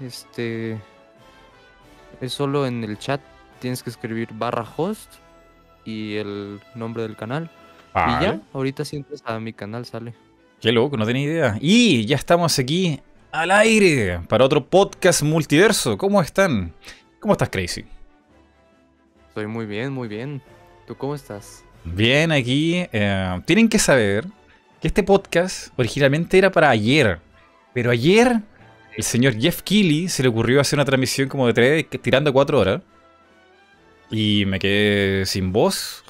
Este. Es solo en el chat. Tienes que escribir barra host y el nombre del canal. Y ya, ahorita si entras a mi canal sale. Qué loco, no tenía idea. Y ya estamos aquí al aire para otro podcast multiverso. ¿Cómo están? ¿Cómo estás, Crazy? Estoy muy bien, muy bien. ¿Tú cómo estás? Bien, aquí. eh, tienen que saber que este podcast originalmente era para ayer. Pero ayer el señor Jeff Keighley se le ocurrió hacer una transmisión como de tres, tirando cuatro horas. Y me quedé sin voz.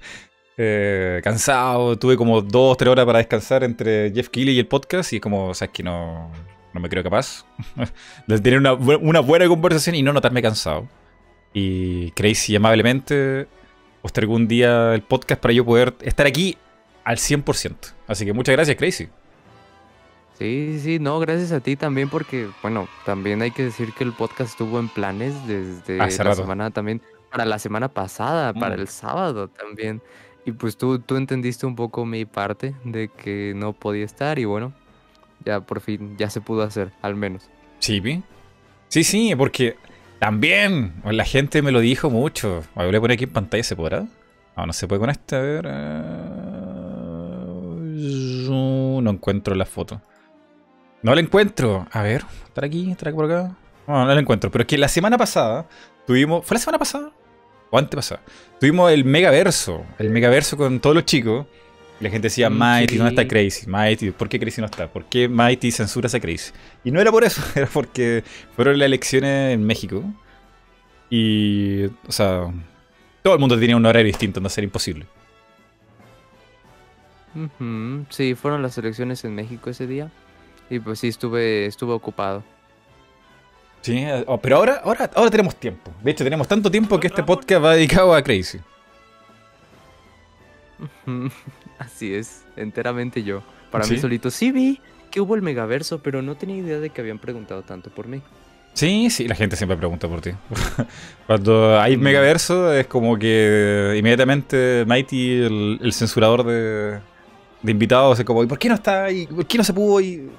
eh, cansado. Tuve como dos, tres horas para descansar entre Jeff Keighley y el podcast. Y como, sabes que no, no me creo capaz de tener una, una buena conversación y no notarme cansado. Y Crazy amablemente postergó un día el podcast para yo poder estar aquí al 100%. Así que muchas gracias, Crazy. Sí, sí, no, gracias a ti también porque, bueno, también hay que decir que el podcast estuvo en planes desde Hace la rato. semana también, para la semana pasada, para Mm. el sábado también. Y pues tú, tú entendiste un poco mi parte de que no podía estar y bueno, ya por fin, ya se pudo hacer, al menos. Sí, pi. sí, sí, porque también la gente me lo dijo mucho. Voy a poner aquí en pantalla, ¿se podrá? No, no se puede con este, a ver. eh, No encuentro la foto. No la encuentro. A ver, ¿estará aquí? ¿Estará aquí por acá? No, no la encuentro. Pero es que la semana pasada tuvimos. ¿Fue la semana pasada? ¿O antepasada? Tuvimos el megaverso. El megaverso con todos los chicos. Y la gente decía, Mm, Mighty, ¿dónde está sí. Crazy? Mighty, ¿por qué Crazy no está? ¿Por qué Mighty censura a Crazy? Y no era por eso, era porque fueron las elecciones en México. Y, o sea, todo el mundo tenía un horario distinto, no era imposible. Sí, fueron las elecciones en México ese día y pues sí, estuve, estuve ocupado. Sí, eh, oh, pero ahora, ahora, ahora tenemos tiempo. De hecho, tenemos tanto tiempo que este podcast va dedicado a Crazy. Así es, enteramente yo. Para ¿Sí? mí solito. Sí vi que hubo el megaverso, pero no tenía idea de que habían preguntado tanto por mí. Sí, sí, la gente siempre pregunta por ti. Cuando hay megaverso es como que inmediatamente Mighty, el, el censurador de, de invitados, es como, ¿y por qué no está ahí? ¿Por qué no se pudo? Y...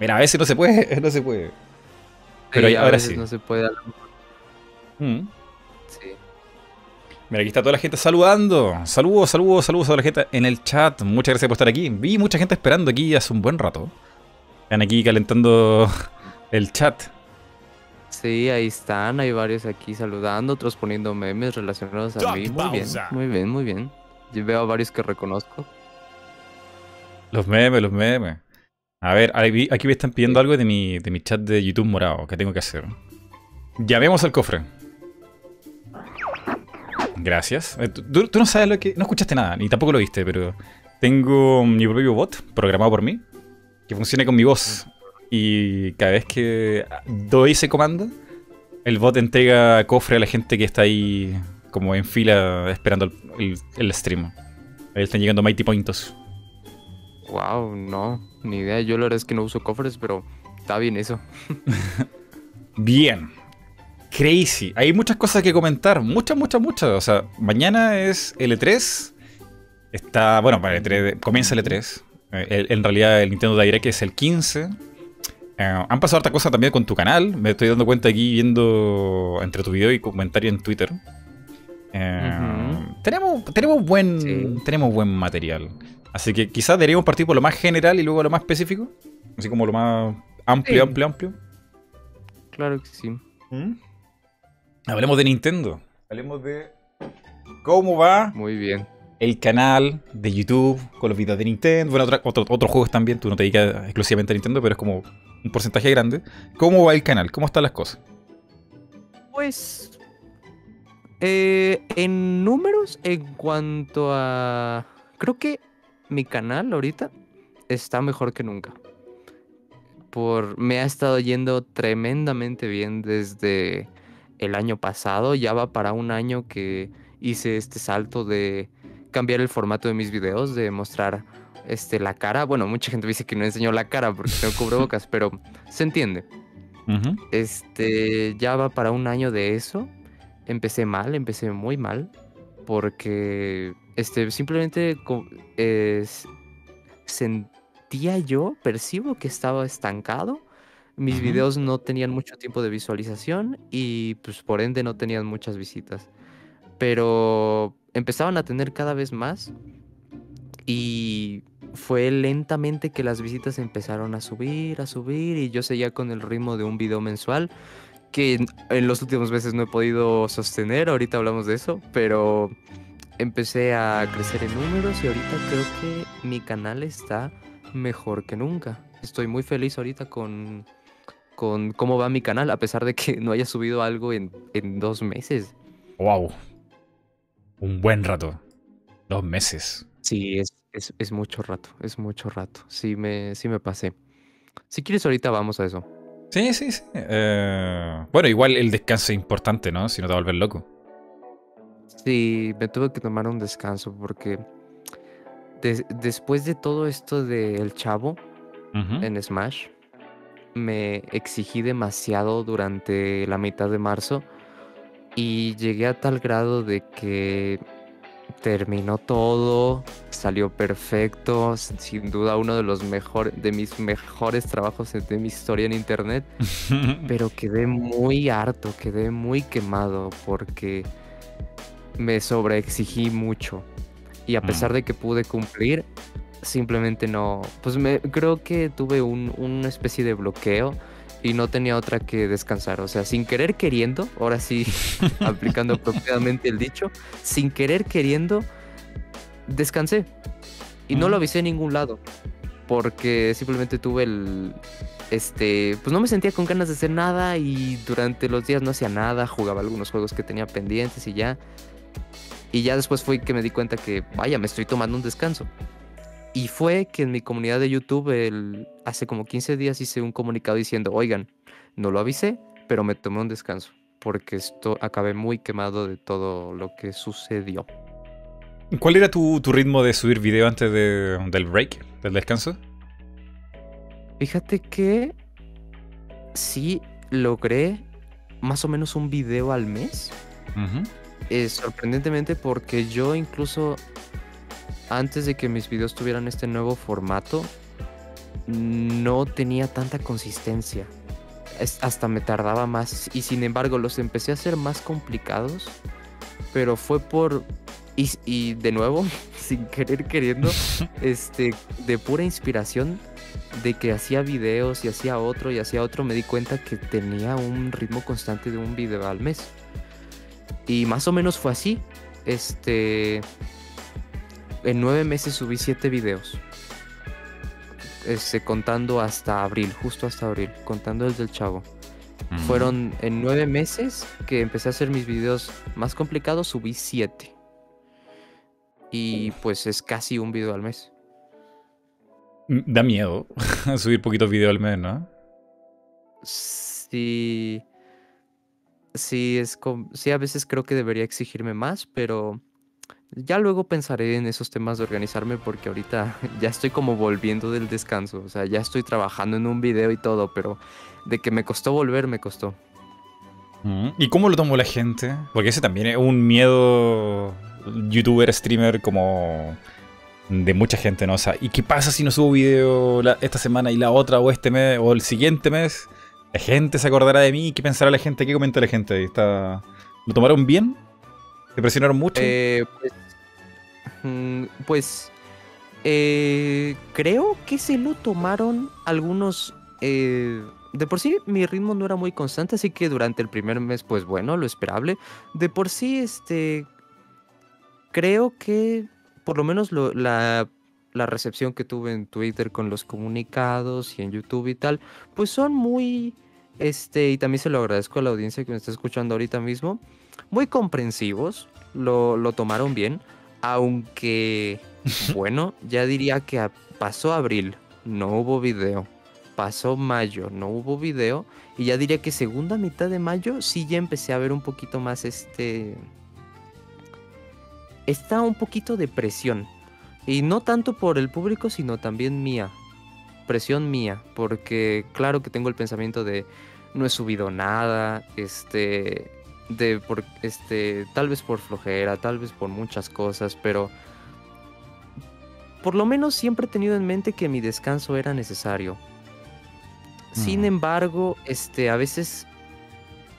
Mira, a veces no se puede, no se puede. Pero Sí, a ahora veces sí. no se puede. Mm. Sí. Mira, aquí está toda la gente saludando. Saludos, saludos, saludos a toda la gente en el chat. Muchas gracias por estar aquí. Vi mucha gente esperando aquí hace un buen rato. Están aquí calentando el chat. Sí, ahí están, hay varios aquí saludando, otros poniendo memes relacionados a mí. Muy bien, muy bien, muy bien. Yo veo a varios que reconozco. Los memes, los memes. A ver, aquí, me están pidiendo algo de mi, de mi chat de YouTube morado. ¿Qué tengo que hacer? Llamemos al cofre. Gracias. Eh, tú, no sabes lo que... No escuchaste nada, ni tampoco lo viste, pero... Tengo mi propio bot programado por mí. Que funciona con mi voz. Y cada vez que doy ese comando, el bot entrega cofre a la gente que está ahí como en fila esperando el, el- el stream. Ahí están llegando Mighty Pointos. Wow, no, ni idea. Yo la verdad es que no uso cofres, pero está bien eso. Bien. Crazy. Hay muchas cosas que comentar. Muchas, muchas, muchas. O sea, mañana es L3. Está. Bueno, para L3, comienza L3. Eh, el- en realidad, el Nintendo Direct es el 15. Eh, han pasado hartas cosas también con tu canal. Me estoy dando cuenta aquí viendo entre tu video y comentario en Twitter. Eh, tenemos, tenemos, buen, Sí. tenemos buen material. Así que quizás deberíamos partir por lo más general y luego lo más específico. Así como lo más amplio, Sí. amplio, amplio. Claro que sí. ¿Mm? Hablemos de Nintendo. Hablemos de cómo va Muy bien. el canal de YouTube con los videos de Nintendo. Bueno, otra- otro- otros juegos también. Tú no te dedicas exclusivamente a Nintendo, pero es como un porcentaje grande. ¿Cómo va el canal? ¿Cómo están las cosas? Pues. eh, en números, en cuanto a. Creo que mi canal ahorita está mejor que nunca. Por, me ha estado yendo tremendamente bien desde el año pasado. Ya va para un año que hice este salto de cambiar el formato de mis videos, de mostrar este, la cara. Bueno, mucha gente dice que no enseñó la cara porque tengo cubrebocas, pero se entiende. Este, ya va para un año de eso. Empecé mal, empecé muy mal. Porque, este, simplemente es- sentía yo, percibo que estaba estancado. Mis videos no tenían mucho tiempo de visualización y pues por ende no tenían muchas visitas. Pero empezaban a tener cada vez más y fue lentamente que las visitas empezaron a subir, a subir y yo seguía con el ritmo de un video mensual que en, en los últimos meses no he podido sostener, ahorita hablamos de eso, pero empecé a crecer en números y ahorita creo que mi canal está mejor que nunca. Estoy muy feliz ahorita con, con cómo va mi canal, a pesar de que no haya subido algo en, en dos meses. Wow. Un buen rato. Dos meses. Sí, es, es, es mucho rato, es mucho rato. Sí me, sí me pasé. Si quieres ahorita vamos a eso. Sí, sí, sí. Eh, bueno, igual el descanso es importante, ¿no? Si no te vuelves loco. Sí, me tuve que tomar un descanso porque des- después de todo esto del chavo Ujú. en Smash, me exigí demasiado durante la mitad de marzo y llegué a tal grado de que terminó todo, salió perfecto, sin duda uno de los mejores, de mis mejores trabajos de de mi historia en internet, pero quedé muy harto, quedé muy quemado porque me sobreexigí mucho y a pesar Mm. de que pude cumplir, simplemente no, pues me creo que tuve un, una especie de bloqueo y no tenía otra que descansar, o sea, sin querer queriendo, ahora sí aplicando apropiadamente el dicho, sin querer queriendo, descansé y no lo Mm. avisé en ningún lado porque simplemente tuve el este, pues no me sentía con ganas de hacer nada y durante los días no hacía nada, jugaba algunos juegos que tenía pendientes y ya. Y ya después fue que me di cuenta que, vaya, me estoy tomando un descanso. Y fue que en mi comunidad de YouTube el- hace como 15 días hice un comunicado diciendo, oigan, no lo avisé, pero me tomé un descanso porque esto acabé muy quemado de todo lo que sucedió. ¿Cuál era tu, tu ritmo de subir video antes de- del break, del descanso? Fíjate que sí logré más o menos un video al mes. Eh, sorprendentemente porque yo incluso antes de que mis videos tuvieran este nuevo formato, no tenía tanta consistencia. Es- hasta me tardaba más y sin embargo los empecé a hacer más complicados, pero fue por... Y, y de nuevo, sin querer queriendo, este, de pura inspiración de que hacía videos y hacía otro y hacía otro, me di cuenta que tenía un ritmo constante de un video al mes. Y más o menos fue así. Este. En nueve meses subí siete videos. Este, contando hasta abril, justo hasta abril, contando desde el chavo. Mm. Fueron en nueve meses que empecé a hacer mis videos más complicados, subí siete. Y pues es casi un video al mes. Mm, Da miedo subir poquitos videos al mes, ¿no? Sí. Sí, es sí, a veces creo que debería exigirme más, pero ya luego pensaré en esos temas de organizarme porque ahorita ya estoy como volviendo del descanso. O sea, ya estoy trabajando en un video y todo, pero de que me costó volver, me costó. Mm. ¿Y cómo lo tomó la gente? Porque ese también es un miedo youtuber, streamer como de mucha gente, ¿no? O sea, ¿y qué pasa si no subo video esta semana y la otra o este mes o el siguiente mes? La gente se acordará de mí, ¿qué pensará la gente? ¿Qué comenta la gente? ¿Está... ¿Lo tomaron bien? ¿Se presionaron mucho? Eh, pues, mm, pues eh, creo que se lo tomaron algunos. eh, de por sí mi ritmo no era muy constante, así que durante el primer mes, pues bueno, lo esperable. De por sí, este, creo que por lo menos la, la recepción que tuve en Twitter con los comunicados y en YouTube y tal, pues son muy, este, y también se lo agradezco a la audiencia que me está escuchando ahorita mismo, muy comprensivos, lo, lo tomaron bien, aunque, bueno, ya diría que a- pasó abril, no hubo video, pasó mayo, no hubo video, y ya diría que segunda mitad de mayo sí ya empecé a ver un poquito más este... Está un poquito de presión. Y no tanto por el público, sino también mía. Presión mía. Porque claro que tengo el pensamiento de no he subido nada. Este. De por. Este. Tal vez por flojera, tal vez por muchas cosas. Pero. Por lo menos siempre he tenido en mente que mi descanso era necesario. Sin Mm. embargo, este, a veces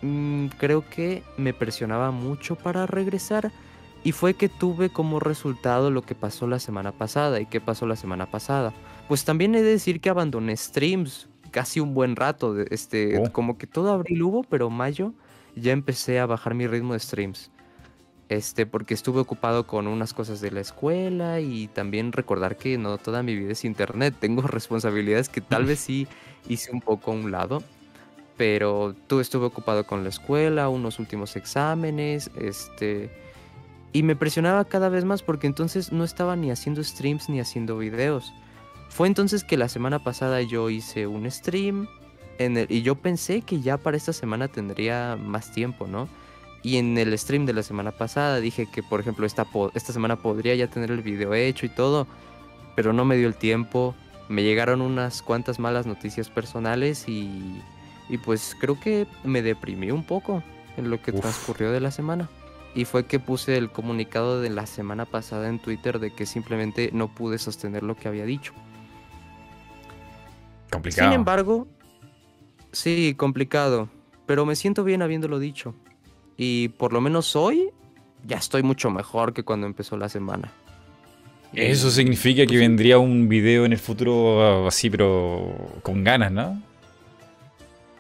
mm, creo que me presionaba mucho para regresar y fue que tuve como resultado lo que pasó la semana pasada. ¿Y qué pasó la semana pasada? Pues también he de decir que abandoné streams casi un buen rato. de- Este, Oh. como que todo abril hubo, pero mayo ya empecé a bajar mi ritmo de streams. Este, porque estuve ocupado con unas cosas de la escuela y también recordar que no toda mi vida es internet. Tengo responsabilidades que tal vez sí hice un poco a un lado. Pero tú estuve ocupado con la escuela, unos últimos exámenes, este... Y me presionaba cada vez más porque entonces no estaba ni haciendo streams ni haciendo videos. Fue entonces que la semana pasada yo hice un stream en el- y yo pensé que ya para esta semana tendría más tiempo, ¿no? Y en el stream de la semana pasada dije que, por ejemplo, esta, esta semana podría ya tener el video hecho y todo, pero no me dio el tiempo. Me llegaron unas cuantas malas noticias personales y, y pues creo que me deprimí un poco en lo que Uf. transcurrió de la semana. Y fue que puse el comunicado de la semana pasada en Twitter de que simplemente no pude sostener lo que había dicho. Complicado. Sin embargo, sí, complicado, pero me siento bien habiéndolo dicho. Y por lo menos hoy ya estoy mucho mejor que cuando empezó la semana. Eso significa que pues vendría un video en el futuro así, pero con ganas, ¿no?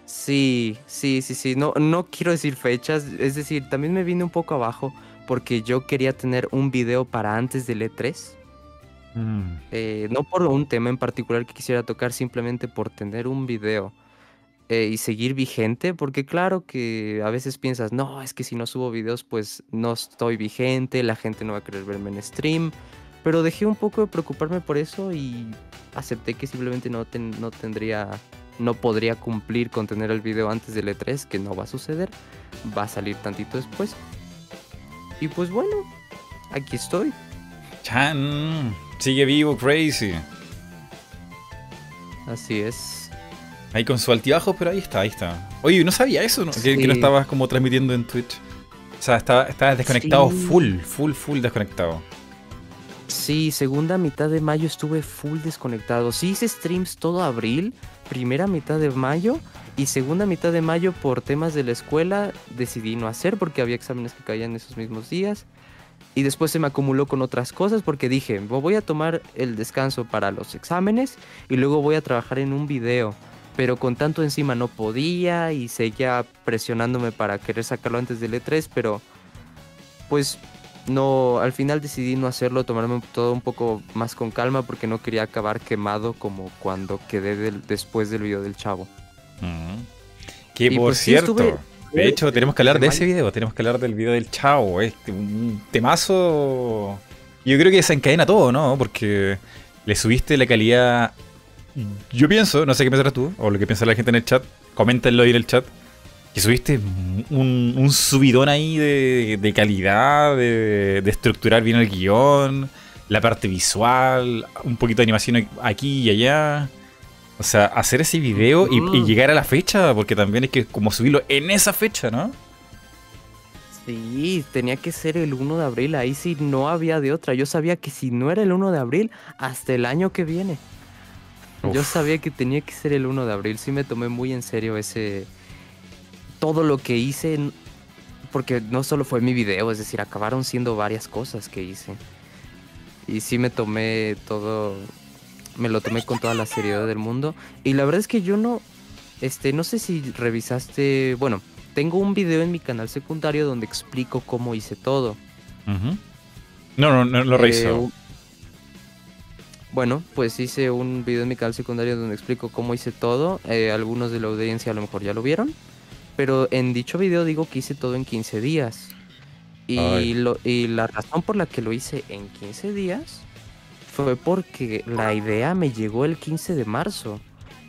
Sí, sí, sí, sí. No, no quiero decir fechas. Es decir, también me vine un poco abajo porque yo quería tener un video para antes del E3. Mm. eh, no por un tema en particular que quisiera tocar, simplemente por tener un video eh, y seguir vigente, porque claro que a veces piensas, no, es que si no subo videos, pues no estoy vigente, la gente no va a querer verme en stream, pero dejé un poco de preocuparme por eso y acepté que simplemente no, ten- no tendría, no podría cumplir con tener el video antes del E3, que no va a suceder, va a salir tantito después. Y pues bueno, aquí estoy. Chan, sigue vivo, crazy. Así es. Ahí con su altibajo, pero ahí está, ahí está. Oye, no sabía eso, ¿no? Que, que no Sí. estabas como transmitiendo en Twitch. O sea, estaba- estabas desconectado Sí. full, full, full desconectado. Sí, segunda mitad de mayo estuve full desconectado. Sí hice streams todo abril, primera mitad de mayo y segunda mitad de mayo por temas de la escuela decidí no hacer porque había exámenes que caían esos mismos días. Y después se me acumuló con otras cosas porque dije, "Vo- voy a tomar el descanso para los exámenes y luego voy a trabajar en un video. Pero con tanto encima no podía y seguía presionándome para querer sacarlo antes del E3, pero pues no, al final decidí no hacerlo, tomarme todo un poco más con calma porque no quería acabar quemado como cuando quedé del- después del video del chavo. Mm. Que Y por pues sí cierto, estuve- de hecho, tenemos que hablar de ese video, tenemos que hablar del video del chavo. Es un temazo. Yo creo que desencadena todo, ¿no? Porque le subiste la calidad. Yo pienso, no sé qué pensarás tú, o lo que piensa la gente en el chat, coméntenlo ahí en el chat. Que subiste un, un subidón ahí de, de calidad, de, de estructurar bien el guion, la parte visual, un poquito de animación aquí y allá. O sea, hacer ese video y, y Mm. llegar a la fecha, porque también es que como subirlo en esa fecha, ¿no? Sí, tenía que ser el 1 de abril, ahí sí no había de otra. Yo sabía que si no era el 1 de abril, hasta el año que viene. Yo sabía que tenía que ser el 1 de abril, sí me tomé muy en serio ese... Todo lo que hice, porque no solo fue mi video, es decir, acabaron siendo varias cosas que hice. Y sí me tomé todo, me lo tomé con toda la seriedad del mundo. Y la verdad es que yo no, este, no sé si revisaste, bueno, tengo un video en mi canal secundario donde explico cómo hice todo. No, no, no lo Eh, reviso. un- bueno, pues hice un video en mi canal secundario donde explico cómo hice todo. Eh, algunos de la audiencia a lo mejor ya lo vieron. Pero en dicho video digo que hice todo en 15 días. Y, lo, y la razón por la que lo hice en 15 días fue porque la idea me llegó el 15 de marzo.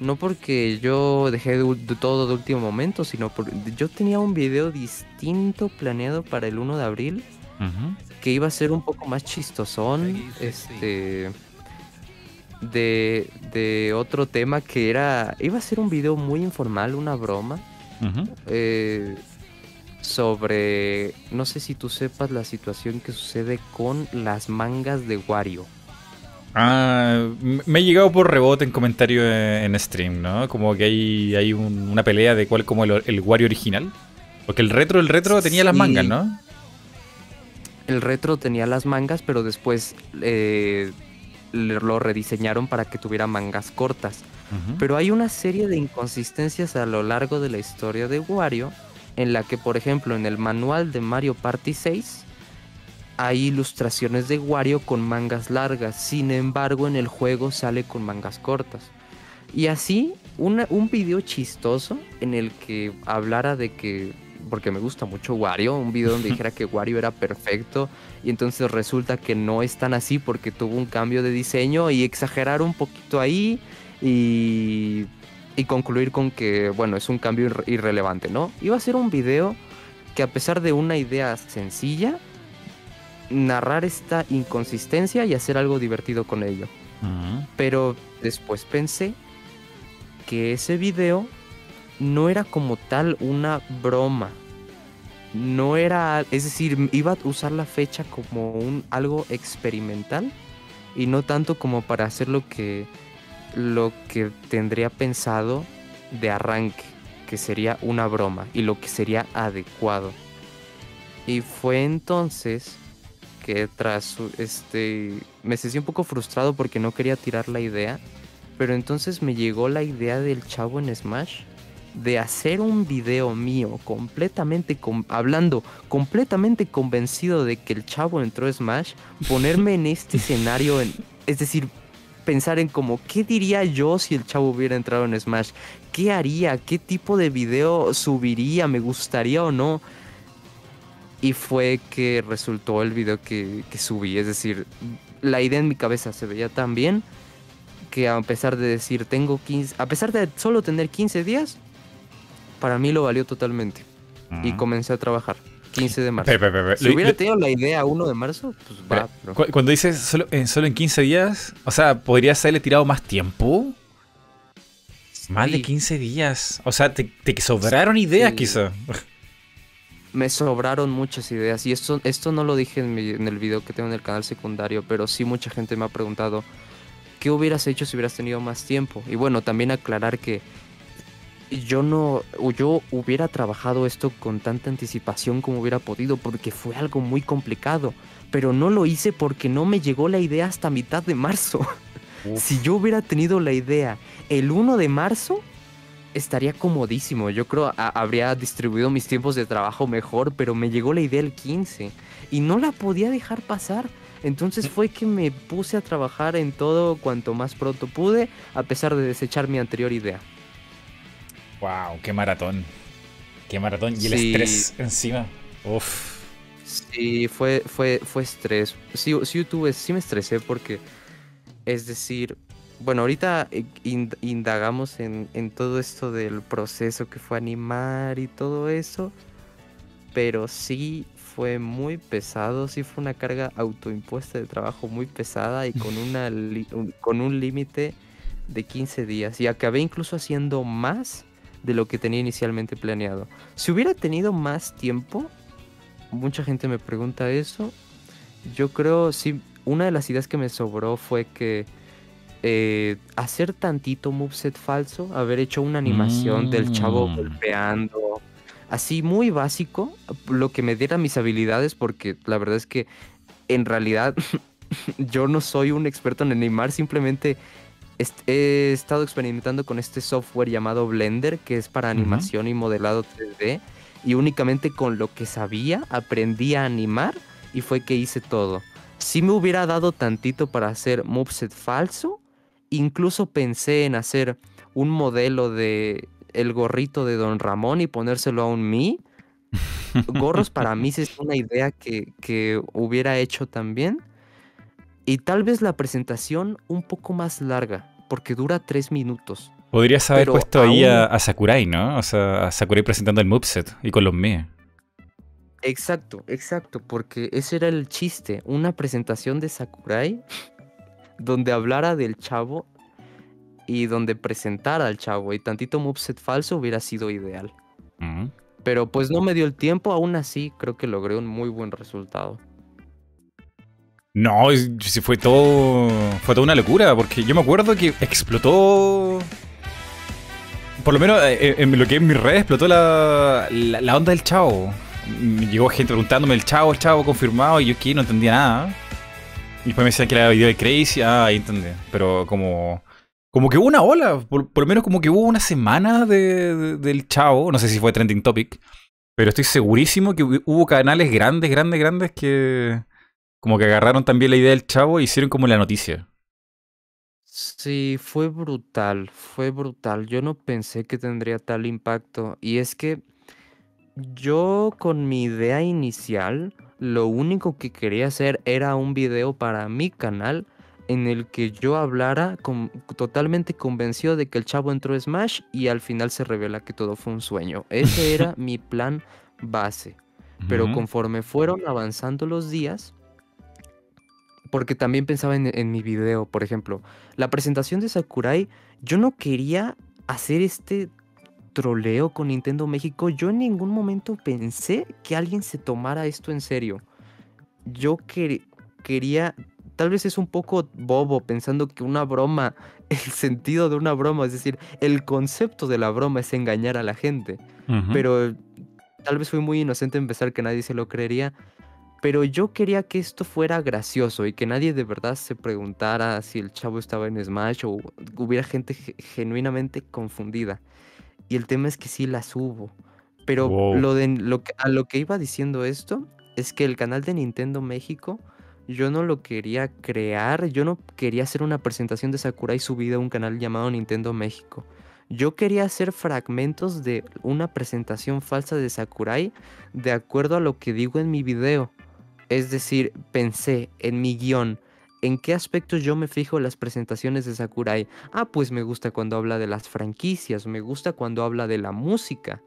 No porque yo dejé de, todo de último momento, sino porque yo tenía un video distinto planeado para el 1 de abril que iba a ser un poco más chistosón, este, de, de otro tema que era, iba a ser un video muy informal, una broma, eh, sobre, no sé si tú sepas la situación que sucede con las mangas de Wario. Ah, me ha llegado por rebote en comentario en, en stream, ¿no? Como que hay, hay un- una pelea de cuál como el, el Wario original. Porque el retro, el retro tenía las Sí. mangas, ¿no? El retro tenía las mangas, pero después eh, lo rediseñaron para que tuviera mangas cortas. Pero hay una serie de inconsistencias a lo largo de la historia de Wario, en la que, por ejemplo, en el manual de Mario Party 6 hay ilustraciones de Wario con mangas largas, sin embargo en el juego sale con mangas cortas. Y así, una- un video chistoso en el que hablara de que, porque me gusta mucho Wario, un video donde dijera que Wario era perfecto y entonces resulta que no es tan así porque tuvo un cambio de diseño y exagerar un poquito ahí y, y concluir con que, bueno, es un cambio irre- irrelevante, ¿no? Iba a ser un video que a pesar de una idea sencilla, narrar esta inconsistencia y hacer algo divertido con ello. Pero después pensé que ese video no era como tal una broma. No era, es decir, iba a usar la fecha como un algo experimental y no tanto como para hacer lo que lo que tendría pensado de arranque, que sería una broma y lo que sería adecuado. Y fue entonces que tras este me sentí un poco frustrado porque no quería tirar la idea, pero entonces me llegó la idea del chavo en Smash de hacer un video mío completamente hablando completamente convencido de que el chavo entró a Smash, ponerme en este escenario, en- es decir, pensar en como qué diría yo si el chavo hubiera entrado en Smash, qué haría, qué tipo de video subiría, me gustaría o no. Y fue que resultó el video que, que subí. Es decir, la idea en mi cabeza se veía tan bien que a pesar de decir tengo 15, a pesar de solo tener 15 días, para mí lo valió totalmente. Y comencé a trabajar. 15 de marzo. Si hubiera tenido la idea 1 de marzo, pues va. espera, pero- cu- Cuando dices solo en, solo en 15 días, o sea, ¿podrías haberle tirado más tiempo? Más de Sí. 15 días. O sea, te, te sobraron ideas Sí. quizá. Me sobraron muchas ideas y esto, esto no lo dije en, mi- en el video que tengo en el canal secundario, pero sí mucha gente me ha preguntado qué hubieras hecho si hubieras tenido más tiempo. Y bueno, también aclarar que yo no, yo hubiera trabajado esto con tanta anticipación como hubiera podido porque fue algo muy complicado, pero no lo hice porque no me llegó la idea hasta mitad de marzo. Uf. Si yo hubiera tenido la idea el 1 de marzo, estaría comodísimo. Yo creo a- habría distribuido mis tiempos de trabajo mejor, pero me llegó la idea el 15 y no la podía dejar pasar. Entonces fue que me puse a trabajar en todo cuanto más pronto pude, a pesar de desechar mi anterior idea. Wow, qué maratón. Qué maratón. Y el Sí. estrés encima. Uf. Sí, fue, fue, fue estrés. Sí, sí, tuve, sí me estresé porque, es decir, bueno, ahorita eh, ind- indagamos en, en todo esto del proceso que fue animar y todo eso, pero sí fue muy pesado, sí fue una carga autoimpuesta de trabajo muy pesada y con, una un- con un límite de 15 días. Y acabé incluso haciendo más de lo que tenía inicialmente planeado. Si hubiera tenido más tiempo, mucha gente me pregunta eso. Yo creo, sí, una de las ideas que me sobró fue que eh, hacer tantito moveset falso, haber hecho una animación del chavo Mm. golpeando, así muy básico, lo que me diera mis habilidades, porque la verdad es que en realidad yo no soy un experto en animar, simplemente he estado experimentando con este software llamado Blender, que es para animación y modelado 3D, y únicamente con lo que sabía aprendí a animar y fue que hice todo. Si me hubiera dado tantito para hacer moveset falso, incluso pensé en hacer un modelo de el gorrito de Don Ramón y ponérselo a un mí. Gorros para mí es una idea que, que hubiera hecho también. Y tal vez la presentación un poco más larga, porque dura tres minutos. Podrías haber Pero puesto ahí a, Sakurai, ¿no? O sea, a Sakurai presentando el moveset y con los míos. Exacto, exacto, porque ese era el chiste, una presentación de Sakurai donde hablara del chavo y donde presentara al chavo y tantito moveset falso hubiera sido ideal. Pero pues no me dio el tiempo, aún así creo que logré un muy buen resultado. No, sí fue todo. Fue toda una locura, porque yo me acuerdo que explotó. Por lo menos eh, en lo que es mi red, explotó la, la, la onda del chavo. Llegó gente preguntándome el chavo, el chavo confirmado, y yo aquí no entendía nada. Y después me decían que era video de Crazy, ah, ahí entendí. Pero como. Como que hubo una ola, por, por lo menos como que hubo una semana de, de- del chavo, no sé si fue trending topic, pero estoy segurísimo que hu- hubo canales grandes, grandes, grandes que como que agarraron también la idea del chavo e hicieron como la noticia. Sí, fue brutal, fue brutal. Yo no pensé que tendría tal impacto. Y es que yo con mi idea inicial, lo único que quería hacer era un video para mi canal en el que yo hablara con- totalmente convencido de que el chavo entró a Smash y al final se revela que todo fue un sueño. Ese era mi plan base. Pero conforme fueron avanzando los días, porque también pensaba en, en mi video, por ejemplo, la presentación de Sakurai, yo no quería hacer este troleo con Nintendo México. Yo en ningún momento pensé que alguien se tomara esto en serio. Yo quer- quería, tal vez es un poco bobo pensando que una broma, el sentido de una broma, es decir, el concepto de la broma es engañar a la gente pero tal vez fui muy inocente en pensar que nadie se lo creería. Pero yo quería que esto fuera gracioso y que nadie de verdad se preguntara si el chavo estaba en Smash o hubiera gente ge- genuinamente confundida. Y el tema es que sí las hubo. Pero Wow. lo de, lo que, a lo que iba diciendo esto es que el canal de Nintendo México yo no lo quería crear, yo no quería hacer una presentación de Sakurai subida a un canal llamado Nintendo México. Yo quería hacer fragmentos de una presentación falsa de Sakurai de acuerdo a lo que digo en mi video. Es decir, pensé en mi guion, en qué aspectos yo me fijo en las presentaciones de Sakurai. Ah, pues me gusta cuando habla de las franquicias, me gusta cuando habla de la música.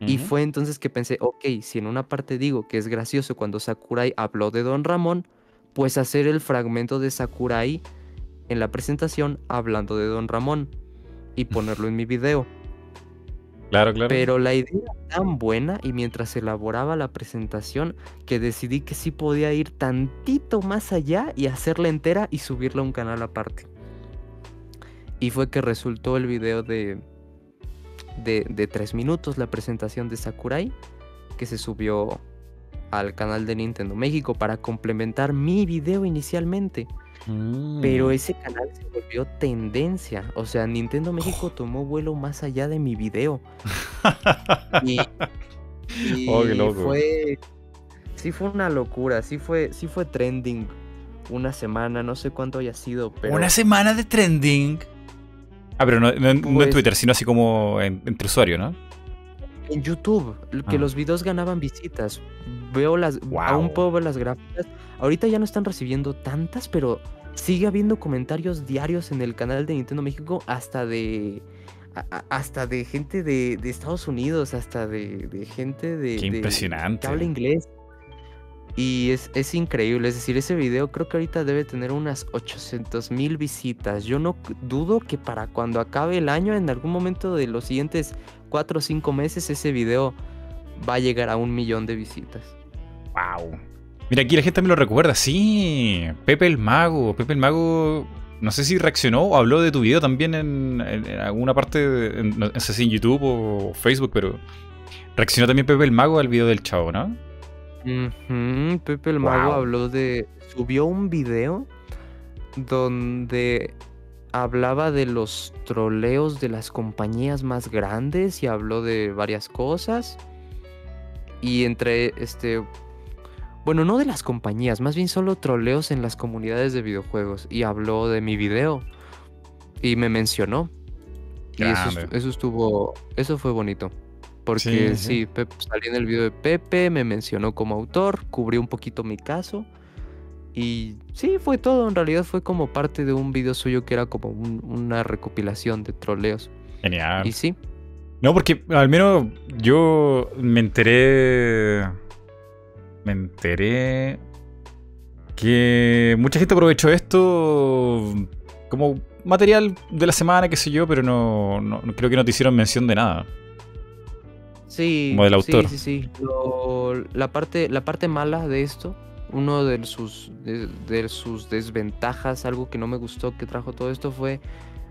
Y fue entonces que pensé, ok, si en una parte digo que es gracioso cuando Sakurai habló de Don Ramón, pues hacer el fragmento de Sakurai en la presentación hablando de Don Ramón y ponerlo en mi video. Pero la idea era tan buena y mientras elaboraba la presentación que decidí que sí podía ir tantito más allá y hacerla entera y subirla a un canal aparte. Y fue que resultó el video de, de, de tres minutos, la presentación de Sakurai, que se subió al canal de Nintendo México para complementar mi video inicialmente. Pero Mm. ese canal se volvió tendencia. O sea, Nintendo México tomó vuelo más allá de mi video. Y, y Oh, qué loco. fue. Sí fue una locura. Sí fue, sí fue trending una semana. No sé cuánto haya sido, pero. Una semana de trending. Ah, pero no, no en- no en Pues- Twitter, sino así como en- entre usuarios, ¿no? En YouTube, que Ah. los videos ganaban visitas. Veo las. Aún Guau. puedo ver las gráficas. Ahorita ya no están recibiendo tantas, pero sigue habiendo comentarios diarios en el canal de Nintendo México hasta de. Hasta de gente de, de Estados Unidos, hasta de, de gente de. Qué de- impresionante. que habla inglés. Y es, es increíble, es decir, ese video creo que ahorita debe tener unas 800 mil visitas. Yo no dudo que para cuando acabe el año, en algún momento de los siguientes 4 o 5 meses, ese video va a llegar a un millón de visitas. Wow. Mira, aquí la gente me lo recuerda. Sí, Pepe el Mago. Pepe el Mago, no sé si reaccionó o habló de tu video también en, en- en alguna parte, de- en- no sé si en YouTube o Facebook, pero reaccionó también Pepe el Mago al video del chavo, ¿no? Pepe el Mago habló de. subió un video donde hablaba de los troleos de las compañías más grandes y habló de varias cosas. Y entre este. Bueno, no de las compañías, más bien solo troleos en las comunidades de videojuegos. Y habló de mi video. Y me mencionó. Y eso, est- Grande. eso estuvo. Eso fue bonito. Porque Sí, sí, sí. Pep- salí en el video de Pepe, me mencionó como autor, cubrió un poquito mi caso. Y sí, fue todo. En realidad fue como parte de un video suyo que era como un- una recopilación de troleos. Genial. Y sí, No, porque al menos yo me enteré. Me enteré que mucha gente aprovechó esto como material de la semana, qué sé yo, pero no, creo que no te hicieron mención de nada. sí. Como del sí, autor. Sí, sí, Lo- la, parte, la parte mala de esto, uno de sus, de, de sus desventajas, algo que no me gustó que trajo todo esto fue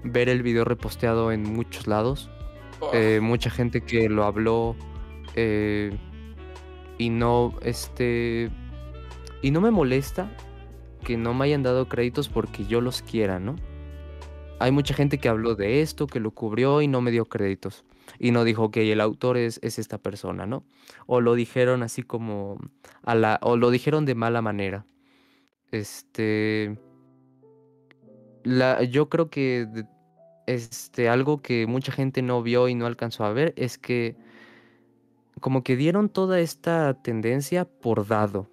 ver el video reposteado en muchos lados. Eh, mucha gente que lo habló eh, y no, este, y no me molesta que no me hayan dado créditos porque yo los quiera, ¿no? Hay mucha gente que habló de esto, que lo cubrió y no me dio créditos. Y no dijo que el autor es, es esta persona, ¿no? O lo dijeron así como a la, o lo dijeron de mala manera. Este, la, yo creo que este, algo que mucha gente no vio y no alcanzó a ver es que como que dieron toda esta tendencia por dado.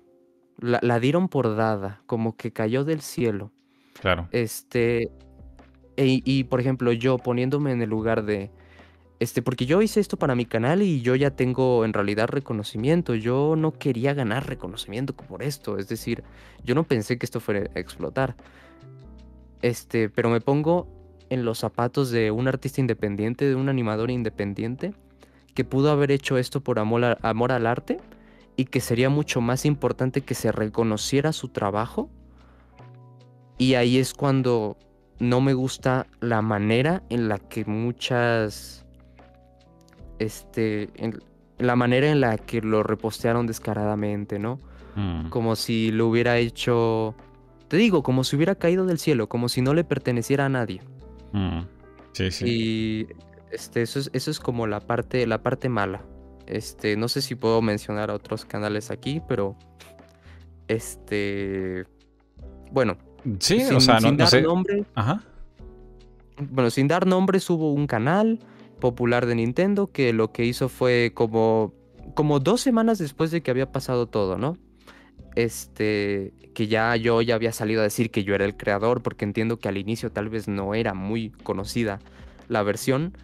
La, la dieron por dada, como que cayó del cielo. Claro. Este, e- y por ejemplo, yo poniéndome en el lugar de, este, porque yo hice esto para mi canal y yo ya tengo en realidad reconocimiento. Yo no quería ganar reconocimiento por esto. Es decir, yo no pensé que esto fuera a explotar. Este, pero me pongo en los zapatos de un artista independiente, de un animador independiente, que pudo haber hecho esto por amor, a- amor al arte y que sería mucho más importante que se reconociera su trabajo. Y ahí es cuando no me gusta la manera en la que muchas, este, en- la manera en la que lo repostearon descaradamente, ¿no? Mm. como si lo hubiera hecho, te digo, como si hubiera caído del cielo, como si no le perteneciera a nadie. Mm. Sí, sí. Y este, eso es, eso es como la parte, la parte mala. Este, no sé si puedo mencionar a otros canales aquí, pero este, bueno, Sí, sin, o sea, no, sin no dar sé. nombre, Ajá. bueno, sin dar nombres, hubo un canal popular de Nintendo que lo que hizo fue como, como dos semanas después de que había pasado todo, ¿no? Este, que ya yo ya había salido a decir que yo era el creador, porque entiendo que al inicio tal vez no era muy conocida la versión.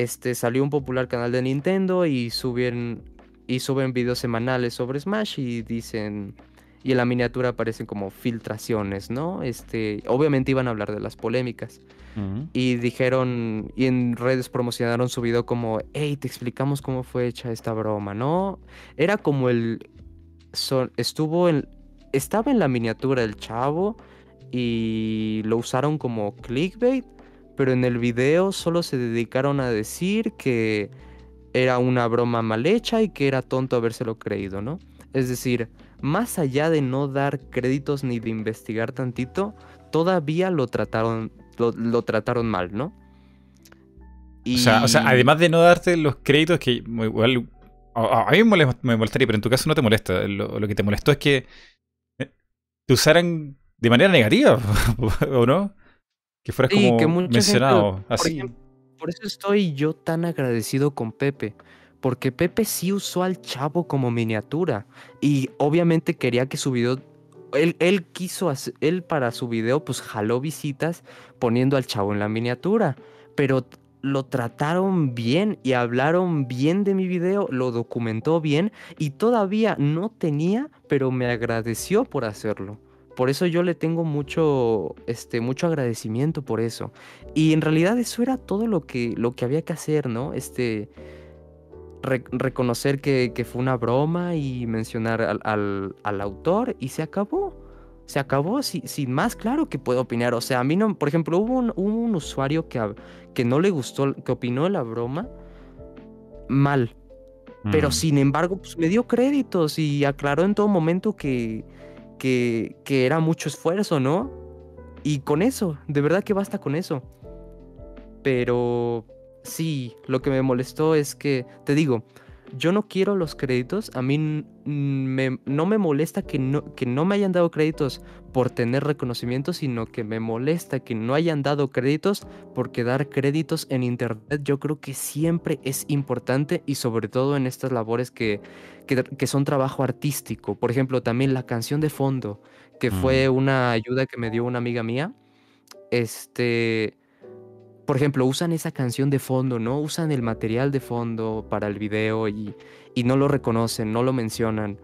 Este, salió un popular canal de Nintendo y suben, y suben videos semanales sobre Smash y dicen, y en la miniatura aparecen como filtraciones, ¿no? Este, obviamente iban a hablar de las polémicas. Y dijeron, y en redes promocionaron su video como, hey, te explicamos cómo fue hecha esta broma, ¿no? Era como el, son- estuvo en, estaba en la miniatura el chavo y lo usaron como clickbait, pero en el video solo se dedicaron a decir que era una broma mal hecha y que era tonto habérselo creído, ¿no? Es decir, más allá de no dar créditos ni de investigar tantito, todavía lo trataron, lo, lo trataron mal, ¿no? O, sea, o sea, Y- además de no darte los créditos que igual... A, mí me molest- me molestaría, pero en tu caso no te molesta. Lo, lo que te molestó es que eh, te usaran de manera negativa, ¿o no? Que fueras como que mucha gente- mencionado por así. ejemplo, Por eso estoy yo tan agradecido con Pepe. Porque Pepe sí usó al chavo como miniatura. Y obviamente quería que su video. Él, él quiso hacer. Él para su video, pues jaló visitas poniendo al chavo en la miniatura. Pero lo trataron bien y hablaron bien de mi video, lo documentó bien y todavía no tenía, pero me agradeció por hacerlo. Por eso yo le tengo mucho, este, mucho agradecimiento por eso. Y en realidad eso era todo lo que, lo que había que hacer, ¿no? Este, re- reconocer que, que fue una broma y mencionar al, al- al autor y se acabó. Se acabó si- sin más, claro que puedo opinar. O sea, a mí no, por ejemplo, hubo un, hubo un usuario que, que no le gustó, que opinó de la broma mal. Pero Mm. sin embargo, pues me dio créditos y aclaró en todo momento que, que, era mucho esfuerzo, ¿no? Y con eso, de verdad que basta con eso. Pero sí, lo que me molestó es que, te digo, yo no quiero los créditos, a mí me- no me molesta que no, que no me hayan dado créditos por tener reconocimiento, sino que me molesta que no hayan dado créditos porque dar créditos en internet yo creo que siempre es importante y sobre todo en estas labores que, que, que son trabajo artístico. Por ejemplo, también la canción de fondo, que fue una ayuda que me dio una amiga mía. Este, por ejemplo, usan esa canción de fondo, ¿no? Usan el material de fondo para el video y, y no lo reconocen, no lo mencionan.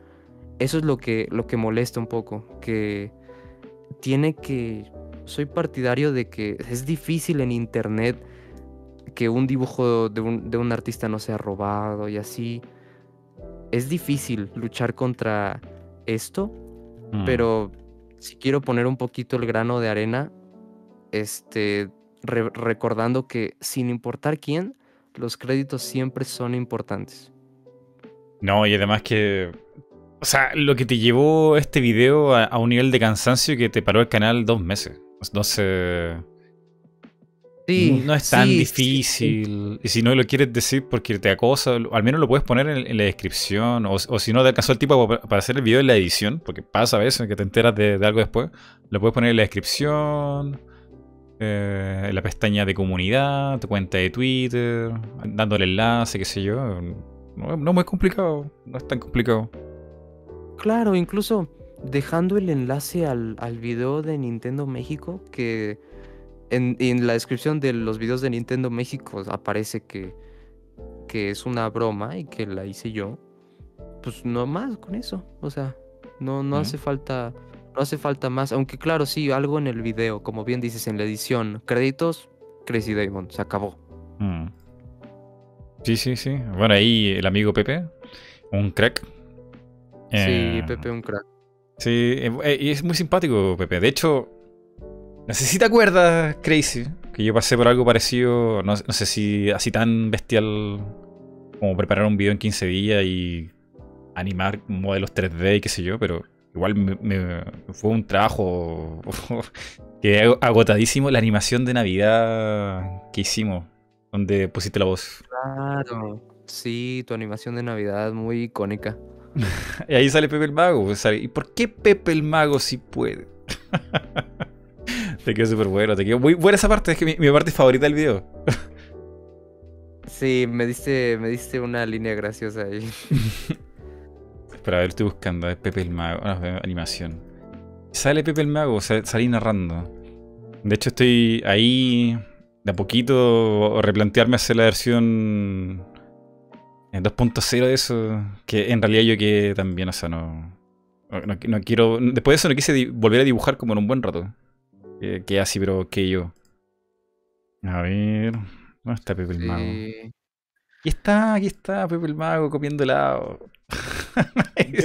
Eso es lo que, lo que molesta un poco, que tiene que... Soy partidario de que es difícil en internet que un dibujo de un, de un artista no sea robado y así. Es difícil luchar contra esto, Mm. Pero si quiero poner un poquito el grano de arena, este, re- recordando que sin importar quién, los créditos siempre son importantes. No, y además que. O sea, lo que te llevó este video a, a un nivel de cansancio que te paró el canal dos meses. Entonces. Sí, no es tan sí, sí, sí. difícil. Y si no lo quieres decir porque te acosa, al menos lo puedes poner en, en la descripción. O, o si no te alcanzó el tipo pa- para hacer el video en la edición, porque pasa a veces que te enteras de, de algo después, lo puedes poner en la descripción, eh, en la pestaña de comunidad, tu cuenta de Twitter, dándole enlace, qué sé yo. No, no es muy complicado, no es tan complicado. Claro, incluso dejando el enlace al, al video de Nintendo México, que en, en la descripción de los videos de Nintendo México aparece que, que es una broma y que la hice yo. Pues no más con eso. O sea, no, hace falta. No hace falta más. Aunque claro, sí, algo en el video, como bien dices, en la edición. Créditos, Crazy Damon, se acabó. Mm. Sí, sí, sí. Bueno, ahí el amigo Pepe, un crack. Eh, Sí, Pepe un crack. Sí, eh, eh, y es muy simpático, Pepe. De hecho, no sé si te acuerdas, Crazy, que yo pasé por algo parecido, no, no sé si así tan bestial como preparar un video en 15 días y animar modelos 3D y qué sé yo, pero igual me, me- fue un trabajo que ag- agotadísimo la animación de Navidad que hicimos, donde pusiste la voz. Claro. Sí, tu animación de Navidad muy icónica. Y ahí sale Pepe el Mago. pues, ¿Y por qué Pepe el Mago sí puede? te quedó súper bueno, te quedó muy buena esa parte, es que mi, mi parte favorita del video. Sí, me diste, me diste una línea graciosa ahí. Espera, a ver, estoy buscando, es Pepe el Mago, ah, no, animación. Sale Pepe el Mago, sale, salí narrando. De hecho, estoy ahí de a poquito replantearme hacer la versión en 2.0 de eso, que en realidad yo que también, o sea, no, no, no- quiero, después de eso no quise volver a dibujar como en un buen rato. Que, que así, pero que yo. A ver, ¿dónde está Pepe el Mago? Sí. Aquí está, aquí está Pepe el Mago comiendo helado. El-.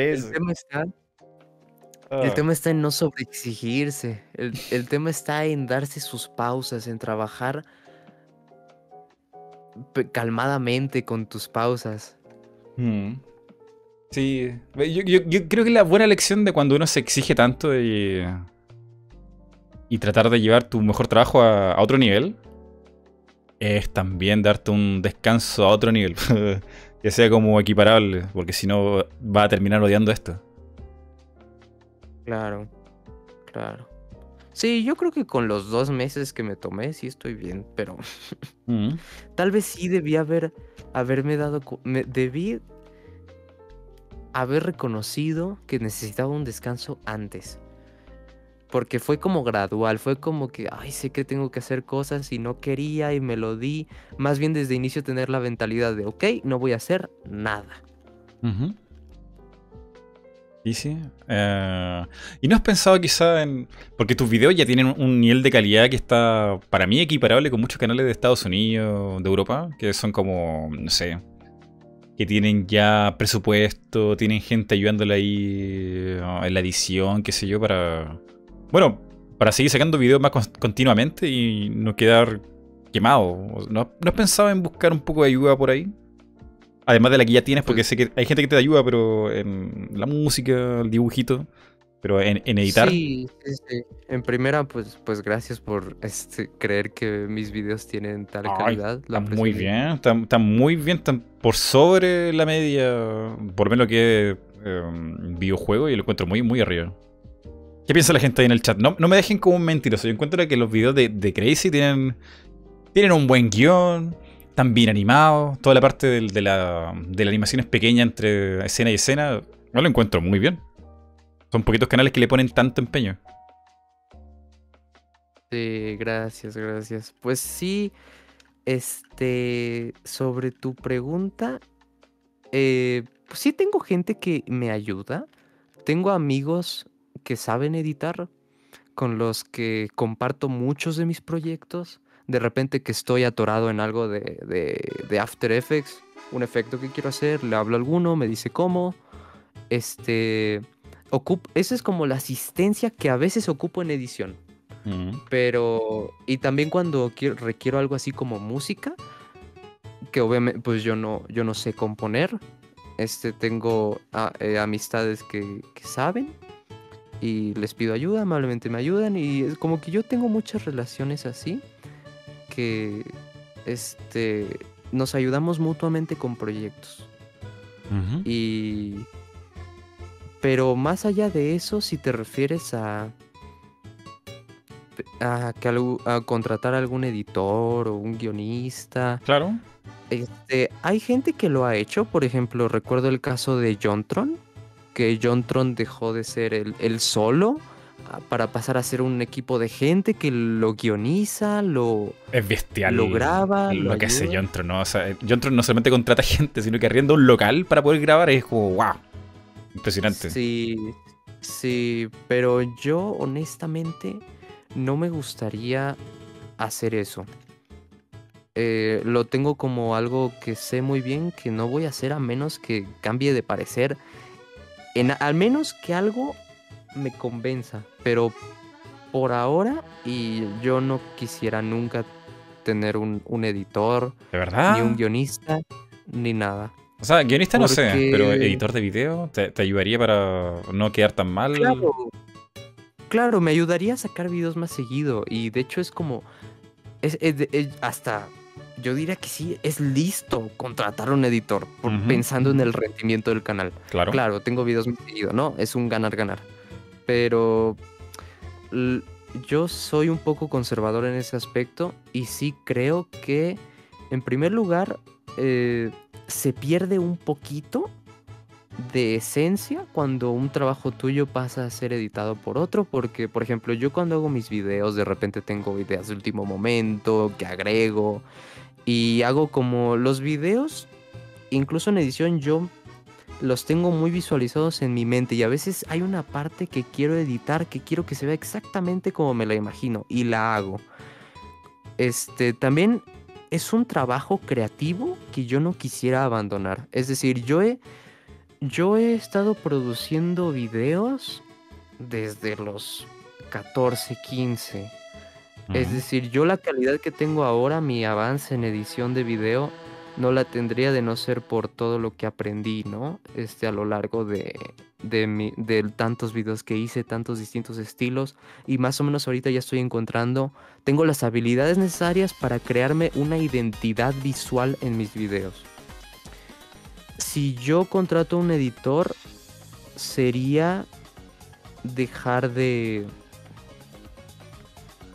El, tema está, Ah. el tema está en no sobreexigirse. El, el tema está en darse sus pausas, en trabajar calmadamente con tus pausas. Mm. Sí, yo, yo- yo creo que la buena lección de cuando uno se exige tanto y, y tratar de llevar tu mejor trabajo a, a otro nivel es también darte un descanso a otro nivel, que sea como equiparable, porque si no va a terminar odiando esto. Claro, claro. Sí, yo creo que con los dos meses que me tomé sí estoy bien, pero Mm. tal vez sí debí haber haberme dado me, debí haber reconocido que necesitaba un descanso antes. Porque fue como gradual, fue como que, ay, sé que tengo que hacer cosas y no quería y me lo di. Más bien desde inicio tener la mentalidad de, ok, no voy a hacer nada. Ujú. Sí, sí. Eh, ¿Y no has pensado quizá en... Porque tus videos ya tienen un nivel de calidad que está, para mí, equiparable con muchos canales de Estados Unidos, de Europa, que son como, no sé, que tienen ya presupuesto, tienen gente ayudándole ahí eh, en la edición, qué sé yo, para... Bueno, para seguir sacando videos más con- continuamente y no quedar quemado. ¿No, ¿No has pensado en buscar un poco de ayuda por ahí? Además de la que ya tienes, porque sé que hay gente que te ayuda, pero en la música, el dibujito, pero en, en editar. Sí, sí, sí. En primera, pues, pues gracias por este, creer que mis videos tienen tal Ay, calidad. lo Está aprecio muy bien, está, está muy bien, están por sobre la media, por lo menos que eh, videojuego, y lo encuentro muy, muy arriba. ¿Qué piensa la gente ahí en el chat? No, no me dejen como un mentiroso. Yo encuentro que los videos de, de Crazy tienen, tienen un buen guion, están bien animados, toda la parte del- de, la, de la animación es pequeña entre escena y escena. Yo lo encuentro muy bien. Son poquitos canales que le ponen tanto empeño. Sí, gracias, gracias. Pues sí, este, sobre tu pregunta, eh, pues sí tengo gente que me ayuda. Tengo amigos que saben editar, con los que comparto muchos de mis proyectos. De repente que estoy atorado en algo de, de, de After Effects, un efecto que quiero hacer, le hablo a alguno, me dice cómo. Este, esa es como la asistencia que a veces ocupo en edición. Pero, y también cuando quiero, requiero algo así como música, que obviamente pues yo no, yo no sé componer. Este, tengo a- eh, amistades que, que saben y les pido ayuda, amablemente me ayudan y es como que yo tengo muchas relaciones así que este, nos ayudamos mutuamente con proyectos. Y. Pero más allá de eso, si te refieres a. a, que algu- a contratar a algún editor o un guionista. Claro. Este, hay gente que lo ha hecho. Por ejemplo, recuerdo el caso de Jontron. Que Jontron dejó de ser el, el solo ah, para pasar a ser un equipo de gente que lo guioniza, lo, Es bestial. lo graba, lo, lo que hace ayuda. Jontron, ¿no? O sea, Jontron no solamente contrata gente, sino que arrienda un local para poder grabar. Es como, wow. Impresionante. Sí, sí, pero yo honestamente no me gustaría hacer eso. Eh, lo tengo como algo que sé muy bien que no voy a hacer a menos que cambie de parecer. En, al menos que algo me convenza, pero por ahora y yo no quisiera nunca tener un, un editor, ¿De verdad? ni un guionista, ni nada. O sea, guionista no sé, pero editor de video te, te ayudaría para no quedar tan mal. Claro. Claro, me ayudaría a sacar videos más seguido. Y de hecho es como. Es, es de- es- hasta. Yo diría que sí, es listo contratar a un editor. por-. Pensando en el rendimiento del canal. Claro. Claro, tengo videos más seguido, ¿no? Es un ganar-ganar. Pero. Yo soy un poco conservador en ese aspecto. Y sí creo que. En primer lugar. eh, se pierde un poquito de esencia cuando un trabajo tuyo pasa a ser editado por otro, porque por ejemplo yo cuando hago mis videos de repente tengo ideas de último momento que agrego y hago como los videos, incluso en edición yo los tengo muy visualizados en mi mente y a veces hay una parte que quiero editar que quiero que se vea exactamente como me la imagino y la hago. Este también es un trabajo creativo que yo no quisiera abandonar. Es decir, yo he yo he estado produciendo videos desde los 14, 15. Es decir, yo la calidad que tengo ahora, mi avance en edición de video, no la tendría de no ser por todo lo que aprendí, ¿no? Este, a lo largo de, de, mi- de tantos videos que hice, tantos distintos estilos. Y más o menos ahorita ya estoy encontrando, tengo las habilidades necesarias para crearme una identidad visual en mis videos. Si yo contrato a un editor, sería dejar de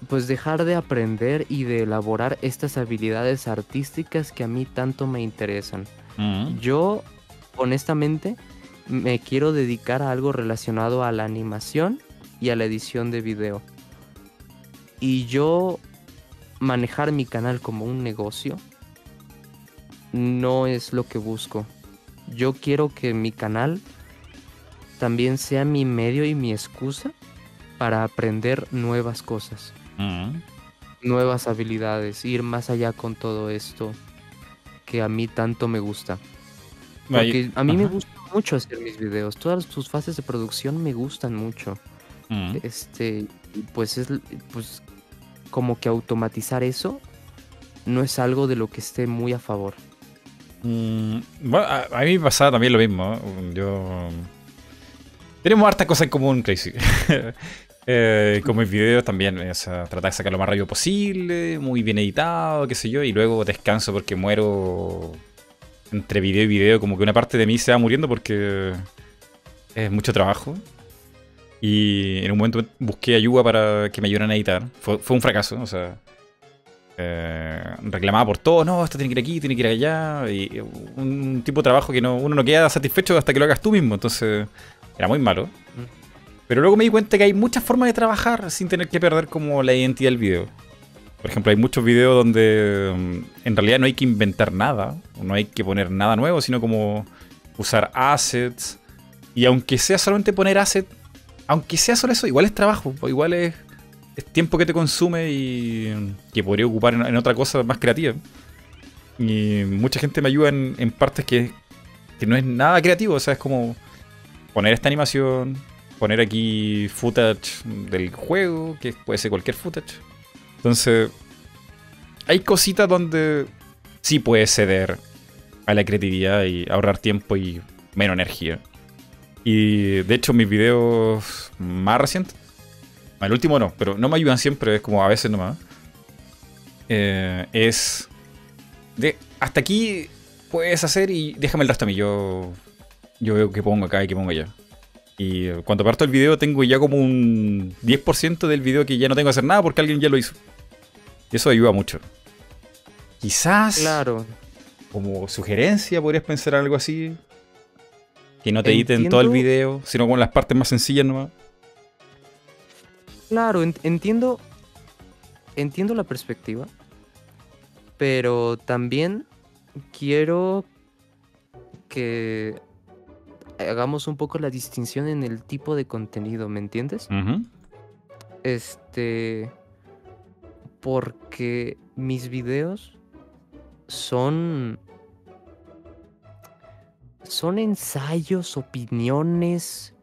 pues dejar de aprender y de elaborar estas habilidades artísticas que a mí tanto me interesan. Yo, honestamente, me quiero dedicar a algo relacionado a la animación y a la edición de video. Y yo manejar mi canal como un negocio no es lo que busco. Yo quiero que mi canal también sea mi medio y mi excusa para aprender nuevas cosas Nuevas habilidades, ir más allá con todo esto que a mí tanto me gusta. Porque a mí me gusta mucho hacer mis videos, todas sus fases de producción me gustan mucho. Ujú. Este, y pues es pues como que automatizar eso no es algo de lo que esté muy a favor. Mm, bueno, a, a mí me pasaba también lo mismo. Yo. Tenemos hartas cosas en común, Crazy. Eh, con mis videos también, o sea, tratar de sacar lo más rápido posible, muy bien editado, qué sé yo, y luego descanso porque muero entre video y video, como que una parte de mí se va muriendo porque es mucho trabajo. Y en un momento busqué ayuda para que me ayudaran a editar. Fue, un fracaso, o sea, eh, reclamaba por todo, no, esto tiene que ir aquí, tiene que ir allá, y un tipo de trabajo que no, uno no queda satisfecho hasta que lo hagas tú mismo, entonces era muy malo. Pero luego me di cuenta que hay muchas formas de trabajar sin tener que perder como la identidad del video. Por ejemplo, hay muchos videos donde mm, en realidad no hay que inventar nada, no hay que poner nada nuevo, sino como usar assets. Y aunque sea solamente poner assets, aunque sea solo eso, igual es trabajo, igual es, tiempo que te consume y que podría ocupar en, en otra cosa más creativa. Y mucha gente me ayuda en, en partes que, que no es nada creativo, o sea, es como poner esta animación, poner aquí footage del juego, que puede ser cualquier footage. Entonces, hay cositas donde sí puedes ceder a la creatividad y ahorrar tiempo y menos energía. Y de hecho, mis videos más recientes, el último no, pero no me ayudan siempre, es como a veces nomás. eh, es de hasta aquí puedes hacer y déjame el resto a mí. Yo, yo veo que pongo acá y que pongo allá. Y cuando parto el video tengo ya como un 10% del video que ya no tengo que hacer nada porque alguien ya lo hizo. Y eso ayuda mucho. Quizás Claro. como sugerencia podrías pensar algo así. Que no te editen todo el video, sino con las partes más sencillas nomás. Claro, en- entiendo. Entiendo la perspectiva. Pero también quiero que hagamos un poco la distinción en el tipo de contenido, ¿me entiendes? Este. Porque mis videos son. Son ensayos, opiniones.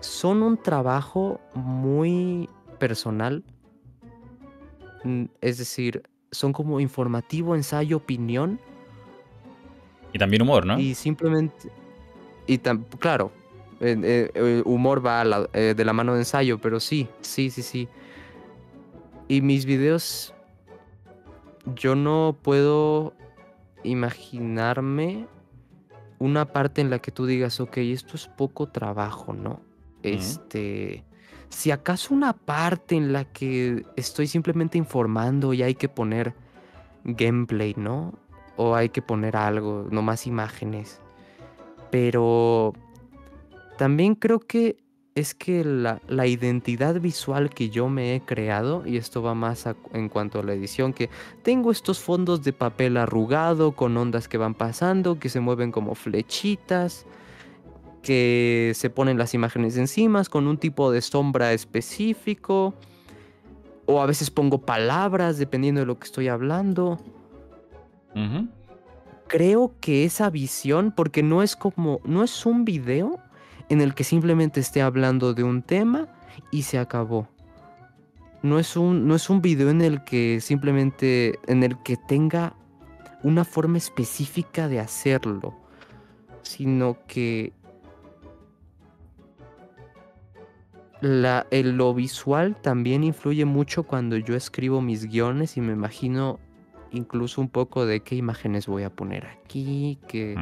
Son un trabajo muy personal. Mm, Es decir, son como informativo, ensayo, opinión. Y también humor, ¿no? Y simplemente. Y tam- claro, eh, eh, humor va la- eh, de la mano de ensayo, pero sí, sí, sí, sí. Y mis videos. Yo no puedo imaginarme una parte en la que tú digas, ok, esto es poco trabajo, ¿no? Este. Si acaso una parte en la que estoy simplemente informando y hay que poner gameplay, ¿no? O hay que poner algo, no más imágenes. Pero también creo que es que la, la identidad visual que yo me he creado, y esto va más en cuanto a la edición, que tengo estos fondos de papel arrugado con ondas que van pasando, que se mueven como flechitas, que se ponen las imágenes encima con un tipo de sombra específico, o a veces pongo palabras dependiendo de lo que estoy hablando Ujú. Creo que esa visión, porque no es como, no es un video en el que simplemente esté hablando de un tema y se acabó. No es un, no es un video en el que simplemente, en el que tenga una forma específica de hacerlo, sino que lo visual también influye mucho cuando yo escribo mis guiones y me imagino incluso un poco de qué imágenes voy a poner aquí, qué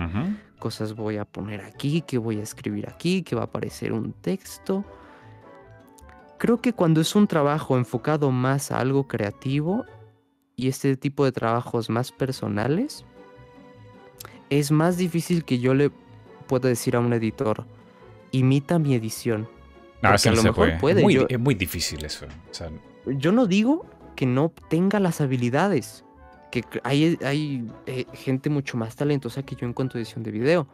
cosas voy a poner aquí, qué voy a escribir aquí, qué va a aparecer un texto. Creo que cuando es un trabajo enfocado más a algo creativo y este tipo de trabajos más personales, es más difícil que yo le pueda decir a un editor, imita mi edición. No, eso a lo mejor puede. puede, Es muy, yo- es muy difícil eso. O sea, Yo no digo que no tenga las habilidades, que hay, hay eh, gente mucho más talentosa que yo en cuanto a edición de video.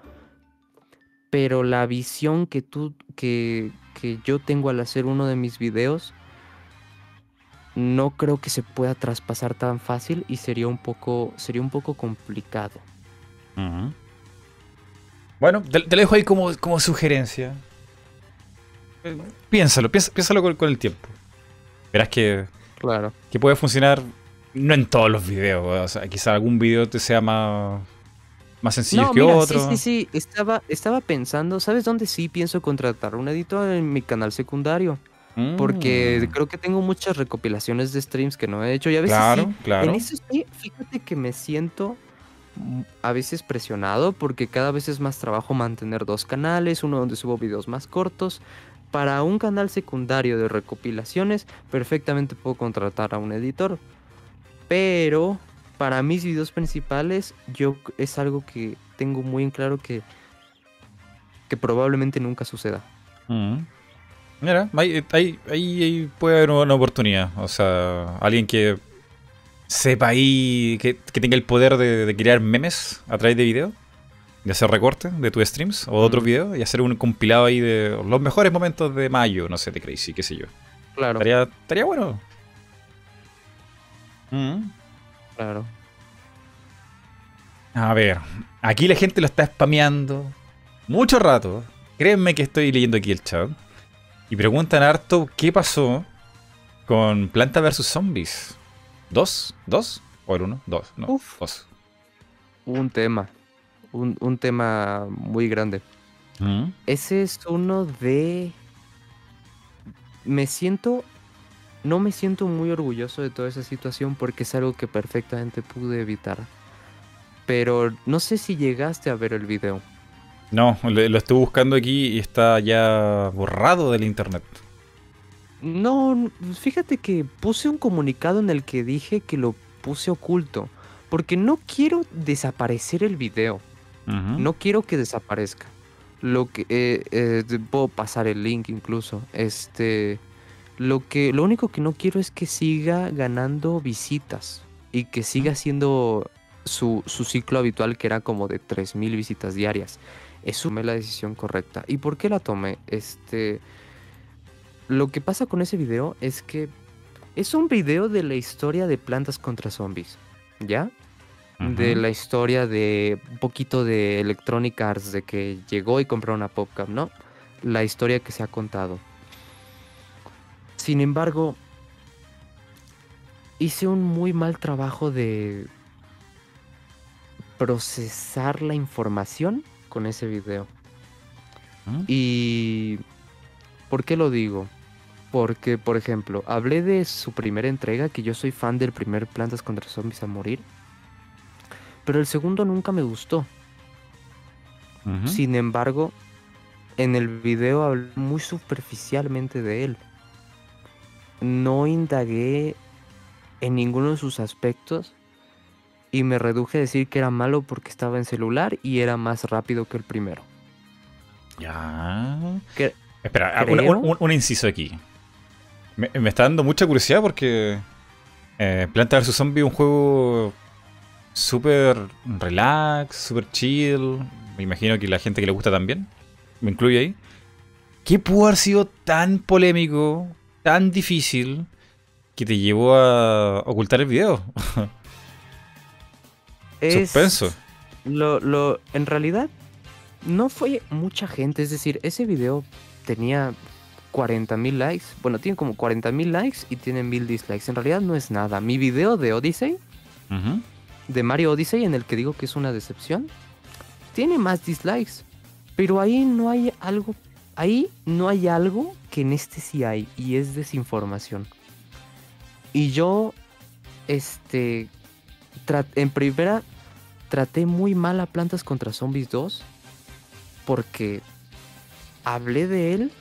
Pero la visión que tú, que, que yo tengo al hacer uno de mis videos, no creo que se pueda traspasar tan fácil y sería un poco, sería un poco complicado. Bueno, te, te lo dejo ahí como, como sugerencia. Eh, Piénsalo, piéns- piénsalo con, con el tiempo. Verás que, Claro. que puede funcionar no en todos los videos. O sea, quizá algún video te sea más, más sencillo No, que mira, otro. sí, sí, sí. Estaba, estaba pensando, ¿sabes dónde sí pienso contratar un editor en mi canal secundario? Porque Mm, creo que tengo muchas recopilaciones de streams que no he hecho y a veces Claro, sí, claro. en eso sí, fíjate que me siento a veces presionado porque cada vez es más trabajo mantener dos canales, uno donde subo videos más cortos. Para un canal secundario de recopilaciones, perfectamente puedo contratar a un editor. Pero para mis videos principales, yo es algo que tengo muy en claro que, que probablemente nunca suceda. Mm. Mira, ahí, ahí- puede haber una oportunidad. O sea, alguien que sepa ahí, que, que tenga el poder de, de crear memes a través de video, de hacer recortes de tus streams o de otros Mm. videos y hacer un compilado ahí de los mejores momentos de mayo, no sé, de Crazy, qué sé yo. Claro, Estaría, estaría bueno. Mm. claro. A ver, aquí la gente lo está spameando mucho rato. Créanme que estoy leyendo aquí el chat. Y preguntan harto qué pasó con Planta vs Zombies. ¿Dos? ¿Dos? ¿O era uno? Dos, no. Uf. Dos. Un tema. Un, un tema muy grande. Mm. Ese es uno de... Me siento... No me siento muy orgulloso de toda esa situación porque es algo que perfectamente pude evitar. Pero no sé si llegaste a ver el video. No, lo estuve buscando aquí y está ya borrado del internet. No, fíjate que puse un comunicado en el que dije que lo puse oculto. Porque no quiero desaparecer el video. No quiero que desaparezca. Lo que eh, eh, puedo pasar el link incluso. Este, lo que, lo único que no quiero es que siga ganando visitas y que siga haciendo su, su ciclo habitual que era como de 3000 visitas diarias. Eso tomé la decisión correcta. ¿Y por qué la tomé? Este, lo que pasa con ese video es que es un video de la historia de plantas contra zombies, ¿ya? de la historia de un poquito de Electronic Arts, de que llegó y compró una PopCap, ¿no? La historia que se ha contado. Sin embargo, hice un muy mal trabajo de procesar la información con ese video. Ujú. ¿Y por qué lo digo? Porque, por ejemplo, hablé de su primera entrega, que yo soy fan del primer Plantas contra Zombies a morir. Pero el segundo nunca me gustó. Sin embargo, en el video hablé muy superficialmente de él. No indagué en ninguno de sus aspectos y me reduje a decir que era malo porque estaba en celular y era más rápido que el primero. Ya. Que- Espera, ah, un, un- un inciso aquí. Me, me está dando mucha curiosidad porque eh, Planta vs Zombie es un juego súper relax, súper chill. Me imagino que la gente que le gusta también. Me incluye ahí. ¿Qué pudo haber sido tan polémico, tan difícil, que te llevó a ocultar el video? Es- Suspenso. Lo, lo, en realidad, no fue mucha gente. Es decir, ese video tenía 40 mil likes. Bueno, tiene como 40 mil likes y tiene mil dislikes. En realidad no es nada. Mi video de Odyssey, de Mario Odyssey, en el que digo que es una decepción, tiene más dislikes. Pero ahí no hay algo. Ahí no hay algo que en este sí hay. Y es desinformación. Y yo, este. en primera, traté muy mal a Plantas contra Zombies 2. Porque hablé de él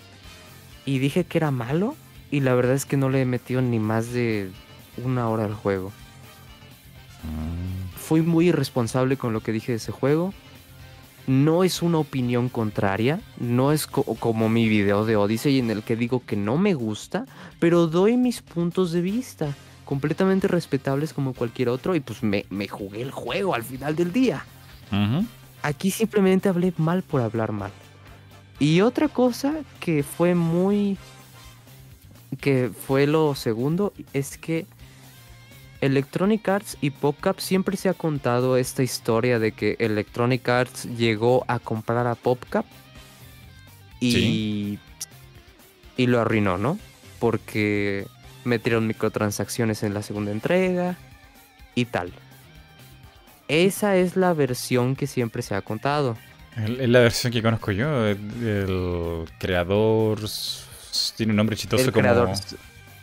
y dije que era malo. Y la verdad es que no le he metido ni más de una hora al juego. Mm. Fui muy irresponsable con lo que dije de ese juego. No es una opinión contraria, no es co- como mi video de Odyssey en el que digo que no me gusta, pero doy mis puntos de vista, completamente respetables como cualquier otro, y pues me, me jugué el juego al final del día. Aquí simplemente hablé mal por hablar mal. Y otra cosa que fue muy... que fue lo segundo, es que Electronic Arts y PopCap siempre se ha contado esta historia de que Electronic Arts llegó a comprar a PopCap y, Sí. y lo arruinó, ¿no? Porque metieron microtransacciones en la segunda entrega y tal. Esa es la versión que siempre se ha contado. Es la versión que conozco yo. El, el creador tiene un nombre chistoso El como creador,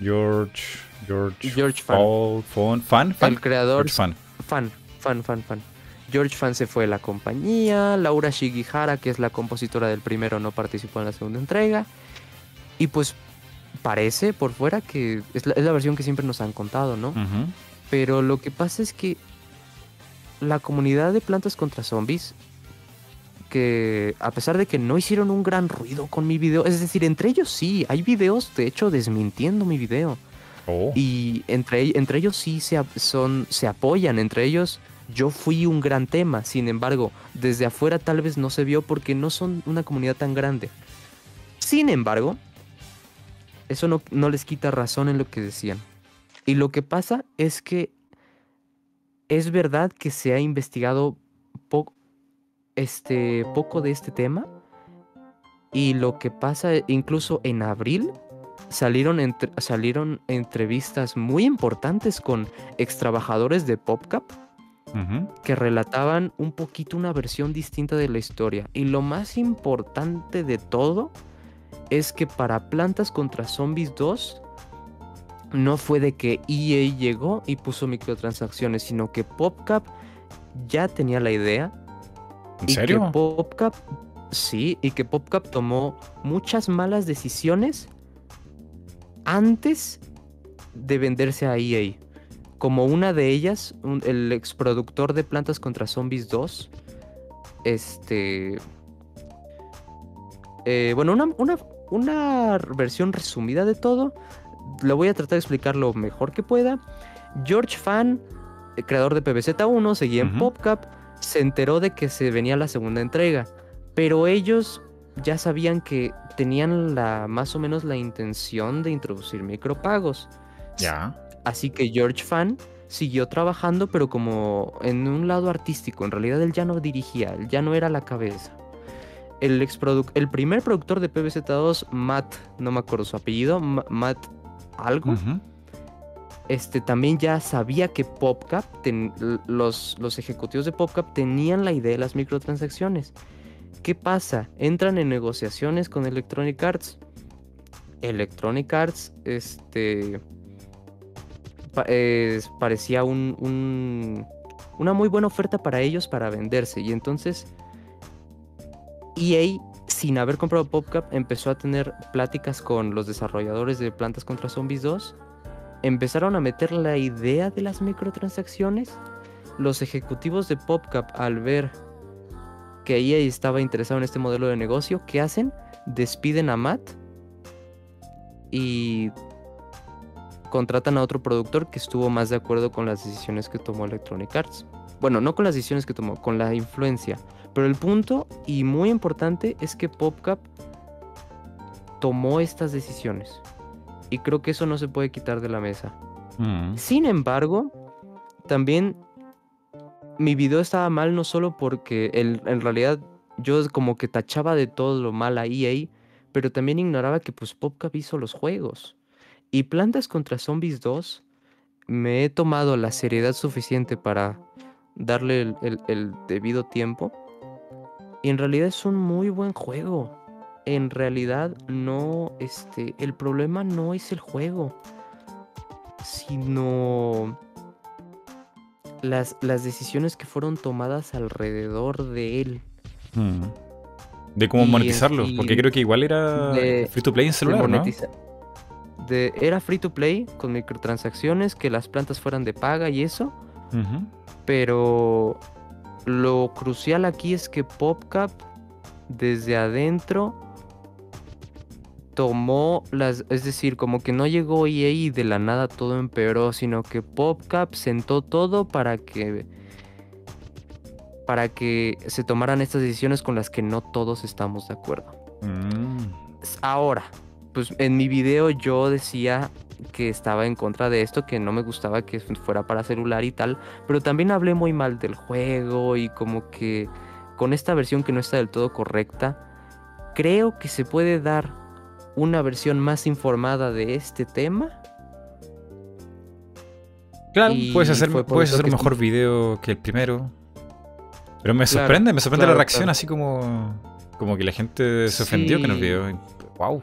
George. George. George Fan. Paul Fan. Fan. Fan. el creador, George Fan. fan, fan, fan, fan. George Fan se fue de la compañía, Laura Shigihara, que es la compositora del primero, no participó en la segunda entrega. Y pues parece por fuera que es la, es la versión que siempre nos han contado, ¿no? Pero lo que pasa es que la comunidad de plantas contra zombies, que a pesar de que no hicieron un gran ruido con mi video, es decir, entre ellos sí, hay videos de hecho desmintiendo mi video. Oh. Y entre, entre ellos sí se, son, se apoyan, entre ellos yo fui un gran tema, sin embargo, desde afuera tal vez no se vio porque no son una comunidad tan grande. Sin embargo, eso no, no les quita razón en lo que decían. Y lo que pasa es que es verdad que se ha investigado este, poco de este tema Y lo que pasa, incluso en abril, salieron, entre- salieron entrevistas muy importantes con ex trabajadores de PopCap que relataban un poquito una versión distinta de la historia. Y lo más importante de todo es que para Plantas contra Zombies 2 no fue de que EA llegó y puso microtransacciones, sino que PopCap ya tenía la idea ¿En y serio? que PopCap, sí, y que PopCap tomó muchas malas decisiones antes de venderse a EA. Como una de ellas, un- el exproductor de Plantas contra Zombies 2, este... eh, bueno, una, una, una versión resumida de todo. Lo voy a tratar de explicar lo mejor que pueda. George Fan, el creador de PBZ1, seguía en. PopCap, se enteró de que se venía la segunda entrega, pero ellos ya sabían que tenían la más o menos la intención de introducir micropagos. Ya. Así que George Fan siguió trabajando, pero como en un lado artístico. En realidad él ya no dirigía, él ya no era la cabeza. El, exproduc- el primer productor de PBZ2, Matt, no me acuerdo su apellido, Ma- Matt algo. Este, también ya sabía que PopCap, los, ejecutivos de PopCap tenían la idea de las microtransacciones. ¿Qué pasa? Entran en negociaciones con Electronic Arts. Electronic Arts, este, pa- es- parecía un, un- una muy buena oferta para ellos para venderse. Y entonces EA, sin haber comprado PopCap, empezó a tener pláticas con los desarrolladores de Plantas contra Zombies 2 empezaron a meter la idea de las microtransacciones. Los ejecutivos de PopCap, al ver que EA estaba interesado en este modelo de negocio, ¿qué hacen? Despiden a Matt y contratan a otro productor que estuvo más de acuerdo con las decisiones que tomó Electronic Arts. Bueno, no con las decisiones que tomó, con la influencia. Pero el punto, y muy importante, es que PopCap tomó estas decisiones. Y creo que eso no se puede quitar de la mesa. Mm. Sin embargo, también mi video estaba mal no solo porque el- en realidad yo como que tachaba de todo lo mal a EA, pero también ignoraba que pues PopCap hizo los juegos. Y Plantas contra Zombies 2 me he tomado la seriedad suficiente para darle el, el- el debido tiempo. Y en realidad es un muy buen juego. En realidad no, este, el problema no es el juego sino las, las decisiones que fueron tomadas alrededor de él. Mm. De cómo Y monetizarlo, porque creo que igual era de- free to play en de celular, ¿no? monetiza- de- era free to play con microtransacciones, que las plantas fueran de paga y eso, pero lo crucial aquí es que PopCap desde adentro tomó las, es decir, como que no llegó EA y de la nada todo empeoró, sino que PopCap sentó todo para que para que se tomaran estas decisiones con las que no todos estamos de acuerdo. Mm. Ahora, pues en mi video yo decía que estaba en contra de esto, que no me gustaba que fuera para celular y tal, pero también hablé muy mal del juego y como que con esta versión que no está del todo correcta, creo que se puede dar una versión más informada de este tema. Claro, Y puedes hacer, puedes hacer un que- mejor video que el primero. Pero me Claro, sorprende, me sorprende claro, la reacción, claro. así como, como que la gente se ofendió el Sí. video. Wow.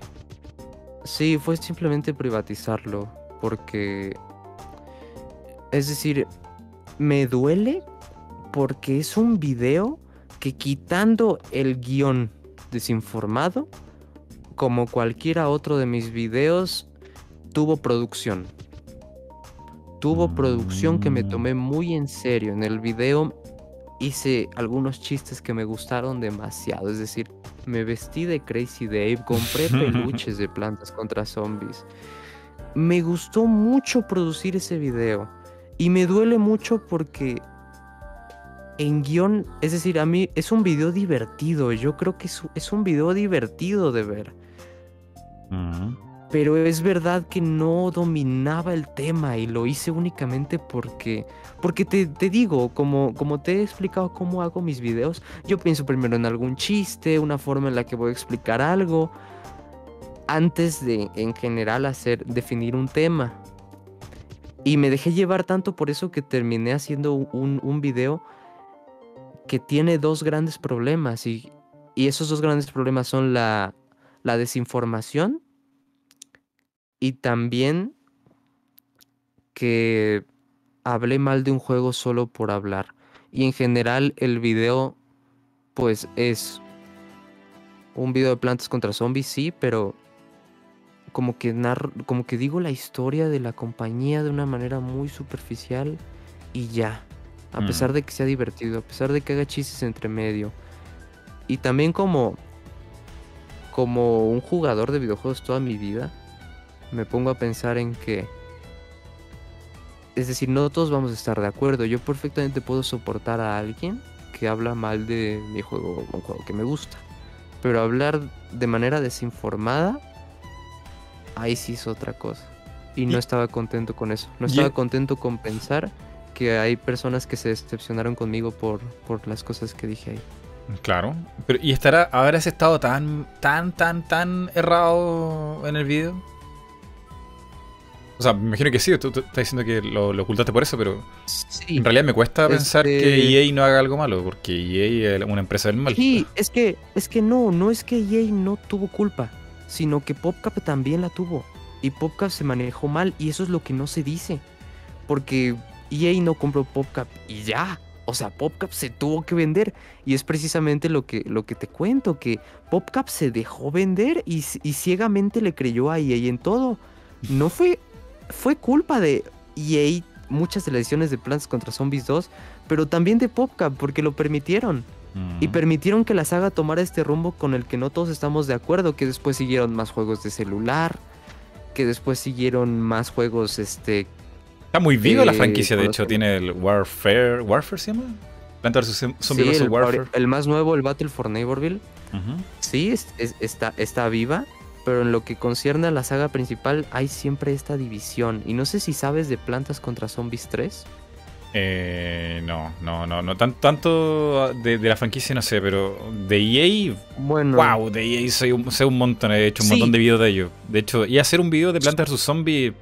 Sí, fue simplemente privatizarlo, porque... Es decir, me duele porque es un video que quitando el guion desinformado, como cualquiera otro de mis videos, tuvo producción. Tuvo producción que me tomé muy en serio. En el video hice algunos chistes que me gustaron demasiado. Es decir, me vestí de Crazy Dave, compré peluches de plantas contra zombies. Me gustó mucho producir ese video. Y me duele mucho porque en guion, es decir, a mí es un video divertido. Yo creo que es, es un video divertido de ver. Pero es verdad que no dominaba el tema y lo hice únicamente porque, porque te, te digo, como, como te he explicado cómo hago mis videos, yo pienso primero en algún chiste, una forma en la que voy a explicar algo, antes de en general hacer, definir un tema. Y me dejé llevar tanto por eso que terminé haciendo un, un video que tiene dos grandes problemas y, y esos dos grandes problemas son la, la desinformación y también que hablé mal de un juego solo por hablar. Y en general el video pues es un video de plantas contra zombies, sí, pero como que narro, como que digo la historia de la compañía de una manera muy superficial y ya. A Mm. pesar de que sea divertido, a pesar de que haga chistes entre medio. Y también como como un jugador de videojuegos toda mi vida, me pongo a pensar en que es decir, no todos vamos a estar de acuerdo. Yo perfectamente puedo soportar a alguien que habla mal de mi juego, un juego que me gusta. Pero hablar de manera desinformada, ahí sí es otra cosa. Y no estaba contento con eso. No y- estaba contento con pensar que hay personas que se decepcionaron conmigo por, por las cosas que dije ahí. Claro. Pero, ¿y estará, habrás estado tan, tan, tan, tan errado en el video? O sea, me imagino que sí, tú, tú estás diciendo que lo, lo ocultaste por eso, pero Sí. en realidad me cuesta pensar Este- que EA no haga algo malo, porque EA es una empresa del mal. Sí, es que, es que no, no es que EA no tuvo culpa, sino que PopCap también la tuvo. Y PopCap se manejó mal y eso es lo que no se dice. Porque EA no compró PopCap y ya. O sea, PopCap se tuvo que vender. Y es precisamente lo que, lo que te cuento, que PopCap se dejó vender y, y ciegamente le creyó a EA en todo. No fue, fue culpa de EA muchas de las decisiones de Plants contra Zombies 2, pero también de PopCap porque lo permitieron. Mm. Y permitieron que la saga tomara este rumbo con el que no todos estamos de acuerdo, que después siguieron más juegos de celular, que después siguieron más juegos, este... Está muy viva la eh, franquicia, de hecho. Tiene el Warfare. ¿Warfare se llama? Planta vs. Zombie sí, vs. el, Warfare. el más nuevo, el Battle for Neighborville, sí, es- es- está, está viva, pero en lo que concierne a la saga principal hay siempre esta división. Y no sé si sabes de Plantas contra Zombies 3. Eh, no, no, no, no. Tan, tanto de, de la franquicia no sé, pero de EA Bueno, Wow, de ahí sé un, sé un montón, he hecho un Sí. montón de videos de ello. De hecho, a hacer un video de Plantas vs Zombie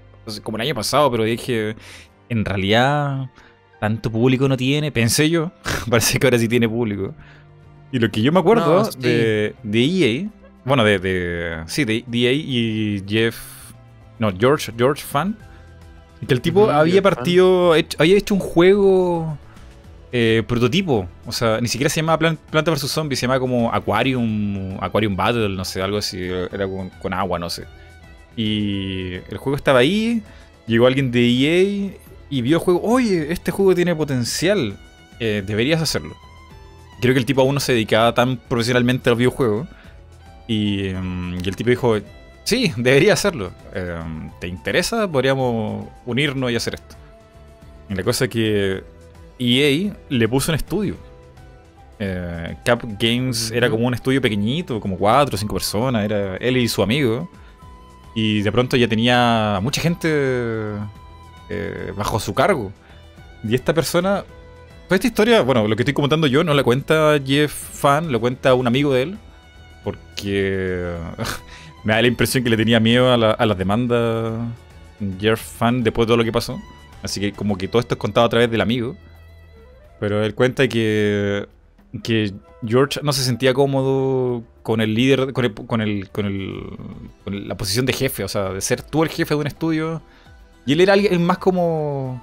como el año pasado, pero dije, en realidad, tanto público no tiene, pensé yo. Parece que ahora sí tiene público. Y lo que yo me acuerdo No, sí. de, de EA, bueno, de, de- sí, de, EA y Jeff, no, George, George Fan, que el tipo había George partido, hecho- había hecho un juego eh, prototipo. O sea, ni siquiera se llamaba Plan- Planta vs Zombies, se llamaba como Aquarium, Aquarium Battle, no sé, algo así. Era con, con agua, no sé. Y el juego estaba ahí, llegó alguien de EA y vio el juego, oye, este juego tiene potencial, eh, deberías hacerlo. Creo que el tipo aún no se dedicaba tan profesionalmente a los videojuegos. Y, mm, y el tipo dijo, sí, debería hacerlo. Eh, ¿Te interesa? Podríamos unirnos y hacer esto. Y la cosa es que EA le puso un estudio. Eh, Cap Games era como un estudio pequeñito, como cuatro o cinco personas, era él y su amigo. Y de pronto ya tenía mucha gente eh, bajo su cargo. Y esta persona... Toda esta historia, bueno, lo que estoy comentando yo no la cuenta Jeff Fan, lo cuenta un amigo de él. Porque me da la impresión que le tenía miedo a, la- a las demandas Jeff Fan después de todo lo que pasó. Así que como que todo esto es contado a través del amigo. Pero él cuenta que, que George no se sentía cómodo con el líder, con, el, con, el, con, el- con la posición de jefe, o sea, de ser tú el jefe de un estudio. Y él era alguien más como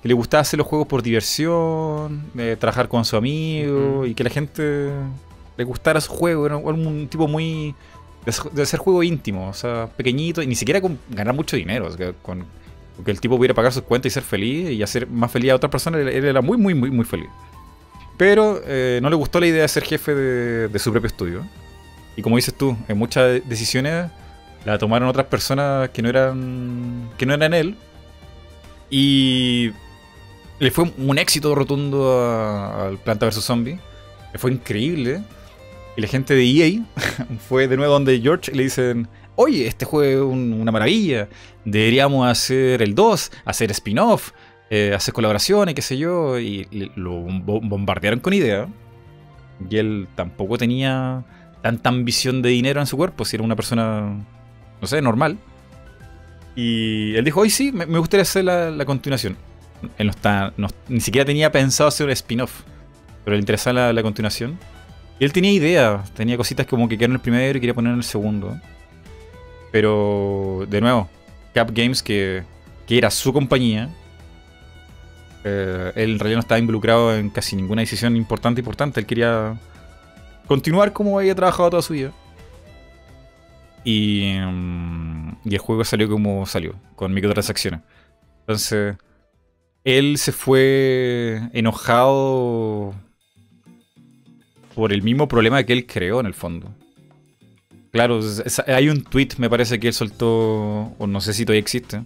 que le gustaba hacer los juegos por diversión, eh, trabajar con su amigo y que la gente le gustara su juego. Era un, un tipo muy. de, de hacer juego íntimo, o sea, pequeñito y ni siquiera con ganar mucho dinero. o sea, con, con que el tipo pudiera pagar sus cuentas y ser feliz y hacer más feliz a otras personas, él, él era muy, muy, muy, muy feliz. Pero eh, no le gustó la idea de ser jefe de, de su propio estudio. Y como dices tú, en muchas decisiones la tomaron otras personas que no eran que no eran él. Y le fue un éxito rotundo al Planta vs Zombie. Le fue increíble. Y la gente de EA fue de nuevo donde George le dicen, oye, este juego es un- una maravilla, deberíamos hacer el 2, hacer spin-off, eh, hacer colaboraciones, qué sé yo, y lo bo- bombardearon con ideas. Y él tampoco tenía tanta ambición de dinero en su cuerpo, si era una persona, no sé, normal. Y él dijo, hoy sí, me, gustaría hacer la, continuación. Él no está, ni siquiera tenía pensado hacer un spin-off, pero le interesaba la, la continuación. Y él tenía ideas, tenía cositas como que quedaron en el primero y quería poner en el segundo. Pero, de nuevo, Cap Games, que, que era su compañía, eh, él en realidad no estaba involucrado en casi ninguna decisión importante, importante. Él quería continuar como había trabajado toda su vida. Y, mm, y el juego salió como salió, con microtransacciones. Entonces, él se fue enojado por el mismo problema que él creó en el fondo. Claro, hay un tweet, me parece que él soltó, o no sé si todavía existe,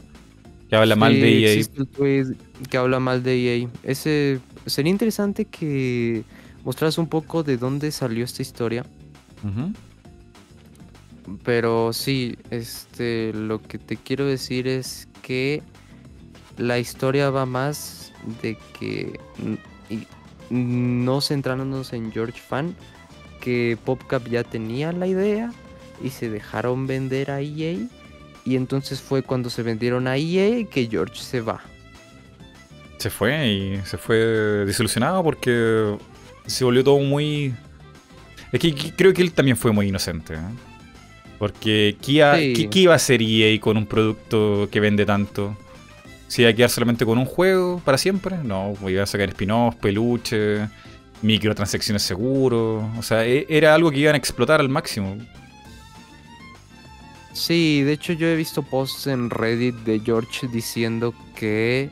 que habla mal de EA. existe el tweet que habla mal de EA. Ese sería interesante que mostraras un poco de dónde salió esta historia. Pero sí, este, lo que te quiero decir es que la historia va más de que y no centrándonos en George Fan, que PopCap ya tenía la idea y se dejaron vender a EA y entonces fue cuando se vendieron a EA que George se va. Se fue y se fue desilusionado porque se volvió todo muy... Es que creo que él también fue muy inocente. ¿eh? Porque ¿qué Sí. qué- qué iba a hacer EA con un producto que vende tanto? ¿Se iba a quedar solamente con un juego para siempre? No, pues iba a sacar spin-offs, peluches, microtransacciones seguro. O sea, e- era algo que iban a explotar al máximo. Sí, de hecho yo he visto posts en Reddit de George diciendo que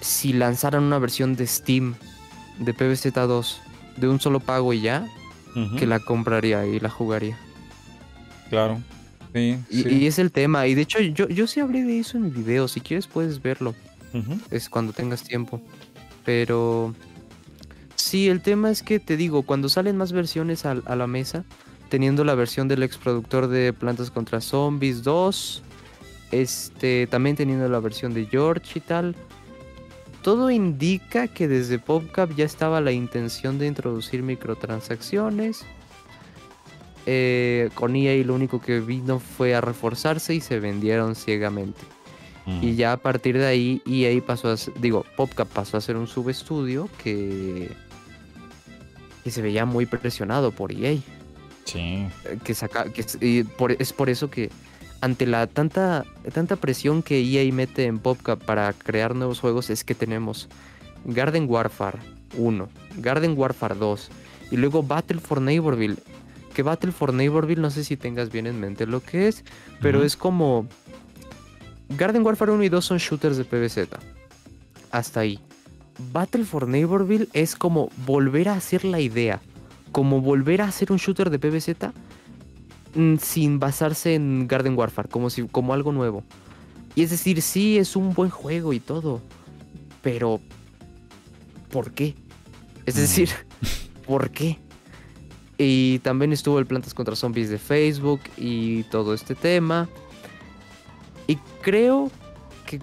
si lanzaran una versión de Steam de PVZ2 de un solo pago y ya, que la compraría y la jugaría. Claro. Sí, Y, sí. y es el tema, y de hecho yo, yo sí hablé de eso en mi video, si quieres puedes verlo, es cuando tengas tiempo. Pero sí, el tema es que te digo, cuando salen más versiones al- a, la mesa, teniendo la versión del ex productor de Plantas contra Zombies 2, este, también teniendo la versión de George y tal, todo indica que desde PopCap ya estaba la intención de introducir microtransacciones. Eh, con EA lo único que vino fue a reforzarse y se vendieron ciegamente. Y ya a partir de ahí, EA pasó a digo, PopCap pasó a ser un subestudio que, que se veía muy presionado por EA. Sí. eh, Que saca, que y por- es por eso que ante la tanta, tanta presión que EA mete en PopCap para crear nuevos juegos, es que tenemos Garden Warfare 1, Garden Warfare 2 y luego Battle for Neighborville. Que Battle for Neighborville no sé si tengas bien en mente lo que es, pero es como Garden Warfare 1 y 2 son shooters de PvZ. Hasta ahí. Battle for Neighborville es como volver a hacer la idea. Como volver a hacer un shooter de PvZ mm, sin basarse en Garden Warfare, como, si, como algo nuevo. Y es decir, sí, es un buen juego y todo. Pero, ¿por qué? Es Mm. decir, ¿por qué? Y también estuvo el Plantas contra Zombies de Facebook y todo este tema. Y creo que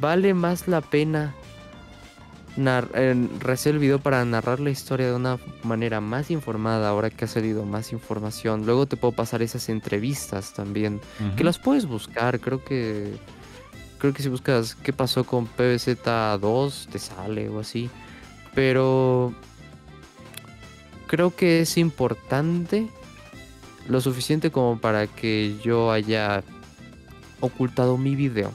vale más la pena nar- eh, hacer el video para narrar la historia de una manera más informada ahora que ha salido más información. Luego te puedo pasar esas entrevistas también, que las puedes buscar. Creo que creo que si buscas qué pasó con PVZ2 te sale o así. Pero creo que es importante lo suficiente como para que yo haya ocultado mi video.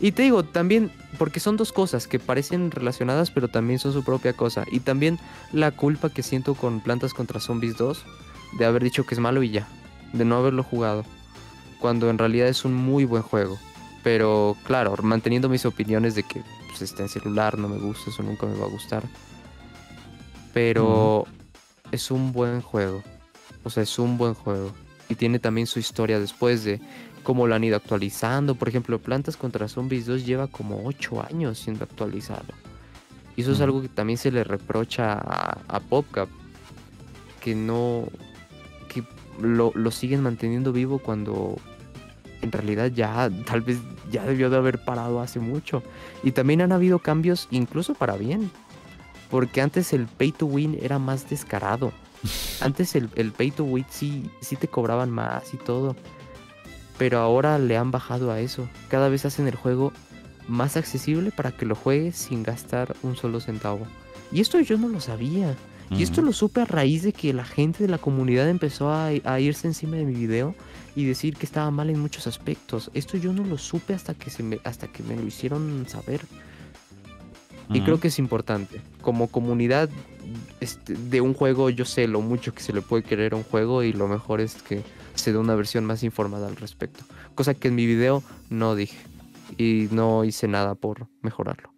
Y te digo, también, porque son dos cosas que parecen relacionadas, pero también son su propia cosa. Y también la culpa que siento con Plantas contra Zombies 2, de haber dicho que es malo y ya, de no haberlo jugado, cuando en realidad es un muy buen juego. Pero claro, manteniendo mis opiniones de que pues, está en celular, no me gusta, eso nunca me va a gustar. Pero es un buen juego. O sea, es un buen juego. Y tiene también su historia después de cómo lo han ido actualizando. Por ejemplo, Plantas contra Zombies 2 lleva como 8 años siendo actualizado. Y eso es algo que también se le reprocha a, a PopCap. Que no. Que lo, lo siguen manteniendo vivo cuando en realidad ya tal vez ya debió de haber parado hace mucho. Y también han habido cambios incluso para bien. Porque antes el pay to win era más descarado. Antes el, el pay to win sí, sí te cobraban más y todo. Pero ahora le han bajado a eso. Cada vez hacen el juego más accesible para que lo juegues sin gastar un solo centavo. Y esto yo no lo sabía. Y esto lo supe a raíz de que la gente de la comunidad empezó a, a irse encima de mi video y decir que estaba mal en muchos aspectos. Esto yo no lo supe hasta que, se me, hasta que me lo hicieron saber. Y creo que es importante. Como comunidad este, de un juego, yo sé lo mucho que se le puede querer a un juego y lo mejor es que se dé una versión más informada al respecto. Cosa que en mi video no dije. Y no hice nada por mejorarlo.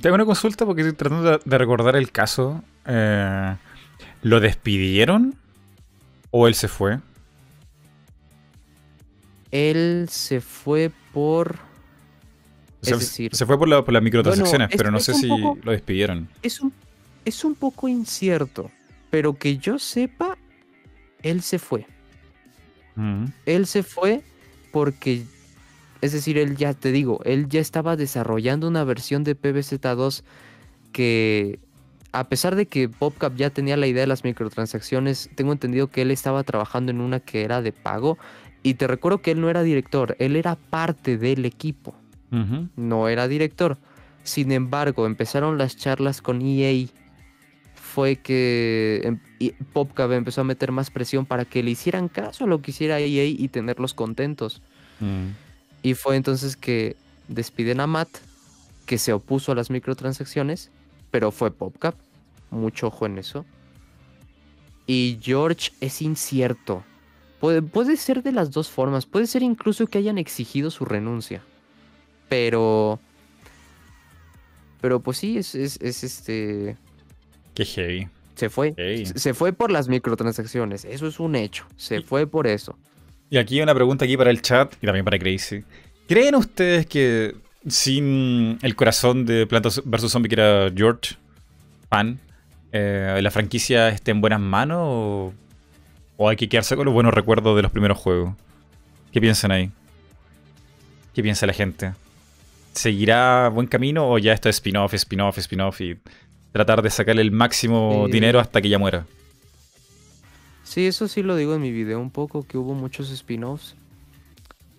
Tengo una consulta porque estoy tratando de, recordar el caso. Eh, ¿Lo despidieron o él se fue? Él se fue por... O sea, Es decir- se fue por, la- por las microtransacciones, Bueno, es- pero no sé si poco- lo despidieron. Es un, es un poco incierto. Pero que yo sepa, él se fue. Él se fue porque, es decir, él ya te digo, él ya estaba desarrollando una versión de PBZ2 que, a pesar de que PopCap ya tenía la idea de las microtransacciones, tengo entendido que él estaba trabajando en una que era de pago. Y te recuerdo que él no era director, él era parte del equipo, no era director. Sin embargo, empezaron las charlas con EA. Fue que em- PopCap empezó a meter más presión para que le hicieran caso a lo que hiciera EA y tenerlos contentos. Mm. Y fue entonces que despiden a Matt, que se opuso a las microtransacciones, pero fue PopCap. Mucho ojo en eso. Y George es incierto. Puede, puede ser de las dos formas. Puede ser incluso que hayan exigido su renuncia. Pero. Pero pues sí, es, es, es este. Qué heavy. Se fue. Se se fue por las microtransacciones. Eso es un hecho. Se Y- fue por eso. Y aquí una pregunta aquí para el chat y también para Crazy. ¿Creen ustedes que sin el corazón de Plantas vs. Zombie que era George, fan, eh, la franquicia esté en buenas manos o, o hay que quedarse con los buenos recuerdos de los primeros juegos? ¿Qué piensan ahí? ¿Qué piensa la gente? ¿Seguirá buen camino o ya esto es spin-off, spin-off, spin-off y tratar de sacarle el máximo Eh, dinero hasta que ya muera? Sí, eso sí lo digo en mi video un poco, que hubo muchos spin-offs.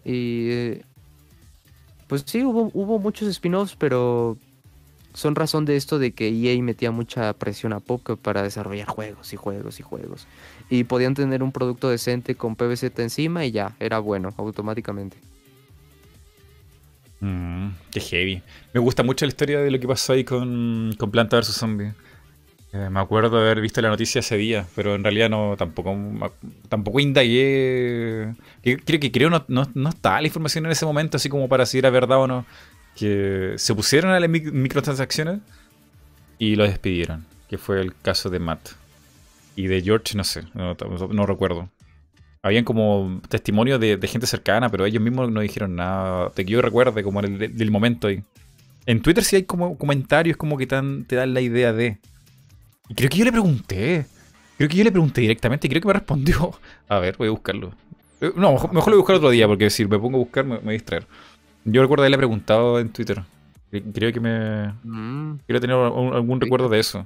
Y... eh, Pues sí, hubo, hubo muchos spin-offs, pero son razón de esto de que EA metía mucha presión a PopCap para desarrollar juegos y juegos y juegos. Y podían tener un producto decente con PVZ encima y ya, era bueno, automáticamente. Mm, qué heavy. Me gusta mucho la historia de lo que pasó ahí con, con Planta vs. Zombie. Eh, me acuerdo de haber visto la noticia ese día, pero en realidad no tampoco tampoco indagué. Creo que creo no, no, estaba la información en ese momento, así como para si era verdad o no. Que se pusieron a las mic- microtransacciones y lo despidieron. Que fue el caso de Matt. Y de George, no sé, no recuerdo. Habían como testimonios de, de gente cercana, pero ellos mismos no dijeron nada. De que yo recuerde, como el, del- momento ahí. En Twitter sí hay como comentarios como que tan- te dan la idea de. Y creo que yo le pregunté. Creo que yo le pregunté directamente y creo que me respondió. A ver, voy a buscarlo. Eh, No, mejor, mejor lo voy a buscar otro día porque si me pongo a buscar me, me voy a distraer. Yo recuerdo haberle preguntado en Twitter. Cre- Creo que me. Mm, Quiero tener algún, recuerdo de eso.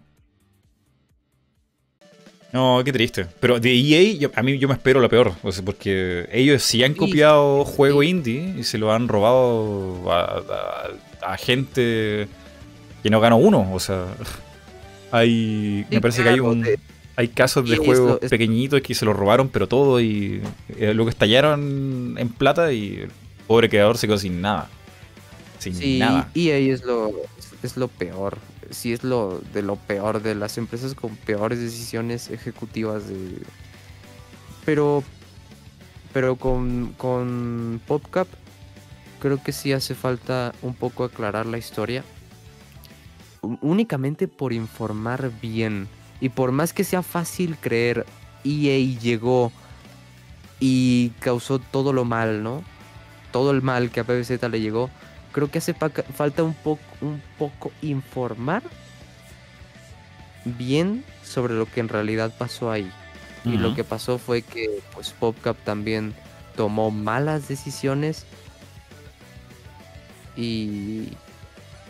No, qué triste. Pero de EA, yo- a mí yo me espero lo peor. o sea, porque ellos sí han copiado sí. juego indie y se lo han robado a, a- a gente que no ganó uno. O sea, hay. Me parece que hay un. de- Hay casos de juegos lo- pequeñitos que se lo robaron, pero todo y eh, luego estallaron en plata y el pobre creador se quedó sin nada. Sin Sí, nada. EA es lo, es lo peor. Sí, es lo de lo peor de las empresas con peores decisiones ejecutivas de. Pero. Pero con, con PopCap creo que sí hace falta un poco aclarar la historia. Únicamente por informar bien. Y por más que sea fácil creer, EA llegó y causó todo lo mal, ¿no? Todo el mal que a PBZ le llegó creo que hace falta un poco, un poco informar bien sobre lo que en realidad pasó ahí. Y lo que pasó fue que pues PopCap también tomó malas decisiones. Y,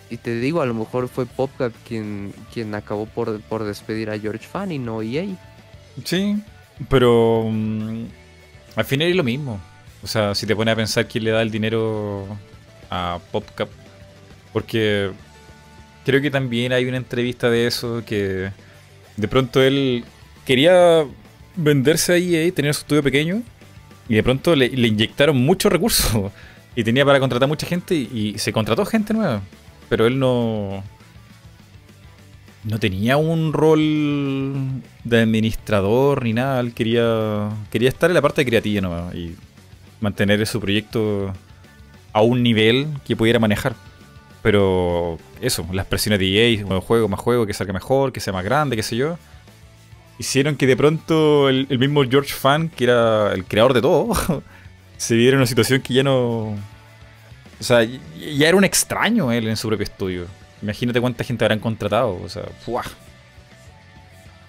y te digo, a lo mejor fue PopCap quien, quien acabó por, por despedir a George Fan y no EA. Sí, pero mm, al final es lo mismo. O sea, si te pones a pensar quién le da el dinero a PopCap, porque creo que también hay una entrevista de eso que de pronto él quería venderse a EA, tener su estudio pequeño, y de pronto le, inyectaron muchos recursos y tenía para contratar mucha gente y, y se contrató gente nueva, pero él no no tenía un rol de administrador ni nada, él quería quería estar en la parte creativa nomás y mantener su proyecto a un nivel que pudiera manejar. Pero eso, las presiones de EA, juego, más juego, que salga mejor, que sea más grande, qué sé yo, hicieron que de pronto el, el mismo George Fan, que era el creador de todo, se viera en una situación que ya no... O sea, ya era un extraño él en su propio estudio. Imagínate cuánta gente habrán contratado. O sea, ¡fuah!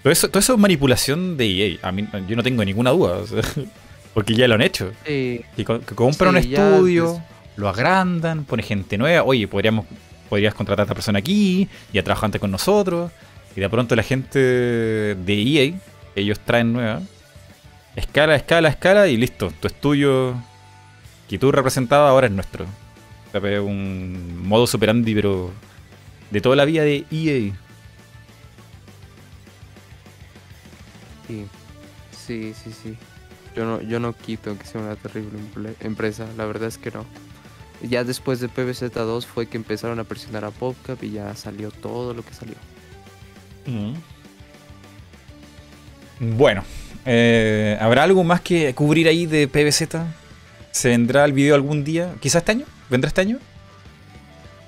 Todo eso, todo eso es manipulación de EA. A mí, yo no tengo ninguna duda. o sea, porque ya lo han hecho. Sí, Que, que compran Sí, un ya, estudio, pues. Lo agrandan, pone gente nueva. Oye, podríamos, podrías contratar a esta persona aquí, ya trabajó antes con nosotros. Y de pronto la gente de EA, ellos traen nueva, escala, escala, escala y listo. Tu estudio que tú representabas ahora es nuestro. Un modo superandi, pero de toda la vida de EA. sí, sí, sí, sí. Yo no, yo no quito que sea una terrible empresa, la verdad es que no. Ya después de PBZ2 fue que empezaron a presionar a PopCap y ya salió todo lo que salió. Bueno, eh, ¿habrá algo más que cubrir ahí de PBZ? ¿Se vendrá el video algún día? ¿Quizás este año? ¿Vendrá este año?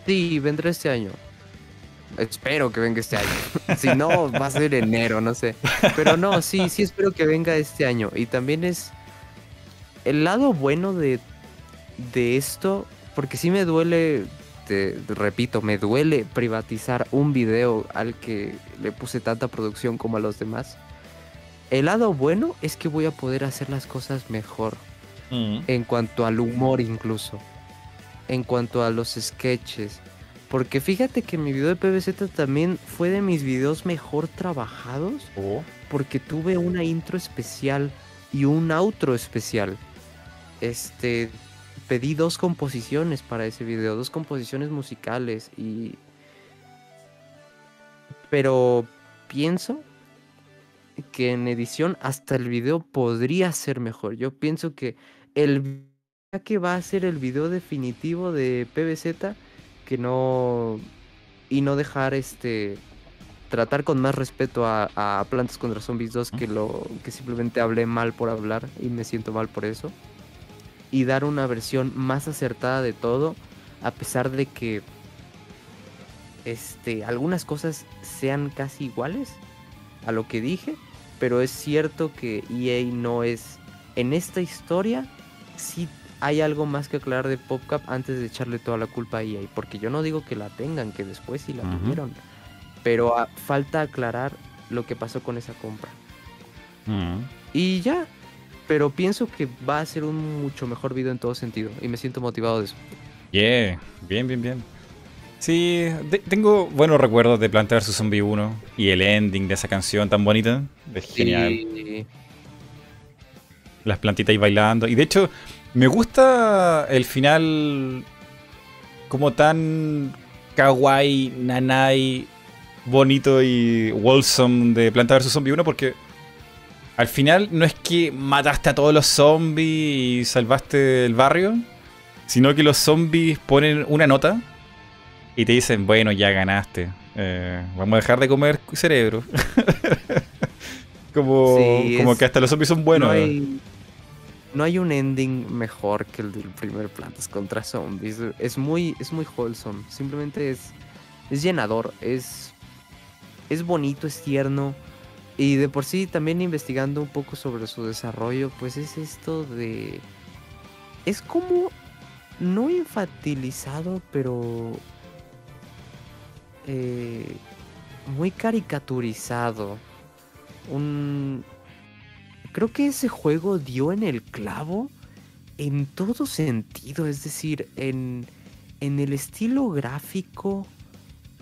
Sí, vendrá este año. Espero que venga este año. si no, va a ser enero, no sé. Pero no, sí, sí espero que venga este año. Y también es el lado bueno de, de esto, porque sí me duele, te repito, me duele privatizar un video al que le puse tanta producción como a los demás. El lado bueno es que voy a poder hacer las cosas mejor en cuanto al humor incluso, en cuanto a los sketches. Porque fíjate que mi video de PBZ también fue de mis videos mejor trabajados Oh. porque tuve una intro especial y un outro especial. Este, pedí dos composiciones para ese video, dos composiciones musicales y... Pero pienso que en edición hasta el video podría ser mejor. Yo pienso que el que va a ser el video definitivo de PBZ que no y no dejar este tratar con más respeto a, a Plantas contra Zombies 2 que lo que simplemente hablé mal por hablar y me siento mal por eso y dar una versión más acertada de todo a pesar de que este algunas cosas sean casi iguales a lo que dije pero es cierto que EA no es en esta historia sí hay algo más que aclarar de PopCap antes de echarle toda la culpa a EA porque yo no digo que la tengan que después sí la tuvieron pero ah, falta aclarar lo que pasó con esa compra. Y ya pero pienso que va a ser un mucho mejor video en todo sentido y me siento motivado de eso Yeah, bien, bien, bien. Sí, de- tengo buenos recuerdos de Planta vs Zombie 1 y el ending de esa canción tan bonita. Es genial. Y- Las plantitas ahí bailando. Y de hecho, me gusta el final como tan kawaii, nanai, bonito y wholesome de Planta vs Zombie 1 porque al final no es que mataste a todos los zombies y salvaste el barrio, sino que los zombies ponen una nota y te dicen, bueno, ya ganaste. Eh, vamos a dejar de comer cerebro. como, Sí, como es- que hasta los zombies son buenos. No hay, no hay un ending mejor que el del primer Plantas contra Zombies. Es muy, es muy wholesome. Simplemente es, es llenador. Es, es bonito, es tierno. Y de por sí, también investigando un poco sobre su desarrollo, pues es esto de. Es como. No infantilizado, pero. eh, muy caricaturizado. Un. creo que ese juego dio en el clavo en todo sentido, es decir, en, en el estilo gráfico,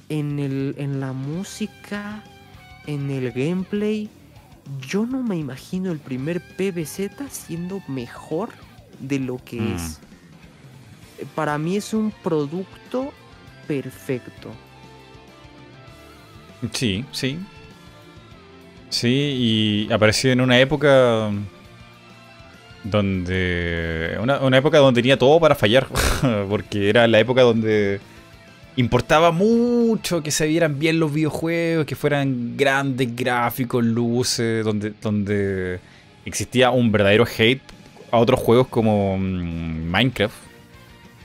en, el, en la música, en el gameplay. Yo no me imagino el primer PBZ siendo mejor de lo que Mm. es. Para mí es un producto perfecto. Sí, sí. Sí, y apareció en una época donde. Una, una época donde tenía todo para fallar. Porque era la época donde importaba mucho que se vieran bien los videojuegos, que fueran grandes gráficos, luces, donde, donde existía un verdadero hate a otros juegos como mm, Minecraft.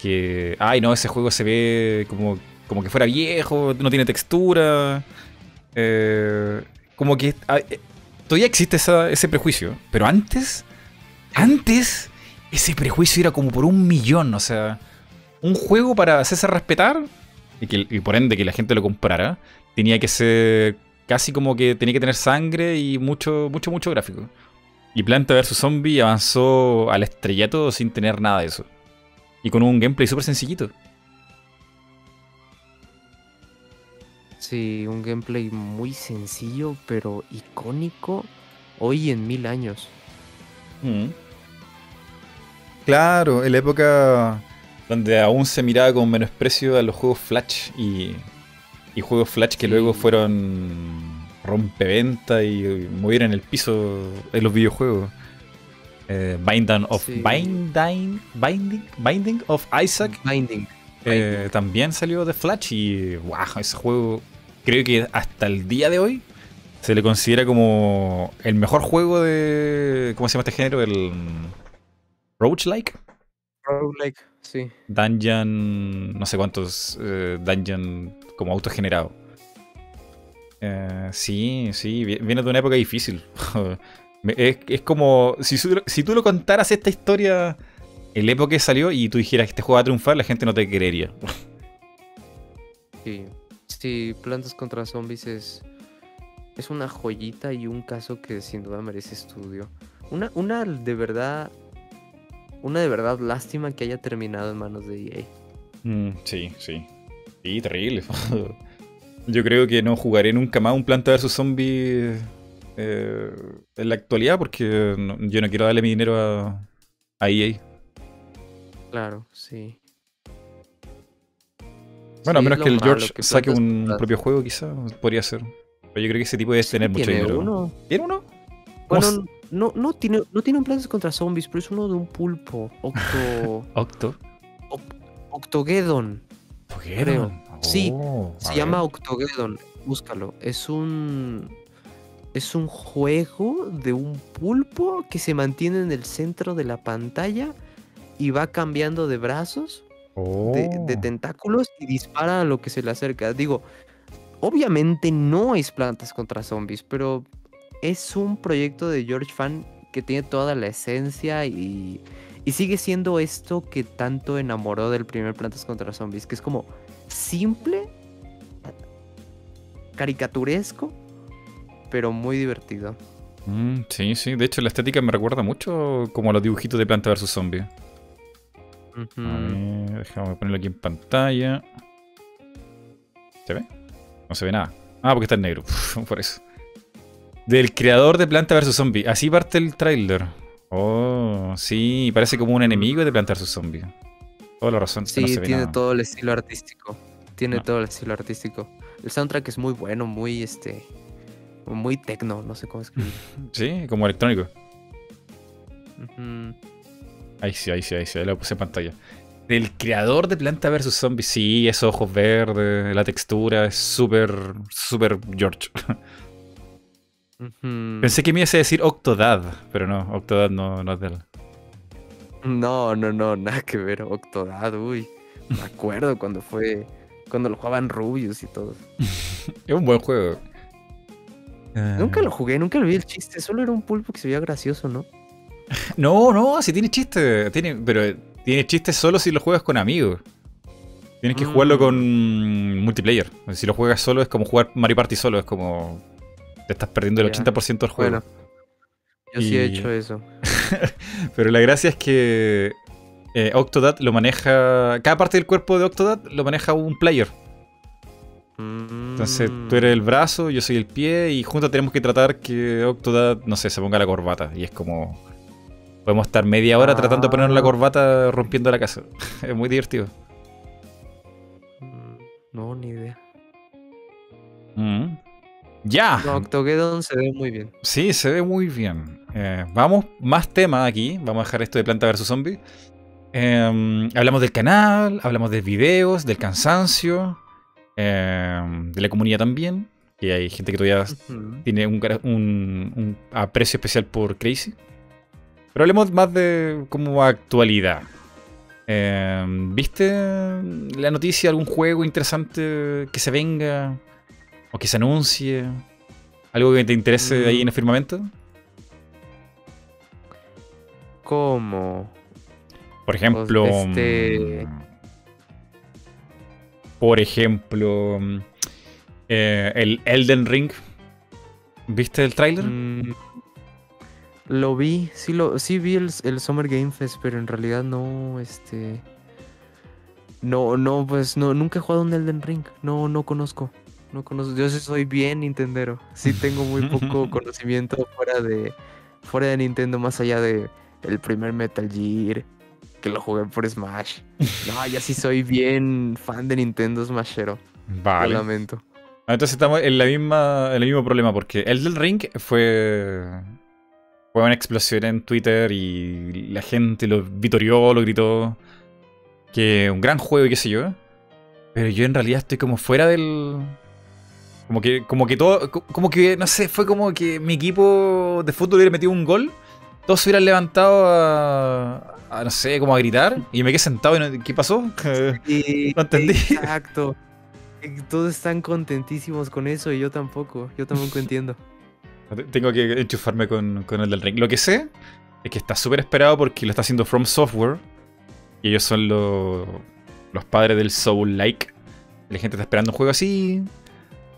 Que, ay no, ese juego se ve como, como que fuera viejo, no tiene textura. Eh, como que ah, eh, todavía existe ese prejuicio. Pero antes, antes, ese prejuicio era como por un millón. O sea, un juego para hacerse respetar y, que, y por ende que la gente lo comprara, tenía que ser casi como que tenía que tener sangre y mucho, mucho, mucho gráfico. Y Planta vs. Zombie avanzó al estrellato sin tener nada de eso. Y con un gameplay súper sencillito. Sí, un gameplay muy sencillo, pero icónico hoy en mil años. Claro, en la época donde aún se miraba con menosprecio a los juegos Flash y, y juegos Flash que Sí. luego fueron rompeventa y movieron el piso en los videojuegos. Eh, Binding of Sí. Binding, Binding, Binding of Isaac Binding. eh, también salió de Flash y wow, ese juego creo que hasta el día de hoy se le considera como el mejor juego de ¿cómo se llama este género? El roguelike. Roguelike, sí. Dungeon, no sé cuántos eh, Dungeon como autogenerado. Eh, sí, sí, vi- viene de una época difícil. Es, es como si tú lo contaras esta historia en la época que salió y tú dijeras que este juego va a triunfar, la gente no te creería. Sí, sí, Plantas contra Zombies es, es una joyita y un caso que sin duda merece estudio. Una, una de verdad, una de verdad lástima que haya terminado en manos de EA. Mm, sí, sí. Sí, terrible. Yo creo que no jugaré nunca más un Planta vs Zombie eh, en la actualidad porque no- yo no quiero darle mi dinero a, a E EA. Claro, sí. Bueno, a menos que el George que saque un propio juego, quizá podría ser. Pero yo creo que ese tipo debe Sí, tener mucho tiene dinero. uno. ¿Tiene uno? Bueno, ¿Cómo se- no, no, tiene, no tiene un Plantas contra Zombies, pero es uno de un pulpo. Octo, Octo. Octogeddon. creo. Sí, Oh, Se llama ver. Octogeddon, búscalo. Es un es un juego de un pulpo que se mantiene en el centro de la pantalla y va cambiando de brazos, de, de Oh. tentáculos y dispara a lo que se le acerca. Digo, obviamente no es Plantas contra Zombies, pero es un proyecto de George Fan que tiene toda la esencia y, y sigue siendo esto que tanto enamoró del primer Plantas contra Zombies, que es como simple, caricaturesco, pero muy divertido. Mm, sí, sí. De hecho, la estética me recuerda mucho como a los dibujitos de Planta vs Zombie. A ver, déjame ponerlo aquí en pantalla. ¿Se ve? No se ve nada. Ah, porque está en negro. Por eso. Del creador de Planta vs Zombie. Así parte el tráiler. Oh, sí. Parece como un enemigo de Planta vs Zombie. Toda la razón. Sí, no se ve tiene todo el estilo artístico. Tiene No. todo el estilo artístico. El soundtrack es muy bueno, muy este. Muy tecno, no sé cómo escribir. Sí, como electrónico. Ujú. Ahí sí, ahí sí, ahí sí. Ahí lo puse en pantalla. Del creador de Planta vs Zombie. Sí, esos ojos verdes. La textura es súper, súper George. Pensé que me ibas a decir Octodad. Pero no, Octodad no, no es de él. No, no, no, nada que ver. Octodad, uy. Me acuerdo cuando fue. Cuando lo jugaban Rubius y todo. Es un buen juego. Nunca Ah. lo jugué, nunca lo vi el chiste. Solo era un pulpo que se veía gracioso, ¿no? No, no, si tiene chiste. Tiene, pero eh, tiene chiste solo si lo juegas con amigos. Tienes que jugarlo Mm. con multiplayer. Si lo juegas solo es como jugar Mario Party solo. Es como. Te estás perdiendo el Ya. 80% del juego. Bueno. Yo sí he hecho eso. Pero la gracia es que eh, Octodad lo maneja. Cada parte del cuerpo de Octodad lo maneja un player. Entonces tú eres el brazo, yo soy el pie y juntos tenemos que tratar que Octodad, no sé, se ponga la corbata. Y es como. Podemos estar media hora tratando de ponernos la Ah. corbata rompiendo la casa. es muy divertido. Mm, No, ni idea. Mm. Ya. No, Octogeddon se ve muy bien. Sí, se ve muy bien. Eh, vamos, más temas aquí. Vamos a dejar esto de Planta vs Zombie. Eh, hablamos del canal, hablamos de videos, del cansancio, eh, de la comunidad también. Que hay gente que todavía tiene un, cara- un- un aprecio especial por Crazy. Pero hablemos más de como actualidad. Eh, ¿Viste la noticia, algún juego interesante que se venga o que se anuncie? ¿Algo que te interese Mm. ahí en el firmamento? ¿Cómo? Por ejemplo. este- mm, Por ejemplo. mm, eh, el Elden Ring. ¿Viste el tráiler? Mm, lo vi, sí, lo, sí vi el, el Summer Game Fest, pero en realidad no, este... No, no, pues no, nunca he jugado un Elden Ring, no, no conozco, no conozco, yo sí soy bien Nintendero, sí tengo muy poco conocimiento fuera de, fuera de Nintendo, más allá de el primer Metal Gear, que lo jugué por Smash. No, ya sí soy bien fan de Nintendo Smashero, lo Vale. lamento. Ah, Entonces estamos en la misma, en el mismo problema, porque el del Ring fue, fue una explosión en Twitter y la gente lo vitorió, lo gritó. Que un gran juego y qué sé yo. Pero yo en realidad estoy como fuera del. Como que, como que todo. co- Como que, no sé, fue como que mi equipo de fútbol hubiera metido un gol. Todos se hubieran levantado a. a, no sé, como a gritar. Y me quedé sentado y no- ¿qué pasó? No entendí. Exacto. Todos están contentísimos con eso y yo tampoco. Yo tampoco entiendo. Tengo que enchufarme con, con el del ring. Lo que sé es que está súper esperado porque lo está haciendo From Software. Y ellos son los, los padres del Soul Like. La gente está esperando un juego así.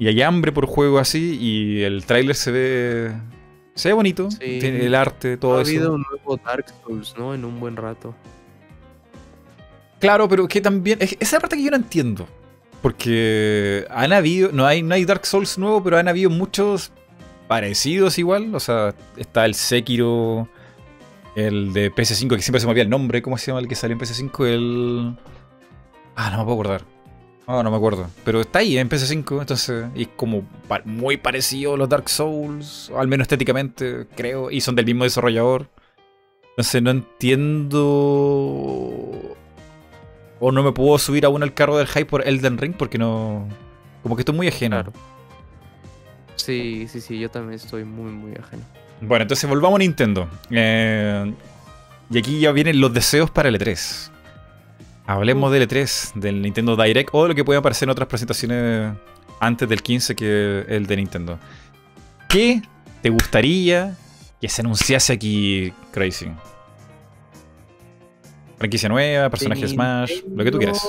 Y hay hambre por juego así. Y el tráiler se ve. Se ve bonito. Sí. Tiene el arte, todo ha eso. habido un nuevo Dark Souls, ¿no? En un buen rato. Claro, pero que también. es- esa parte que yo no entiendo. Porque han habido. No hay, no hay Dark Souls nuevo, pero han habido muchos parecidos igual. O sea, está el Sekiro. El de PS5, que siempre se me olvida el nombre. ¿Cómo se llama el que salió en PS5? El. Ah, no me puedo acordar. Ah, no me acuerdo. Pero está ahí en PS5, entonces. Y es como pa- muy parecido a los Dark Souls. Al menos estéticamente, creo. Y son del mismo desarrollador. Entonces no entiendo. O no me puedo subir aún al carro del hype por Elden Ring porque no. Como que estoy muy ajeno. Claro. Sí, sí, sí, yo también estoy muy, muy ajeno. Bueno, entonces volvamos a Nintendo. Eh, y aquí ya vienen los deseos para el E3. Hablemos del E3, del Nintendo Direct o de lo que puede aparecer en otras presentaciones antes del 15 que el de Nintendo. ¿Qué te gustaría que se anunciase aquí, Crazy? Franquicia nueva, personaje de Smash, lo que tú quieras.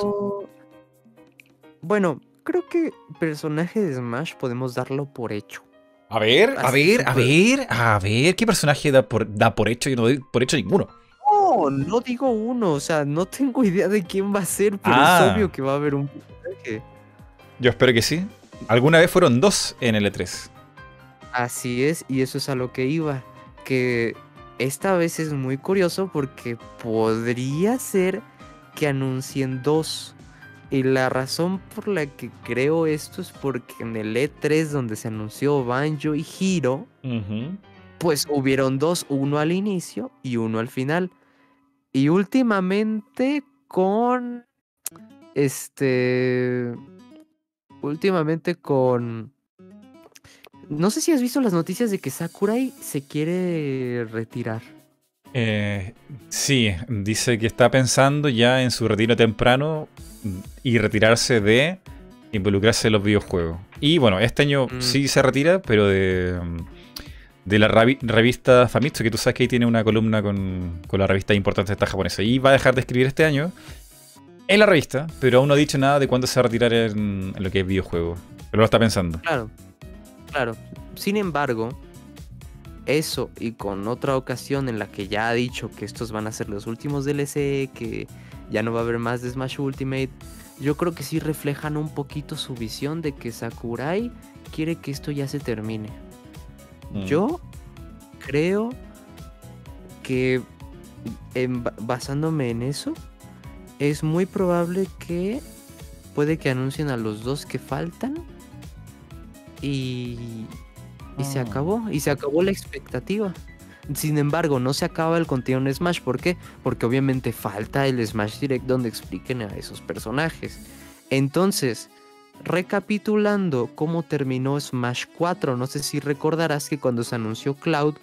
Bueno, creo que personaje de Smash podemos darlo por hecho. A ver, a ver, a ver, a ver, ¿qué personaje da por, da por hecho? Yo no doy por hecho ninguno. No, no digo uno, o sea, no tengo idea de quién va a ser, pero Ah. es obvio que va a haber un personaje. Yo espero que sí. Alguna vez fueron dos en el E E3. Así es, y eso es a lo que iba. Que esta vez es muy curioso porque podría ser que anuncien dos. Y la razón por la que creo esto es porque en el E3 donde se anunció Banjo y Hiro, pues hubieron dos, uno al inicio y uno al final. Y últimamente con este últimamente con no sé si has visto las noticias de que Sakurai se quiere retirar. Eh, sí, dice que está pensando ya en su retiro temprano y retirarse de involucrarse en los videojuegos. Y bueno, este año Mm. sí se retira, pero de, de la revista Famitsu, que tú sabes que ahí tiene una columna con, con la revista importante esta japonesa. Y va a dejar de escribir este año en la revista, pero aún no ha dicho nada de cuándo se va a retirar en, en lo que es videojuego. Pero lo está pensando. Claro. Claro. Sin embargo, eso y con otra ocasión en la que ya ha dicho que estos van a ser los últimos DLC, que ya no va a haber más de Smash Ultimate, yo creo que sí reflejan un poquito su visión de que Sakurai quiere que esto ya se termine. Mm. Yo creo que en- basándome en eso, es muy probable que puede que anuncien a los dos que faltan y, y se Ah. acabó, y se acabó la expectativa. Sin embargo, no se acaba el contenido en Smash. ¿Por qué? Porque obviamente falta el Smash Direct donde expliquen a esos personajes. Entonces, recapitulando cómo terminó Smash 4, no sé si recordarás que cuando se anunció Cloud,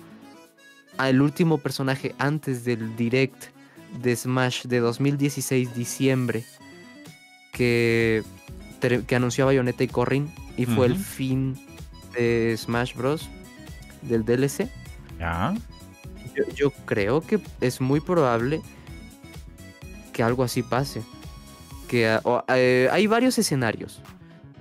el último personaje antes del Direct de Smash de 2016 diciembre, que, anunció a Bayonetta y Corrin, y fue el fin de Smash Bros. del DLC. Ya. Yo, yo creo que es muy probable que algo así pase. Que eh, hay varios escenarios.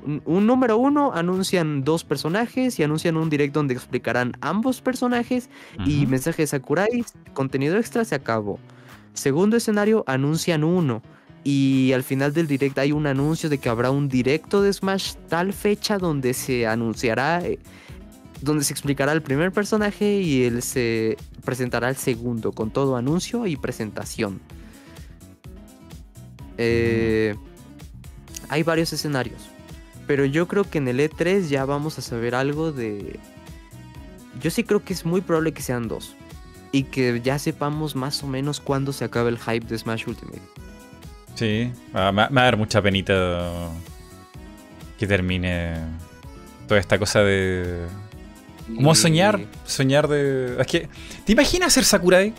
Un, un número uno anuncian dos personajes y anuncian un direct donde explicarán ambos personajes y mensaje de Sakurai, contenido extra se acabó. Segundo escenario, anuncian uno. Y al final del direct hay un anuncio de que habrá un directo de Smash tal fecha donde se anunciará, eh, donde se explicará el primer personaje y él se presentará el segundo con todo anuncio y presentación. Eh, hay varios escenarios. Pero yo creo que en el E3 ya vamos a saber algo de... Yo sí creo que es muy probable que sean dos. Y que ya sepamos más o menos cuándo se acaba el hype de Smash Ultimate. Sí, ah, me, va a dar mucha penita que termine toda esta cosa de... Como soñar, soñar de... Es que, ¿te imaginas ser Sakurai?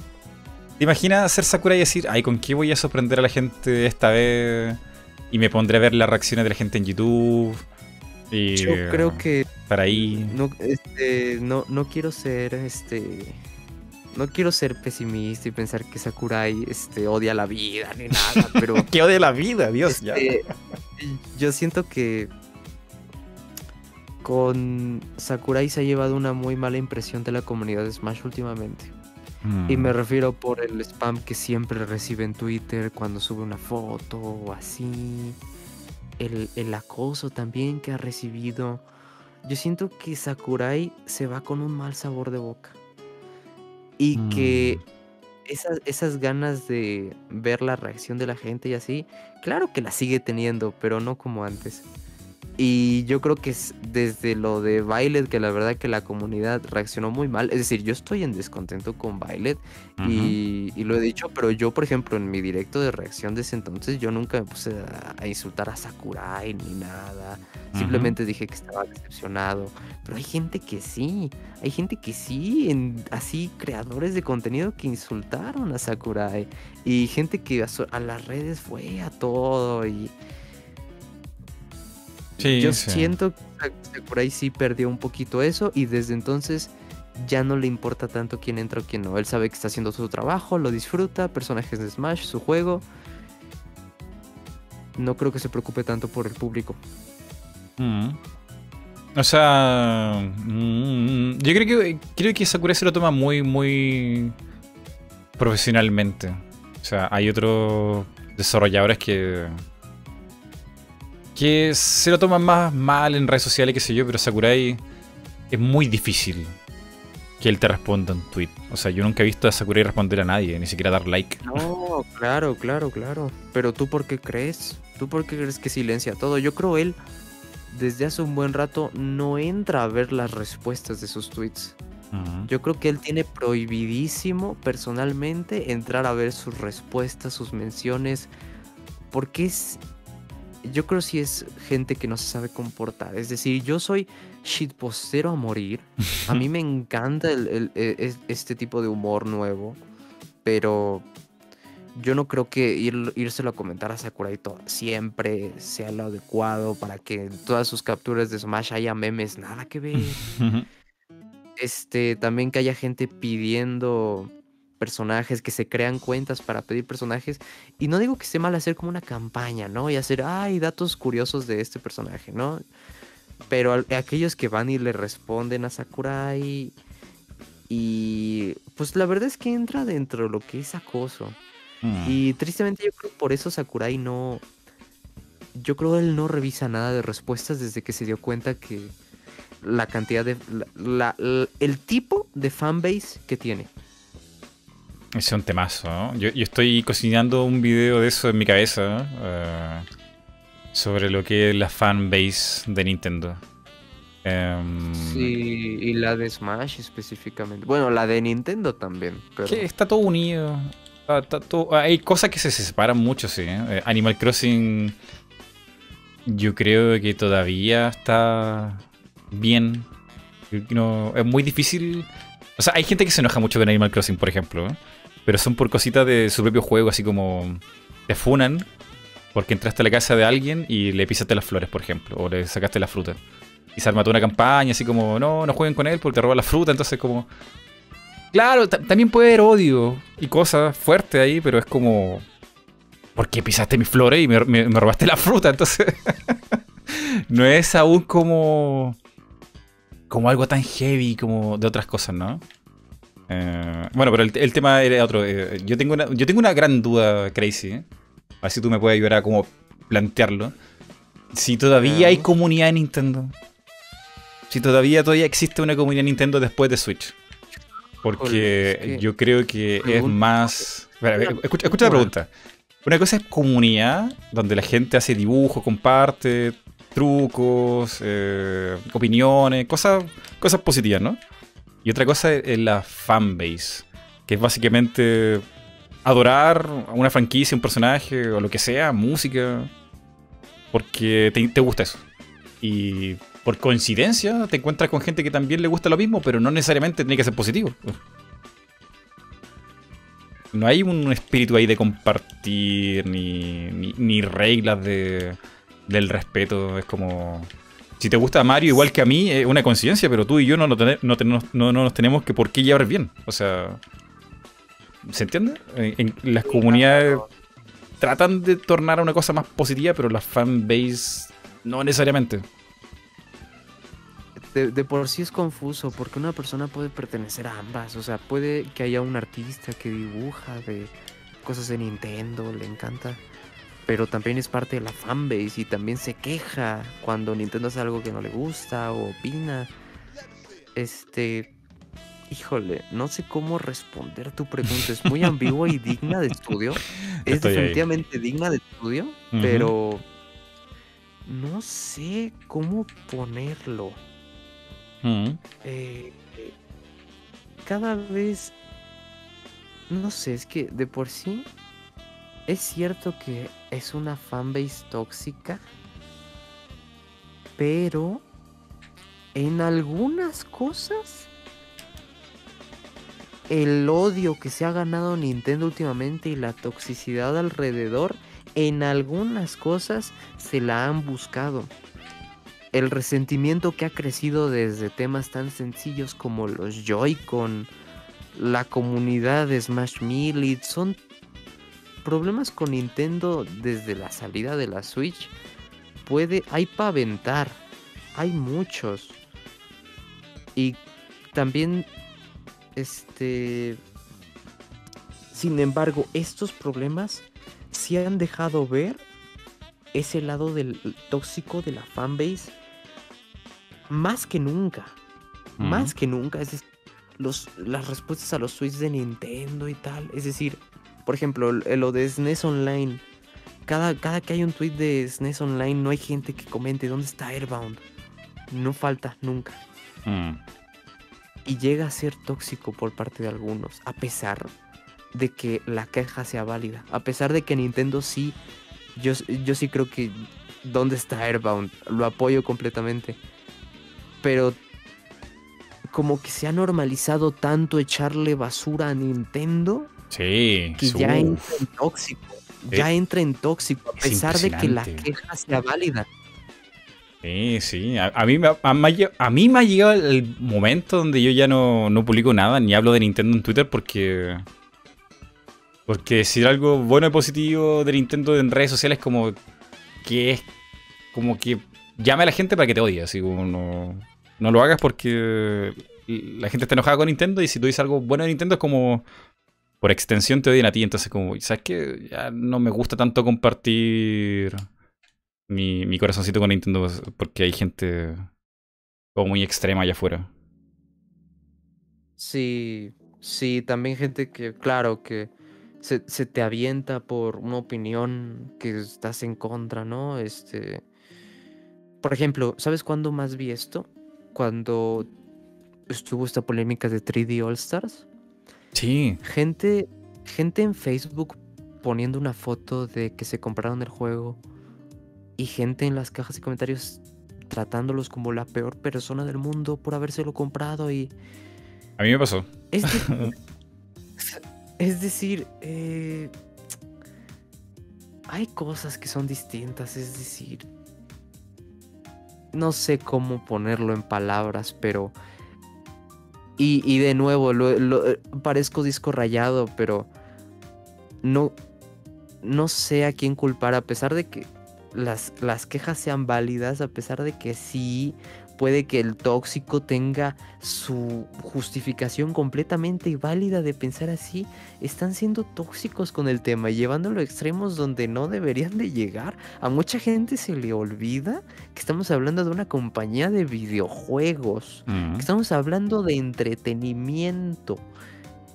¿Te imaginas ser Sakurai y decir, ay, ¿con qué voy a sorprender a la gente esta vez? Y me pondré a ver las reacciones de la gente en YouTube. Y Yo creo que Para ahí... no, este, no, no quiero ser este. No quiero ser pesimista y pensar que Sakurai este, odia la vida ni nada, pero Que odia la vida, Dios, ya. este, yo siento que con Sakurai se ha llevado una muy mala impresión de la comunidad de Smash últimamente. Y Mm. me refiero por el spam que siempre recibe en Twitter cuando sube una foto o así. El, el acoso también que ha recibido. Yo siento que Sakurai se va con un mal sabor de boca. Y que esas, esas ganas de ver la reacción de la gente y así, claro que la sigue teniendo, pero no como antes. Y yo creo que es desde lo de Violet, que la verdad que la comunidad reaccionó muy mal. Es decir, yo estoy en descontento con Violet y, y lo he dicho, pero yo, por ejemplo, en mi directo de reacción de ese entonces, yo nunca me puse a, a insultar a Sakurai ni nada. Simplemente dije que estaba decepcionado. Pero hay gente que sí, hay gente que sí, en, así creadores de contenido que insultaron a Sakurai. Y gente que a, a las redes fue a todo. Y Sí, yo sí. siento que Sa- Sakurai sí perdió un poquito eso. Y desde entonces ya no le importa tanto quién entra o quién no. Él sabe que está haciendo su trabajo, lo disfruta, personajes de Smash, su juego. No creo que se preocupe tanto por el público. Mm. O sea, mm, yo creo que creo que Sakurai se lo toma muy, muy profesionalmente. O sea, hay otros desarrolladores que que se lo toman más mal en redes sociales, qué sé yo, pero Sakurai es muy difícil que él te responda un tweet. O sea, yo nunca he visto a Sakurai responder a nadie, ni siquiera dar like. No, claro, claro, claro. Pero tú por qué crees? ¿Tú por qué crees que silencia todo? Yo creo él desde hace un buen rato no entra a ver las respuestas de sus tweets. Yo creo que él tiene prohibidísimo personalmente entrar a ver sus respuestas, sus menciones, porque es yo creo si es gente que no se sabe comportar. Es decir, yo soy shitpostero a morir. A mí me encanta el- el- e- es- este tipo de humor nuevo. Pero yo no creo que ir, írselo a comentar a Sakurai to- siempre sea lo adecuado para que en todas sus capturas de Smash haya memes. Nada que ver. Este, también que haya gente pidiendo personajes, que se crean cuentas para pedir personajes. Y no digo que esté mal hacer como una campaña, ¿no? Y hacer, ay, datos curiosos de este personaje, ¿no? Pero aquellos que van y le responden a Sakurai, Y pues la verdad es que entra dentro de lo que es acoso. Mm. Y tristemente yo creo por eso Sakurai no... Yo creo él no revisa nada de respuestas desde que se dio cuenta que la cantidad de... la- la- el tipo de fanbase que tiene. Ese es un temazo, ¿no? Yo, yo estoy cocinando un video de eso en mi cabeza eh, sobre lo que es la fanbase de Nintendo. Em, Sí, y la de Smash específicamente. Bueno, la de Nintendo también, pero... que está todo unido. Está- está todo- hay cosas que se separan mucho, sí. ¿eh? Eh, Animal Crossing, yo creo que todavía está bien. No- es muy difícil. O sea, hay gente que se enoja mucho con Animal Crossing, por ejemplo. ¿eh? Pero son por cositas de su propio juego, así como te funan porque entraste a la casa de alguien y le pisaste las flores, por ejemplo, o le sacaste la fruta. Y se arma toda una campaña, así como, no, no jueguen con él porque te roba la fruta, entonces como... Claro, ta- también puede haber odio y cosas fuertes ahí, pero es como... ¿Por qué pisaste mis flores y me robaste la fruta? Entonces... no es aún como... Como algo tan heavy como de otras cosas, ¿no? Eh, bueno, pero el, el tema era otro. eh, yo, tengo una, yo tengo una gran duda, Crazy. ¿eh? A ver si tú me puedes ayudar a como plantearlo. Si todavía hay comunidad en Nintendo. Si todavía, todavía existe una comunidad Nintendo después de Switch. Porque Híjole, es que- yo creo que es más... Espera, ver, escucha, escucha la pregunta. Una cosa es comunidad, donde la gente hace dibujos, comparte trucos, eh, opiniones, cosas, cosas positivas, ¿no? Y otra cosa es la fanbase, que es básicamente adorar a una franquicia, un personaje o lo que sea, música, porque te, gusta eso. Y por coincidencia te encuentras con gente que también le gusta lo mismo, pero no necesariamente tiene que ser positivo. No hay un espíritu ahí de compartir, ni, ni, ni reglas de, del respeto. Es como... Si te gusta Mario igual que a mí, es una coincidencia, pero tú y yo no, no, tene- no, no- no nos tenemos que por qué llevar bien. O sea... ¿Se entiende? En, en las comunidades tratan de tornar a una cosa más positiva, pero la fanbase no necesariamente. de, de por sí es confuso porque una persona puede pertenecer a ambas. O sea, puede que haya un artista que dibuja de cosas de Nintendo, le encanta. Pero también es parte de la fanbase y también se queja cuando Nintendo hace algo que no le gusta o opina. Este. Híjole, no sé cómo responder tu pregunta. Es muy ambigua y digna de estudio. Es Estoy ahí. definitivamente digna de estudio, pero no sé cómo ponerlo. Mm. Eh, cada vez, no sé, es que de por sí es cierto que es una fanbase tóxica, pero en algunas cosas el odio que se ha ganado Nintendo últimamente y la toxicidad alrededor, en algunas cosas se la han buscado. El resentimiento que ha crecido desde temas tan sencillos como los Joy-Con, la comunidad de Smash Melee, son problemas con Nintendo desde la salida de la Switch. Puede, hay para aventar, hay muchos. Y también, este, sin embargo, estos problemas se han dejado ver ese lado del tóxico de la fanbase más que nunca. Más que nunca. Es decir, los, las respuestas a los tweets de Nintendo y tal. Es decir, por ejemplo, lo de SNES Online. Cada, cada que hay un tweet de SNES Online, no hay gente que comente dónde está Airbound. No falta nunca. Mm. Y llega a ser tóxico por parte de algunos. A pesar de que la queja sea válida. A pesar de que Nintendo sí. Yo, yo sí creo que. ¿Dónde está Airbound? Lo apoyo completamente. Pero como que se ha normalizado tanto echarle basura a Nintendo Sí. que ya entra en tóxico. Ya entra en tóxico, a es pesar de que la queja sea válida. Sí, sí. A, a mí, a mí me ha llegado el momento donde yo ya no, no publico nada ni hablo de Nintendo en Twitter porque. Porque decir algo bueno y positivo de Nintendo en redes sociales como que es como que llame a la gente para que te odie. Así como no, no lo hagas porque la gente está enojada con Nintendo y si tú dices algo bueno de Nintendo es como por extensión te odian a ti. Entonces, como, ¿sabes qué? Ya no me gusta tanto compartir mi, mi corazoncito con Nintendo porque hay gente muy extrema allá afuera. Sí, sí, también gente que, claro, que se, se te avienta por una opinión que estás en contra, ¿no? Este, por ejemplo, ¿sabes cuándo más vi esto? Cuando estuvo esta polémica de 3D All Stars. Sí. Gente, gente en Facebook poniendo una foto de que se compraron el juego y gente en las cajas de comentarios tratándolos como la peor persona del mundo por habérselo comprado y... A mí me pasó. Es, de- es decir, eh, hay cosas que son distintas, es decir, no sé cómo ponerlo en palabras, pero... Y, de nuevo, eh, parezco disco rayado, pero no, no sé a quién culpar, a pesar de que las, las quejas sean válidas, a pesar de que sí puede que el tóxico tenga su justificación completamente válida de pensar así, están siendo tóxicos con el tema y llevándolo a extremos donde no deberían de llegar. A mucha gente se le olvida que estamos hablando de una compañía de videojuegos, que estamos hablando de entretenimiento,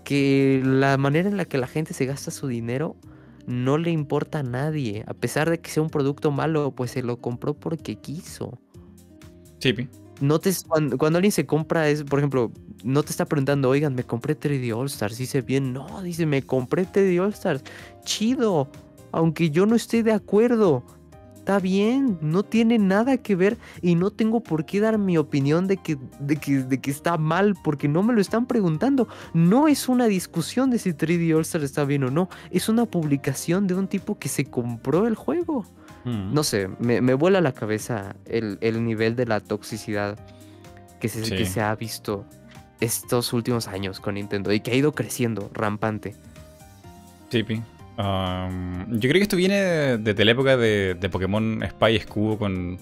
que la manera en la que la gente se gasta su dinero no le importa a nadie, a pesar de que sea un producto malo, pues se lo compró porque quiso. No te, cuando, alguien se compra, es, por ejemplo, no te está preguntando, oigan, me compré 3D All Stars. Dice bien, no, dice, me compré 3D All Stars. Chido, aunque yo no esté de acuerdo. Está bien, no tiene nada que ver y no tengo por qué dar mi opinión de que, de que, de que está mal porque no me lo están preguntando. No es una discusión de si 3D All Stars está bien o no, es una publicación de un tipo que se compró el juego. Mm. No sé, me, me vuela la cabeza el, el nivel de la toxicidad que se, que Sí. se ha visto estos últimos años con Nintendo y que ha ido creciendo rampante. Sí, pi. Um, yo creo que esto viene desde la época de, de Pokémon Spy Escudo con,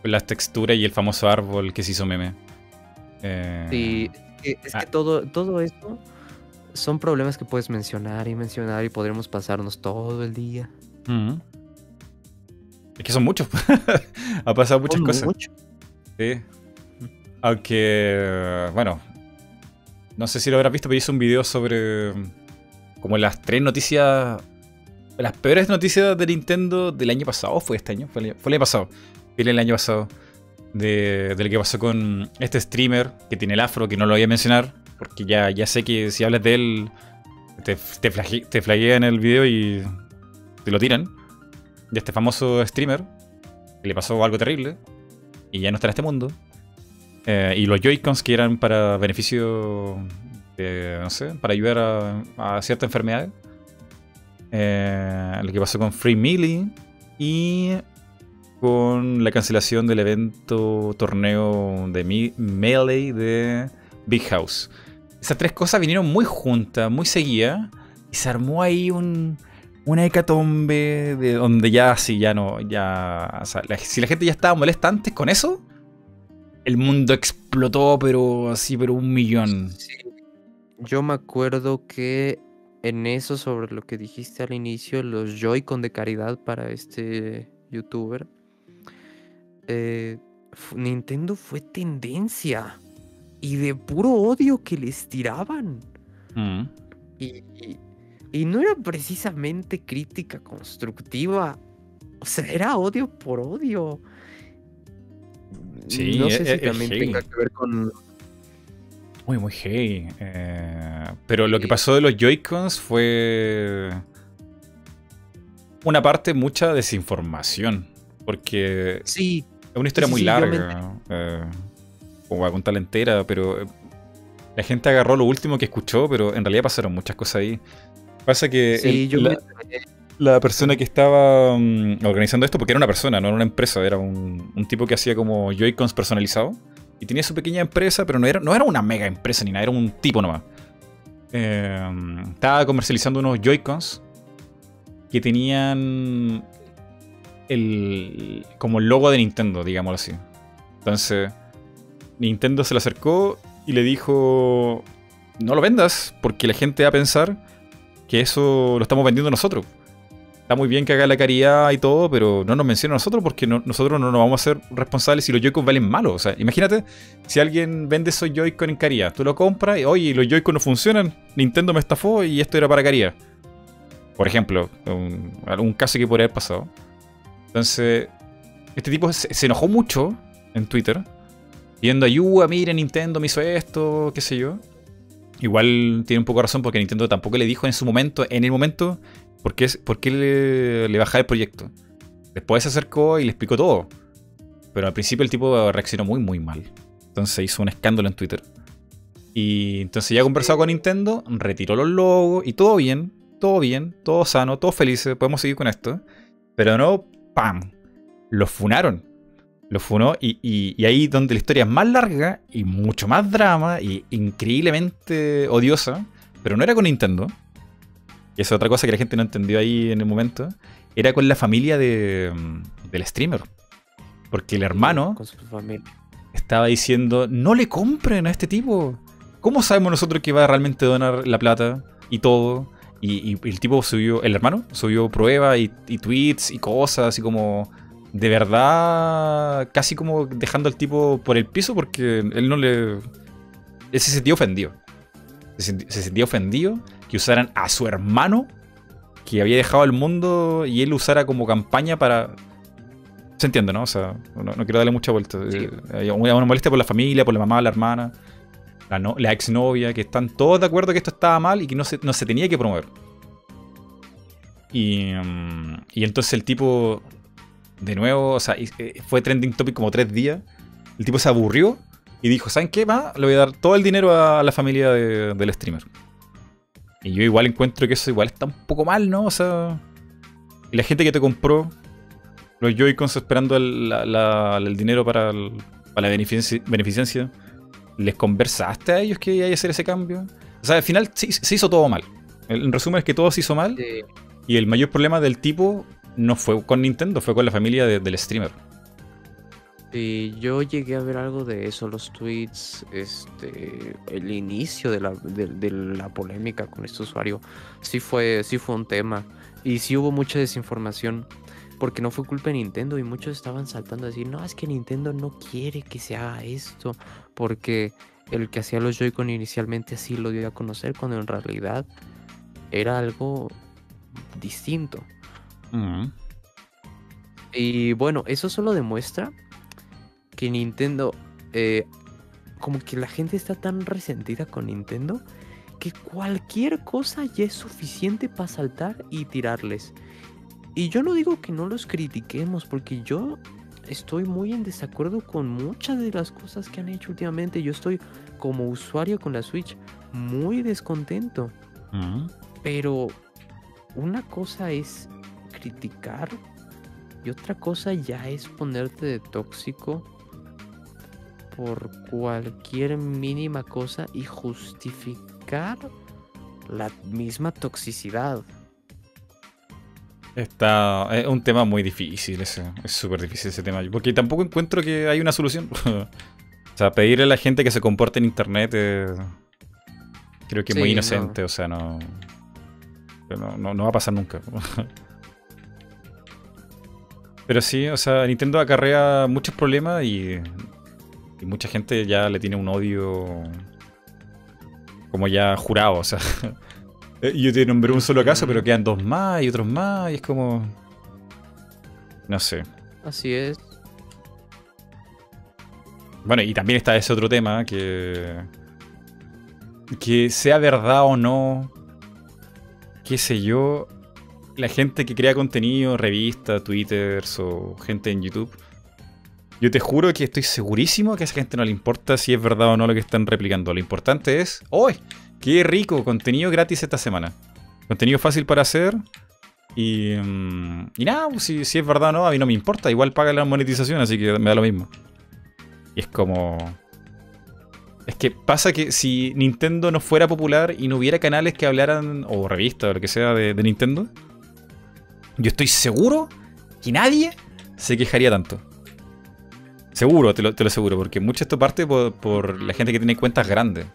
con las texturas y el famoso árbol que se hizo meme. Eh, Sí, es que, es que ah. todo, todo esto son problemas que puedes mencionar y mencionar y podremos pasarnos todo el día. mm. Es que son muchos. ha pasado muchas Son cosas. mucho. Sí. Aunque, bueno, no sé si lo habrás visto, pero hice un video sobre mm, como las tres noticias, las peores noticias de Nintendo del año pasado. ¿O ¿Fue este año? Fue el año, fue el año pasado. Fue el año pasado. De, de lo que pasó con este streamer que tiene el afro, que no lo voy a mencionar, porque ya, ya sé que si hablas de él, te, te, flage- te flaguean el video y te lo tiran. De este famoso streamer, que le pasó algo terrible, y ya no está en este mundo. Eh, y los Joy-Cons que eran para beneficio de, no sé, para ayudar a, a ciertas enfermedades. Eh, lo que pasó con Free Melee y con la cancelación del evento torneo de Melee de Big House. Esas tres cosas vinieron muy juntas, muy seguidas, y se armó ahí un, una hecatombe de donde ya, sí, ya no, ya, o sea, la- si la gente ya estaba molesta antes con eso, el mundo explotó, pero así, pero un millón. Sí. Yo me acuerdo que en eso sobre lo que dijiste al inicio, los Joy-Con de caridad para este youtuber, eh, Nintendo fue tendencia y de puro odio que les tiraban. Mm. Y, y- no era precisamente crítica constructiva, o sea, era odio por odio. Sí, no sé es- si es también tenga que ver con Muy, muy heavy. Eh, pero lo que pasó de los Joy-Cons fue una parte mucha desinformación. Porque Sí, es una historia Sí, muy sí, larga. eh, como voy a contarla entera, pero eh, la gente agarró lo último que escuchó, pero en realidad pasaron muchas cosas ahí. Pasa que sí, el- yo la, me- la persona que estaba mm, organizando esto, porque era una persona, no era una empresa, era un, un tipo que hacía como Joy-Cons personalizados. Y tenía su pequeña empresa, pero no era, no era una mega empresa ni nada, era un tipo nomás. Eh, estaba comercializando unos Joy-Cons que tenían el como el logo de Nintendo, digámoslo así. Entonces, Nintendo se le acercó y le dijo, no lo vendas, porque la gente va a pensar que eso lo estamos vendiendo nosotros. Está muy bien que haga la caridad y todo, pero no nos menciona a nosotros porque nosotros no nos vamos a ser responsables si los Joy-Con valen malos. O sea, imagínate si alguien vende esos Joy-Con en caridad. Tú lo compras y, oye, los Joy-Con no funcionan. Nintendo me estafó y esto era para caridad. Por ejemplo, algún caso que podría haber pasado. Entonces, este tipo se, enojó mucho en Twitter, pidiendo ayuda, mire, Nintendo me hizo esto, qué sé yo. Igual tiene un poco razón porque Nintendo tampoco le dijo en su momento, en el momento, por qué, por qué le, bajaba el proyecto. Después se acercó y le explicó todo. Pero al principio el tipo reaccionó muy, muy mal. Entonces hizo un escándalo en Twitter. Y entonces ya conversado con Nintendo, retiró los logos y todo bien, todo bien, todo sano, todo felices, podemos seguir con esto. Pero no, ¡pam! Lo funaron. Lo funó y, y, ahí donde la historia es más larga y mucho más drama y increíblemente odiosa, pero no era con Nintendo. Y es otra cosa que la gente no entendió ahí en el momento. Era con la familia de, mm, del streamer. Porque el hermano estaba diciendo, no le compren a este tipo. ¿Cómo sabemos nosotros que va a realmente donar la plata y todo? Y, el tipo subió, el hermano subió pruebas y, y, tweets y cosas así como de verdad casi como dejando al tipo por el piso porque él no le... Él se sentía ofendido. Se sentía, ofendido que usaran a su hermano que había dejado el mundo y él usara como campaña para... Se entiende, ¿no? O sea, no, quiero darle mucha vuelta. Sí. Eh, una molestia por la familia, por la mamá, la hermana, la, no, la exnovia, que están todos de acuerdo que esto estaba mal y que no se, no se tenía que promover. Y, mm, y entonces el tipo de nuevo, o sea, eh, fue trending topic como tres días. El tipo se aburrió y dijo, ¿saben qué? Va, le voy a dar todo el dinero a la familia del streamer. Y yo igual encuentro que eso igual está un poco mal, ¿no? O sea, y la gente que te compró los Joy-Cons esperando el, dinero para, la beneficencia, ¿les conversaste a ellos que iba a hacer ese cambio? O sea, al final se, hizo todo mal. En resumen es que todo se hizo mal. Y el mayor problema del tipo no fue con Nintendo, fue con la familia del streamer. Sí, yo llegué a ver algo de eso, los tweets, este, el inicio de la, de, la polémica con este usuario. Sí fue, sí fue un tema. Y sí hubo mucha desinformación. Porque no fue culpa de Nintendo. Y muchos estaban saltando a decir, no, es que Nintendo no quiere que se haga esto. Porque el que hacía los Joy-Con inicialmente así lo dio a conocer. Cuando en realidad era algo distinto. Y bueno, eso solo demuestra que Nintendo, eh, como que la gente está tan resentida con Nintendo, que cualquier cosa ya es suficiente para saltar y tirarles. Y yo no digo que no los critiquemos, porque yo estoy muy en desacuerdo con muchas de las cosas que han hecho últimamente. Yo estoy como usuario con la Switch muy descontento. Pero una cosa es criticar y otra cosa ya es ponerte de tóxico por cualquier mínima cosa y justificar la misma toxicidad. Está, es un tema muy difícil ese, es súper difícil ese tema, porque tampoco encuentro que hay una solución. o sea, pedirle a la gente que se comporte en internet creo que es muy inocente, o sea, no, no, no va a pasar nunca. Pero sí, o sea, Nintendo acarrea muchos problemas y, y mucha gente ya le tiene un odio como ya jurado, o sea. Yo te nombré un solo caso, pero quedan dos más y otros más, y es como. No sé. Así es. Bueno, y también está ese otro tema que. Que sea verdad o no. Qué sé yo la gente que crea contenido, revistas, twitters o gente en YouTube, yo te juro que estoy segurísimo que a esa gente no le importa si es verdad o no lo que están replicando. Lo importante es, ¡oh! ¡Qué rico! Contenido gratis esta semana. Contenido fácil para hacer. Y, mm, y nada, pues, si, si, es verdad o no, a mí no me importa. Igual paga la monetización, así que me da lo mismo. Y es como... Es que pasa que si Nintendo no fuera popular y no hubiera canales que hablaran, o revistas o lo que sea de Nintendo, yo estoy seguro que nadie se quejaría tanto. Seguro, te lo, te lo aseguro, porque mucho esto parte por, por la gente que tiene cuentas grandes.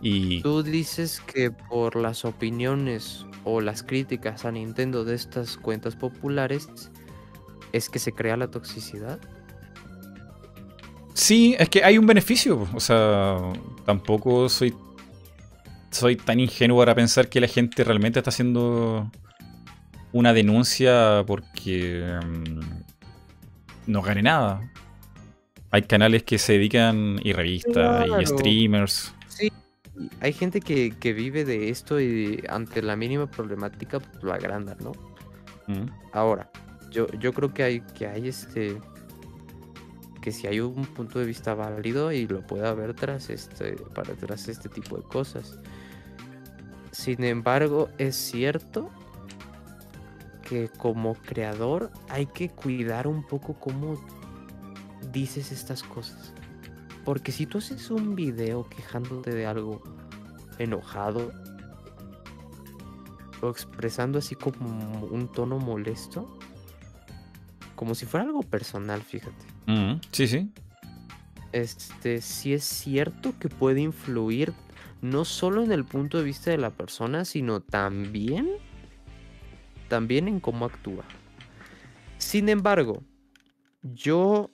Y Tú dices que por las opiniones o las críticas a Nintendo de estas cuentas populares es que se crea la toxicidad. sí, es que hay un beneficio. O sea, tampoco soy, soy tan ingenuo para pensar que la gente realmente está haciendo una denuncia porque mm, no gane nada. Hay canales que se dedican y revistas y streamers. Sí, hay gente que, que vive de esto y ante la mínima problemática pues, lo agrandan, ¿no? Mm. Ahora, yo, yo creo que hay, que hay este. Que si hay un punto de vista válido y lo puede haber tras este. para tras este tipo de cosas. Sin embargo, es cierto que como creador hay que cuidar un poco cómo dices estas cosas. Porque si tú haces un video quejándote de algo enojado o expresando así como un tono molesto, como si fuera algo personal, fíjate. Mm, Sí, sí. Este, sí es cierto que puede influir no solo en el punto de vista de la persona, sino también, también en cómo actúa. Sin embargo, yo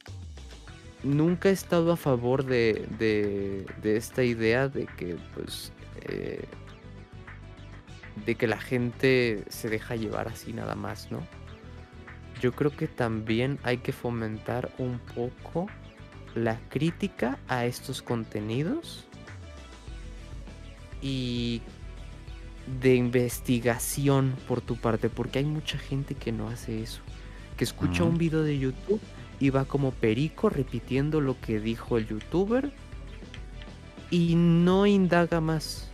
nunca he estado a favor de, de- esta idea de que, pues, eh, de que la gente se deja llevar así nada más, ¿no? Yo creo que también hay que fomentar un poco la crítica a estos contenidos y de investigación por tu parte, porque hay mucha gente que no hace eso, que escucha un video de YouTube y va como perico repitiendo lo que dijo el youtuber y no indaga más.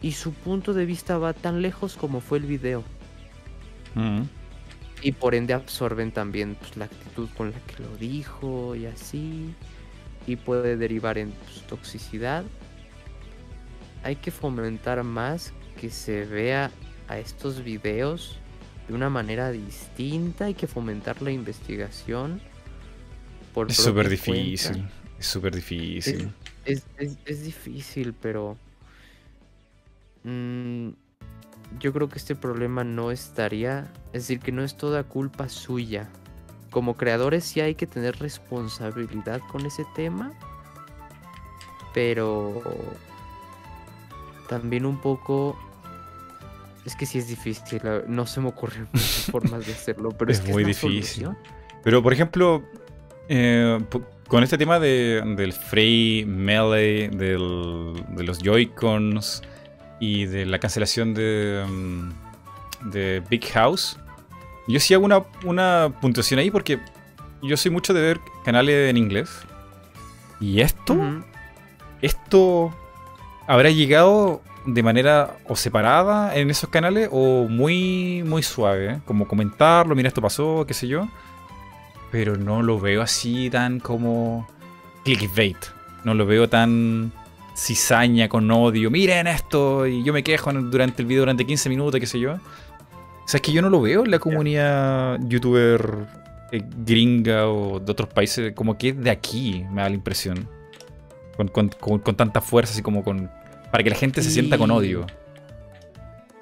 Y su punto de vista va tan lejos como fue el video. Mm. Y por ende absorben también pues, la actitud con la que lo dijo y así. Y puede derivar en pues, toxicidad. Hay que fomentar más que se vea a estos videos de una manera distinta. Hay que fomentar la investigación. Por Es súper difícil. Es súper difícil. Es, es- es difícil, pero mm, yo creo que este problema no estaría, es decir, que no es toda culpa suya. Como creadores sí hay que tener responsabilidad con ese tema, pero también un poco... Es que sí es difícil, no se me ocurren muchas formas de hacerlo, pero es, Es que muy difícil. solución. Pero, por ejemplo, eh, con este tema de- del Free Melee, del- de los Joy-Cons y de la cancelación de, mm, de Big House, yo sí hago una, una puntuación ahí porque yo soy mucho de ver canales en inglés. Y esto, esto habrá llegado de manera o separada en esos canales o muy muy suave, ¿eh? como comentarlo, mira esto pasó, qué sé yo, pero no lo veo así tan como clickbait, no lo veo tan cizaña con odio, miren esto y yo me quejo durante el video durante 15 minutos, qué sé yo. O sea, es que yo no lo veo en la comunidad youtuber eh, gringa o de otros países, como que de aquí, me da la impresión. Con, con- con- con tanta fuerza, así como con. Para que la gente se sienta con odio.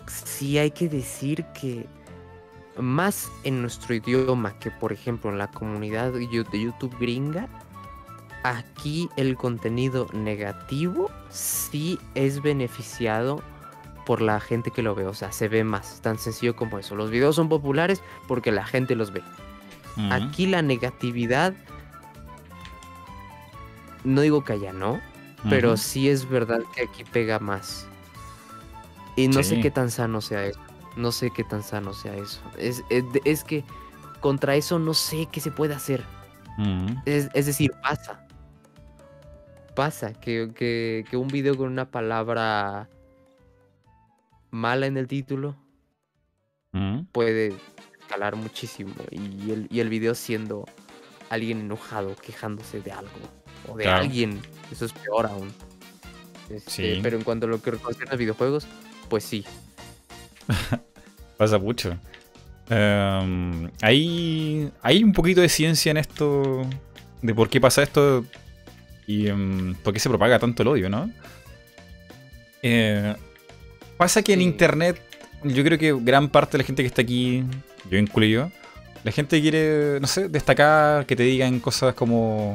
sí hay que decir que más en nuestro idioma que por ejemplo en la comunidad de YouTube gringa, aquí el contenido negativo sí es beneficiado por la gente que lo ve, o sea, se ve más, tan sencillo como eso. Los videos son populares porque la gente los ve. Aquí la negatividad, no digo que allá no, pero sí es verdad que aquí pega más. Y no sé qué tan sano sea eso. No sé qué tan sano sea eso. Es, es, es que contra eso no sé qué se puede hacer. Es, es decir, pasa. Pasa que, que, que un video con una palabra mala en el título puede escalar muchísimo. Y el, y el video siendo alguien enojado, quejándose de algo. O de Claro. alguien. Eso es peor aún. Este, Sí. Pero en cuanto a lo que concierne a videojuegos, pues sí. Pasa mucho. Em, hay, hay un poquito de ciencia en esto de por qué pasa esto y em, por qué se propaga tanto el odio, ¿no? Eh, pasa que en internet, yo creo que gran parte de la gente que está aquí, yo incluyo, la gente quiere, no sé, destacar, que te digan cosas como.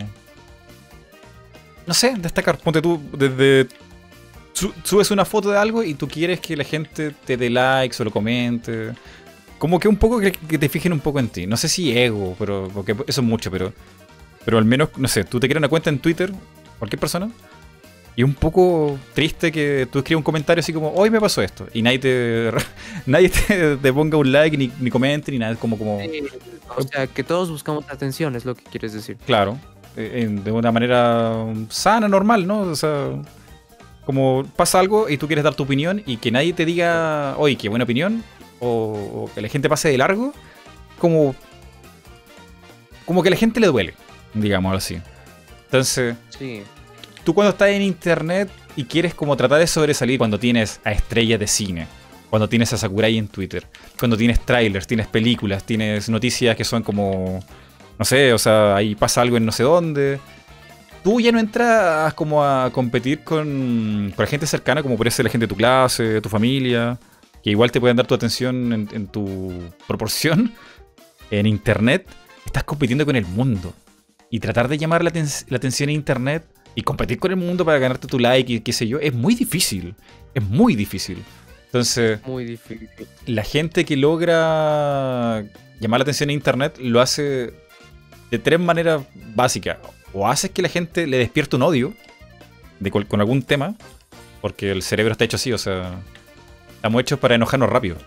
No sé, destacar. Ponte tú desde. su- subes una foto de algo y tú quieres que la gente te dé likes o lo comente. Como que un poco que, que te fijen un poco en ti. No sé si ego, pero. Porque eso es mucho, pero. Pero al menos, no sé, tú te creas una cuenta en Twitter, cualquier persona. Y un poco triste que tú escribas un comentario así como, hoy me pasó esto. Y nadie te, nadie te, te ponga un like, ni, ni comente, ni nada. Es como, como o sea, que todos buscamos atención, es lo que quieres decir. claro, en- de una manera sana, normal, ¿no? O sea, como pasa algo y tú quieres dar tu opinión y que nadie te diga, oye, qué buena opinión, o, o que la gente pase de largo, como, como que a la gente le duele, digamos así. Entonces, Sí. tú cuando estás en internet y quieres como tratar de sobresalir cuando tienes a estrellas de cine, cuando tienes a Sakurai en Twitter, cuando tienes trailers, tienes películas, tienes noticias que son como, no sé, o sea, ahí pasa algo en no sé dónde. Tú ya no entras como a competir con, con la gente cercana, como puede ser la gente de tu clase, de tu familia, que igual te pueden dar tu atención en, en tu proporción. En internet, estás compitiendo con el mundo. Y tratar de llamar la, aten- la atención en internet y competir con el mundo para ganarte tu like y qué sé yo, es muy difícil. Es muy difícil. Entonces, Muy difícil. la gente que logra llamar la atención en internet lo hace de tres maneras básicas. O haces que la gente le despierte un odio de con algún tema, porque el cerebro está hecho así, o sea, estamos hechos para enojarnos rápido,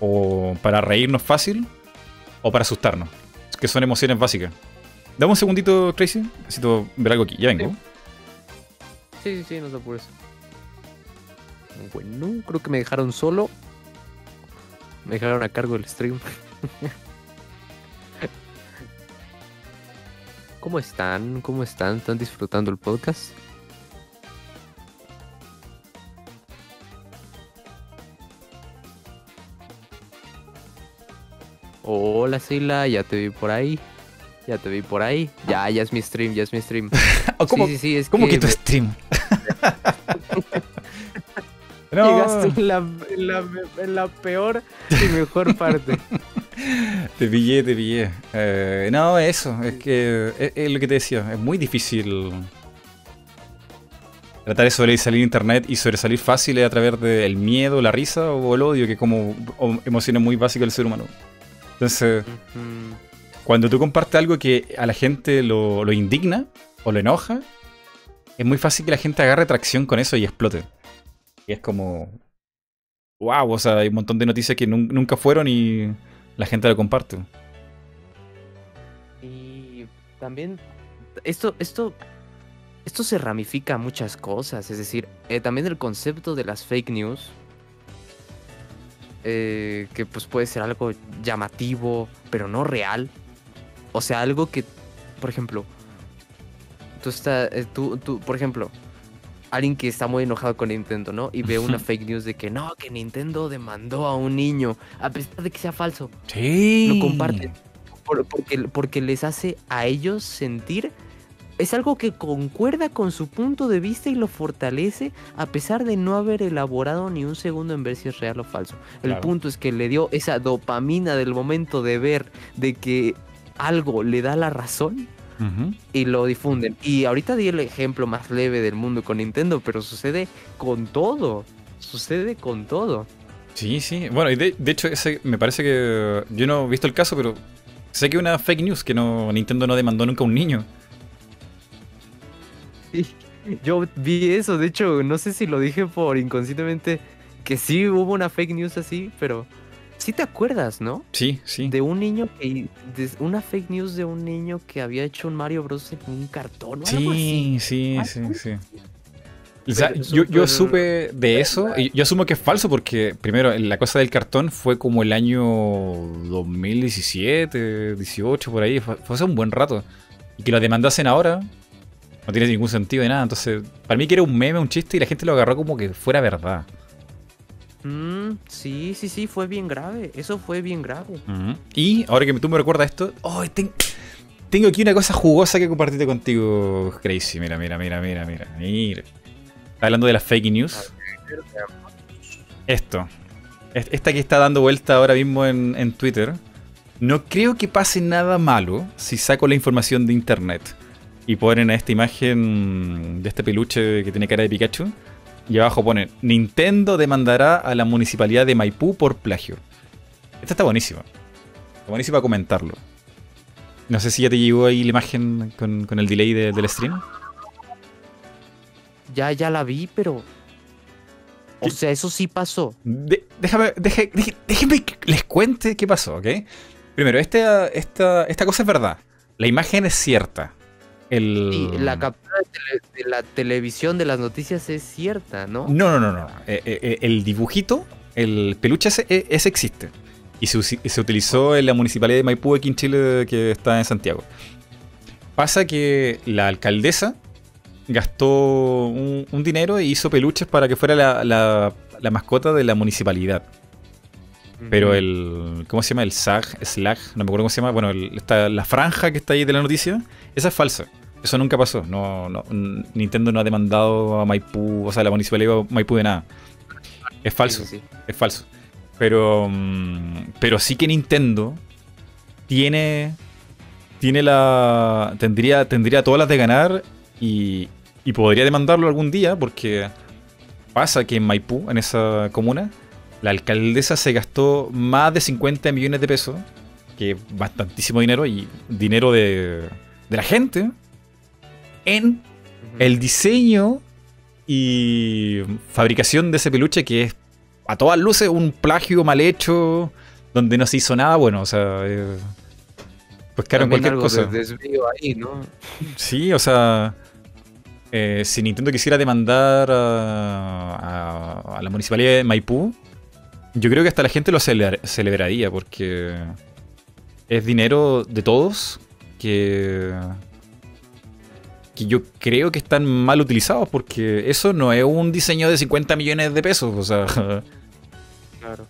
o para reírnos fácil, o para asustarnos, que son emociones básicas. Dame un segundito, Tracy, necesito ver algo aquí, ya vengo. Sí, sí, sí, no te apures. Bueno, creo que me dejaron solo. Me dejaron a cargo del stream. ¿Cómo están? ¿Cómo están? ¿Están disfrutando el podcast? Hola Sila, ya te vi por ahí. Ya te vi por ahí. Ya, ya es mi stream, ya es mi stream. ¿Cómo, sí, sí, sí, es cómo que que tu me- stream? Llegaste en la, en la- en la peor y mejor parte. Te pillé, te pillé. Eh, no, eso, es que es, es lo que te decía, es muy difícil tratar de sobresalir internet y sobresalir fácil es a través del miedo, la risa o el odio, que es como emociones muy básicas del ser humano. Entonces, cuando tú compartes algo que a la gente lo, lo indigna o lo enoja, es muy fácil que la gente agarre tracción con eso y explote. Y es como. ¡Wow! O sea, hay un montón de noticias que nun- nunca fueron y la gente lo comparte. Y también esto, esto, esto se ramifica a muchas cosas. Es decir, eh, también el concepto de las fake news. eh, que pues puede ser algo llamativo, pero no real. O sea, algo que, por ejemplo, tú estás, tú, tú, por ejemplo, alguien que está muy enojado con Nintendo, ¿no? Y ve una fake news de que no, que Nintendo demandó a un niño, a pesar de que sea falso. Sí. Lo comparten. Por- porque, porque les hace a ellos sentir. Es algo que concuerda con su punto de vista y lo fortalece a pesar de no haber elaborado ni un segundo en ver si es real o falso. El Claro. punto es que le dio esa dopamina del momento de ver de que algo le da la razón Y lo difunden. Y ahorita di el ejemplo más leve del mundo con Nintendo, pero sucede con todo. Sucede con todo. Sí, sí. Bueno, y de, de hecho, ese me parece que. Yo no he visto el caso, pero sé que una fake news que no Nintendo no demandó nunca a un niño. Yo vi eso, de hecho, no sé si lo dije por inconscientemente que sí hubo una fake news así, pero sí te acuerdas, ¿no? Sí, sí. De un niño que de una fake news de un niño que había hecho un Mario Bros en un cartón o algo así. Sí, sí, Ah, sí, sí. sí. O sea, yo, yo supe de eso y yo asumo que es falso porque, primero, la cosa del cartón fue como el año 2017, 18, por ahí, fue, fue hace un buen rato. Y que lo demandasen ahora no tiene ningún sentido de nada. Entonces, para mí que era un meme, un chiste y la gente lo agarró como que fuera verdad. Mm, sí, sí, sí, fue bien grave. Eso fue bien grave. Ujú. Y ahora que tú me recuerdas esto, ¡ay, ten- tengo aquí una cosa jugosa que compartirte contigo, Crazy. Mira, mira, mira, mira, mira. mira. Hablando de las fake news. Esto. Esta que está dando vuelta ahora mismo en, en Twitter. No creo que pase nada malo si saco la información de internet y ponen a esta imagen de este peluche que tiene cara de Pikachu. Y abajo ponen, Nintendo demandará a la municipalidad de Maipú por plagio. Esta está buenísima. Está buenísima comentarlo. No sé si ya te llegó ahí la imagen con, el delay del stream. Ya, ya la vi, pero... O sea, eso sí pasó. déjame, déjeme que les cuente qué pasó, ¿ok? Primero, esta, esta, esta cosa es verdad. La imagen es cierta. El... la captura de, la televisión de las noticias es cierta, ¿no? No, no, no, no. Eh, eh, eh, el dibujito, el peluche ese, existe. Y se, utilizó en la municipalidad de Maipú, aquí en Chile, que está en Santiago. Pasa que la alcaldesa gastó un, dinero e hizo peluches para que fuera la, mascota de la municipalidad. Pero el. ¿Cómo se llama? El SAG, SLAG, no me acuerdo cómo se llama. Bueno, la franja que está ahí de la noticia, esa es falsa. Eso nunca pasó. No, Nintendo no ha demandado a Maipú, o sea, la municipalidad de Maipú de nada. Es falso. Es falso. Pero, mm, pero sí que Nintendo tiene, tiene la, tendría, tendría todas las de ganar y, y podría demandarlo algún día porque pasa que en Maipú, en esa comuna, la alcaldesa se gastó más de 50 millones de pesos, que es bastantísimo dinero y dinero de, de la gente en el diseño y fabricación de ese peluche que es a todas luces un plagio mal hecho, donde no se hizo nada bueno, o sea... Eh, pues claro, en cualquier cosa. ahí, ¿no? Sí, o sea... Eh, si Nintendo quisiera demandar a, la municipalidad de Maipú, yo creo que hasta la gente lo celebraría porque es dinero de todos que yo creo que están mal utilizados porque eso no es un diseño de 50 millones de pesos, o sea... Claro.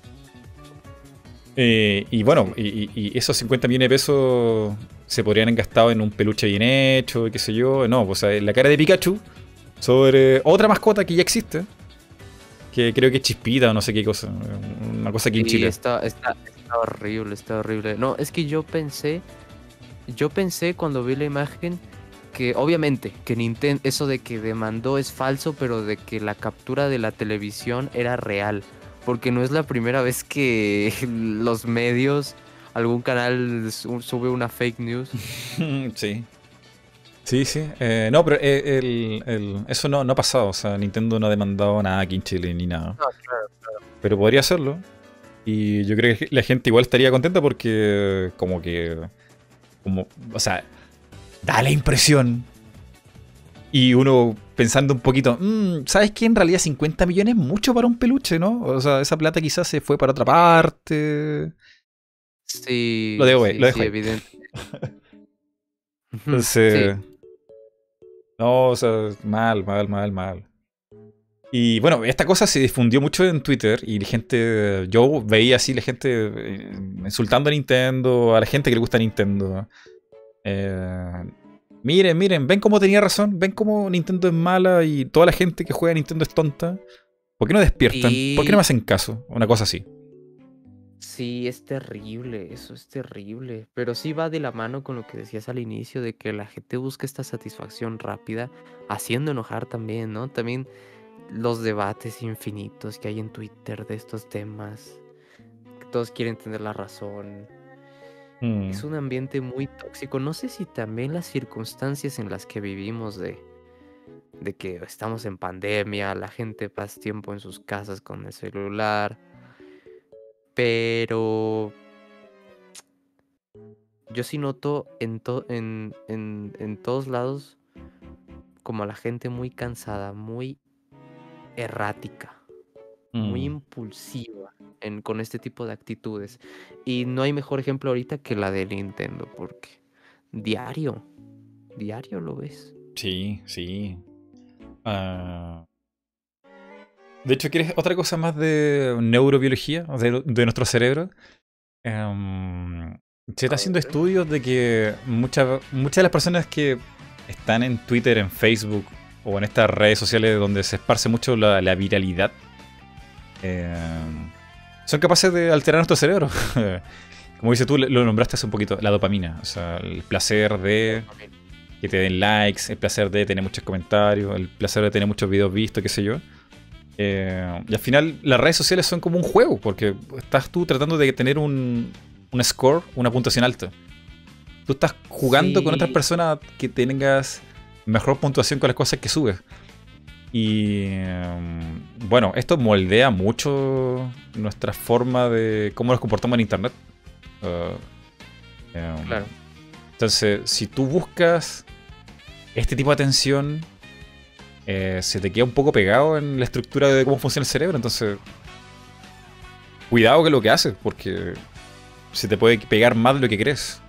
Eh, y bueno, y, esos 50 millones de pesos se podrían haber gastado en un peluche bien hecho, qué sé yo. No, o sea, la cara de Pikachu sobre otra mascota que ya existe, que creo que es chispita o no sé qué cosa. Una cosa aquí en Chile. Está, está, está horrible, está horrible. No, es que yo pensé, yo pensé cuando vi la imagen que obviamente que Nintendo eso de que demandó es falso, pero de que la captura de la televisión era real, porque no es la primera vez que los medios algún canal sube una fake news. sí. Sí, sí. Eh, no, pero eh, el, eso no, no ha pasado. O sea, Nintendo no ha demandado nada aquí en Chile ni nada. Pero podría hacerlo. Y yo creo que la gente igual estaría contenta porque como que... Como, o sea, da la impresión. Y uno pensando un poquito, mm, ¿sabes qué? En realidad 50 millones es mucho para un peluche, ¿no? O sea, esa plata quizás se fue para otra parte. Sí. Lo dejo, lo dejo. evidente. Entonces. No, o sea, mal, mal, mal, mal. Y bueno, esta cosa se difundió mucho en Twitter y la gente, yo veía así la gente eh, insultando a Nintendo, a la gente que le gusta Nintendo. Eh, miren, miren, ven cómo tenía razón, ven cómo Nintendo es mala y toda la gente que juega a Nintendo es tonta. ¿Por qué no despiertan? ¿Por qué no me hacen caso? Una cosa así. Sí, es terrible, eso es terrible. Pero sí va de la mano con lo que decías al inicio, de que la gente busca esta satisfacción rápida, haciendo enojar también, ¿no? También los debates infinitos que hay en Twitter de estos temas. Todos quieren tener la razón. Es mm. un ambiente muy tóxico. No sé si también las circunstancias en las que vivimos de, de que estamos en pandemia, la gente pasa tiempo en sus casas con el celular. Pero yo sí noto en, en, en, en todos lados como la gente muy cansada, muy errática, muy mm. impulsiva con este tipo de actitudes. Y no hay mejor ejemplo ahorita que la de Nintendo, porque diario, diario lo ves. Sí, sí. Ah, de hecho, ¿quieres otra cosa más de neurobiología, de, de nuestro cerebro? Em, Se está haciendo estudios de que muchas muchas de las personas que están en Twitter, en Facebook o en estas redes sociales donde se esparce mucho la, la viralidad, eh, son capaces de alterar nuestro cerebro. Como dices tú, lo nombraste hace un poquito, la dopamina. O sea, el placer de que te den likes, el placer de tener muchos comentarios, el placer de tener muchos videos vistos, qué sé yo. Eh, y al final las redes sociales son como un juego, porque estás tú tratando de tener un, un score, una puntuación alta. Tú estás jugando con otras personas que tengas mejor puntuación con las cosas que subes. Y eh, bueno, esto moldea mucho nuestra forma de cómo nos comportamos en internet. Uh, eh, Claro. entonces, si tú buscas este tipo de atención, eh, se te queda un poco pegado en la estructura de cómo funciona el cerebro. Entonces, cuidado con lo que haces, porque se te puede pegar más de lo que crees.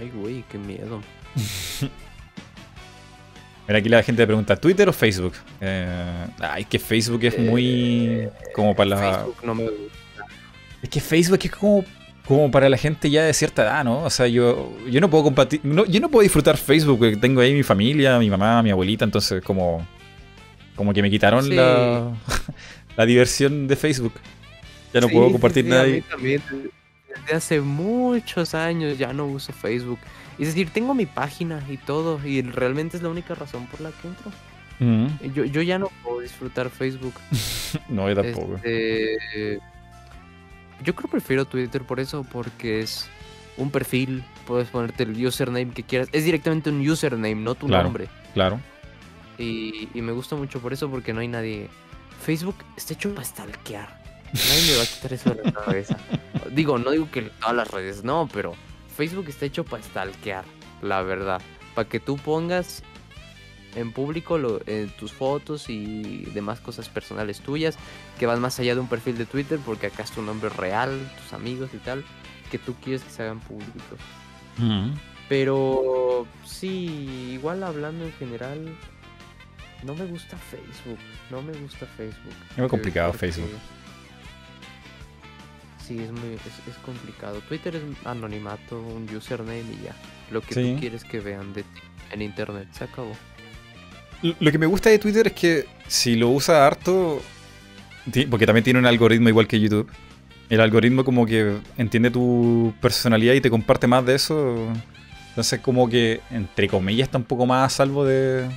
Ay, güey, qué miedo. Mira, aquí la gente pregunta, ¿Twitter o Facebook? Eh, ay, que Facebook es muy como para la... Facebook no me gusta. Es que Facebook es como, como para la gente ya de cierta edad, ¿no? O sea, yo, yo no puedo compartir, no, yo no puedo disfrutar Facebook, porque tengo ahí mi familia, mi mamá, mi abuelita, entonces como, como que me quitaron Sí. la, la diversión de Facebook. Ya no Sí, puedo compartir sí, nada. Desde hace muchos años ya no uso Facebook. Es decir, tengo mi página y todo, y realmente es la única razón por la que entro. Mm, Yo, yo ya no puedo disfrutar Facebook. No, tampoco. Este, yo creo que prefiero Twitter por eso, porque es un perfil, puedes ponerte el username que quieras. Es directamente un username, no tu Claro. nombre. Claro. Y, y me gusta mucho por eso, porque no hay nadie. Facebook está hecho para stalkear. Nadie me va a quitar eso de la cabeza. digo, no digo que todas las redes no, pero Facebook está hecho para stalkear, la verdad. Para que tú pongas en público lo- eh, tus fotos y demás cosas personales tuyas que van más allá de un perfil de Twitter, porque acá es tu nombre real, tus amigos y tal, que tú quieres que se hagan públicos. Mm. Pero sí, igual hablando en general, no me gusta Facebook. No me gusta Facebook. Es muy complicado porque- Facebook. Sí, es muy es, es complicado. Twitter es anonimato, un username y ya. Lo que Sí. tú quieres que vean de ti en internet se acabó. Lo que me gusta de Twitter es que si lo usa harto, porque también tiene un algoritmo igual que YouTube, el algoritmo como que entiende tu personalidad y te comparte más de eso. Entonces como que, entre comillas, está un poco más a salvo de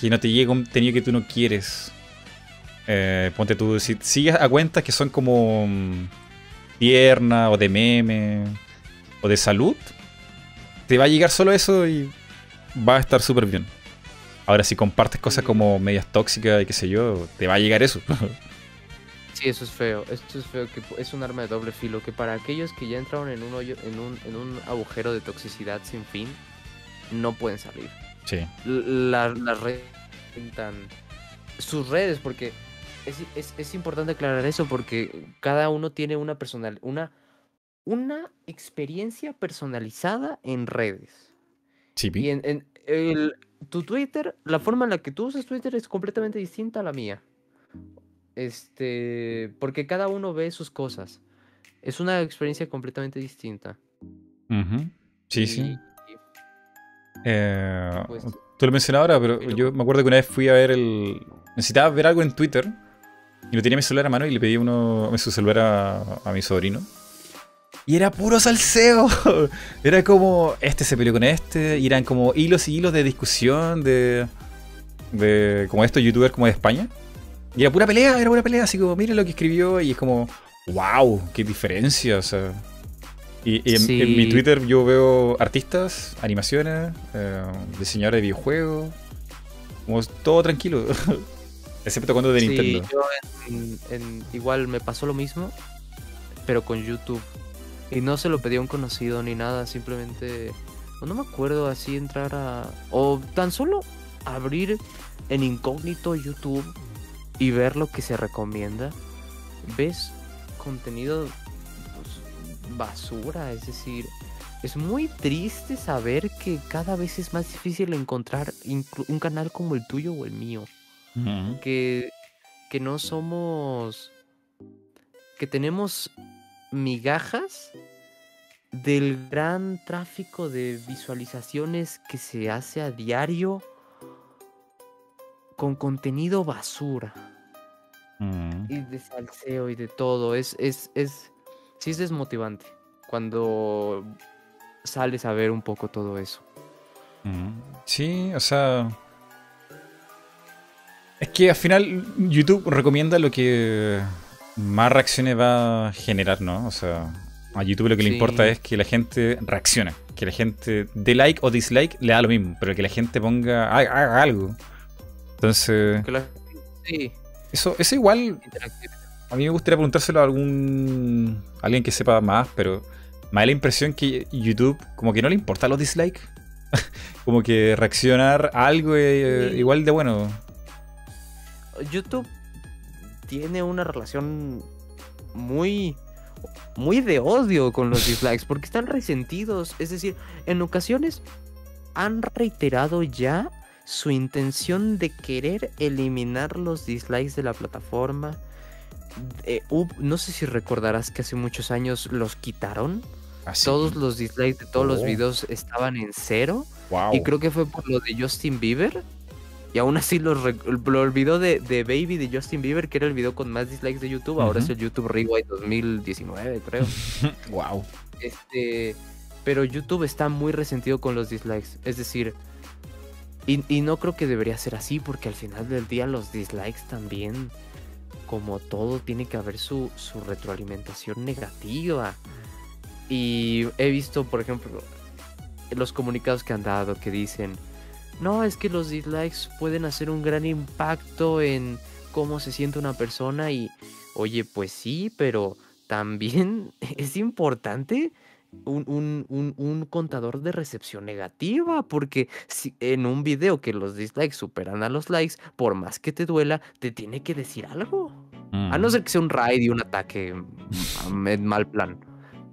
que no te llegue contenido que tú no quieres. Eh, ponte tú, si sigues a cuentas que son como mm, tierna o de meme o de salud, te va a llegar solo eso y va a estar súper bien. Ahora, si compartes cosas como medias tóxicas y qué sé yo, te va a llegar eso. Sí, eso es feo. Esto es feo, que es un arma de doble filo. Que para aquellos que ya entraron en un hoyo, en un, en un agujero de toxicidad sin fin, no pueden salir. sí. La- las redes intentan sus redes porque es, es- es importante aclarar eso porque cada uno tiene una personal una una experiencia personalizada en redes Sí, y en, en el, tu Twitter la forma en la que tú usas Twitter es completamente distinta a la mía este porque cada uno ve sus cosas es una experiencia completamente distinta Ujú. Sí, sí. Y- y, Eh, pues, tú lo mencionabas ahora, pero Pero- yo me acuerdo que una vez fui a ver el. Necesitaba ver algo en Twitter y no tenía mi celular a mano y le pedí uno su celular a, a mi sobrino. Y era puro salseo. Era como este se peleó con este. Y eran como hilos y hilos de discusión de. de como estos youtubers como de España. Y era pura pelea, era pura pelea. Así como, mira lo que escribió. Y es como, wow, qué diferencia. O sea. Y, y en, en mi. Twitter yo veo artistas, animaciones, eh, diseñadores de videojuegos. Como todo tranquilo. Excepto cuando de Sí, Nintendo. yo en- en- igual me pasó lo mismo, pero con YouTube. Y no se lo pedí a un conocido ni nada, simplemente. No me acuerdo así entrar a. O tan solo abrir en incógnito YouTube y ver lo que se recomienda. Ves contenido pues, basura, es decir. Es muy triste saber que cada vez es más difícil encontrar un canal como el tuyo o el mío Que, que no somos que tenemos migajas del gran tráfico de visualizaciones que se hace a diario con contenido basura Mm. y de salseo y de todo. Es, es, es, sí es desmotivante cuando sales a ver un poco todo eso. Sí, o sea. Es que al final YouTube recomienda lo que más reacciones va a generar, ¿no? O sea, a YouTube lo que le importa es que la gente reaccione. Que la gente dé like o dislike le da lo mismo, pero que la gente ponga, haga, haga algo. Entonces, la- sí, eso, eso igual a mí me gustaría preguntárselo a algún alguien que sepa más, pero me da la impresión que YouTube como que no le importa los dislikes. como que reaccionar a algo eh, Sí. igual de bueno. YouTube tiene una relación muy muy de odio con los dislikes porque están resentidos, es decir, en ocasiones han reiterado ya su intención de querer eliminar los dislikes de la plataforma. Eh, no sé si recordarás que hace muchos años los quitaron. Así. Todos los dislikes de todos los Oh. videos estaban en cero. Wow. Y creo que fue por lo de Justin Bieber. Y aún así lo olvidó de, de Baby de Justin Bieber, que era el video con más dislikes de YouTube. Ahora es el YouTube Rewind 2019, creo. wow. este, pero YouTube está muy resentido con los dislikes. Es decir, y, y no creo que debería ser así, porque al final del día los dislikes también, como todo, tiene que haber su, su retroalimentación negativa. Y he visto, por ejemplo, los comunicados que han dado que dicen, no, es que los dislikes pueden hacer un gran impacto en cómo se siente una persona y, oye, pues sí, pero también es importante un, un- un- un contador de recepción negativa, porque si en un video que los dislikes superan a los likes, por más que te duela, te tiene que decir algo. A no ser que sea un raid y un ataque mm, en mal plan.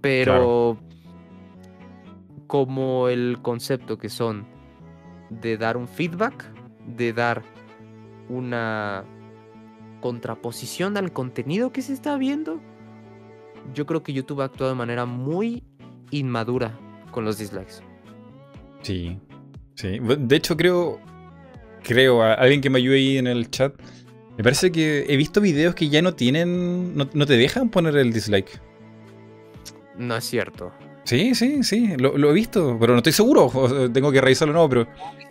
Pero como el concepto que son de dar un feedback, de dar una contraposición al contenido que se está viendo, yo creo que YouTube ha actuado de manera muy inmadura con los dislikes. Sí. Sí. De hecho, creo. Creo, a alguien que me ayude ahí en el chat. Me parece que he visto videos que ya no tienen. No, no te dejan poner el dislike. No es cierto. Sí, sí, sí. Lo, lo he visto, pero no estoy seguro. tengo que revisarlo o no, pero.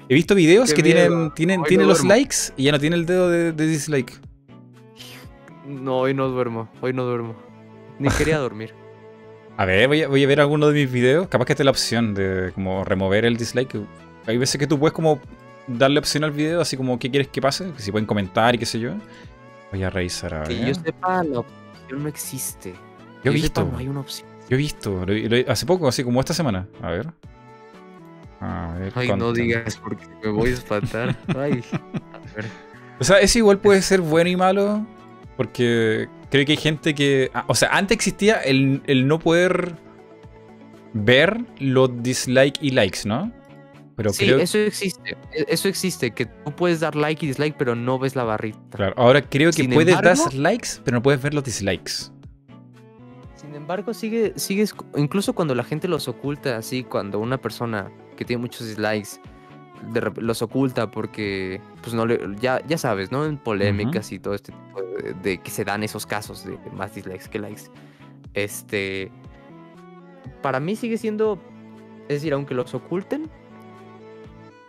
He visto videos Qué que miedo. tienen, tienen, tienen los duermo. likes y ya no tiene el dedo de, de dislike. No, hoy no duermo, hoy no duermo. Ni quería dormir. A ver, voy a, voy a ver alguno de mis videos. Capaz que esté la opción de como remover el dislike. Hay veces que tú puedes como darle opción al video, así como qué quieres que pase, que si pueden comentar y qué sé yo. Voy a revisar a Que ver. yo sepa, la opción no existe. Yo he Que sepa, visto. no hay una opción. Yo he visto, lo- lo- hace poco, así como esta semana. A ver. A ver. Ay, no digas porque me voy a espantar. Ay, a ver. O sea, eso igual puede ser bueno y malo. Porque creo que hay gente que. ah, O sea, antes existía el, el no poder ver los dislikes y likes, ¿no? Pero Sí, creo eso existe. e- Eso existe, que tú puedes dar like y dislike, pero no ves la barrita. Claro, ahora creo que Sin puedes embargo- dar likes, pero no puedes ver los dislikes. Sin embargo, sigue, sigues, incluso cuando la gente los oculta, así, cuando una persona que tiene muchos dislikes de los oculta porque, pues no le, ya, ya sabes, ¿no? En polémicas y todo este tipo de, de que se dan esos casos de más dislikes que likes. Este, para mí sigue siendo, es decir, aunque los oculten,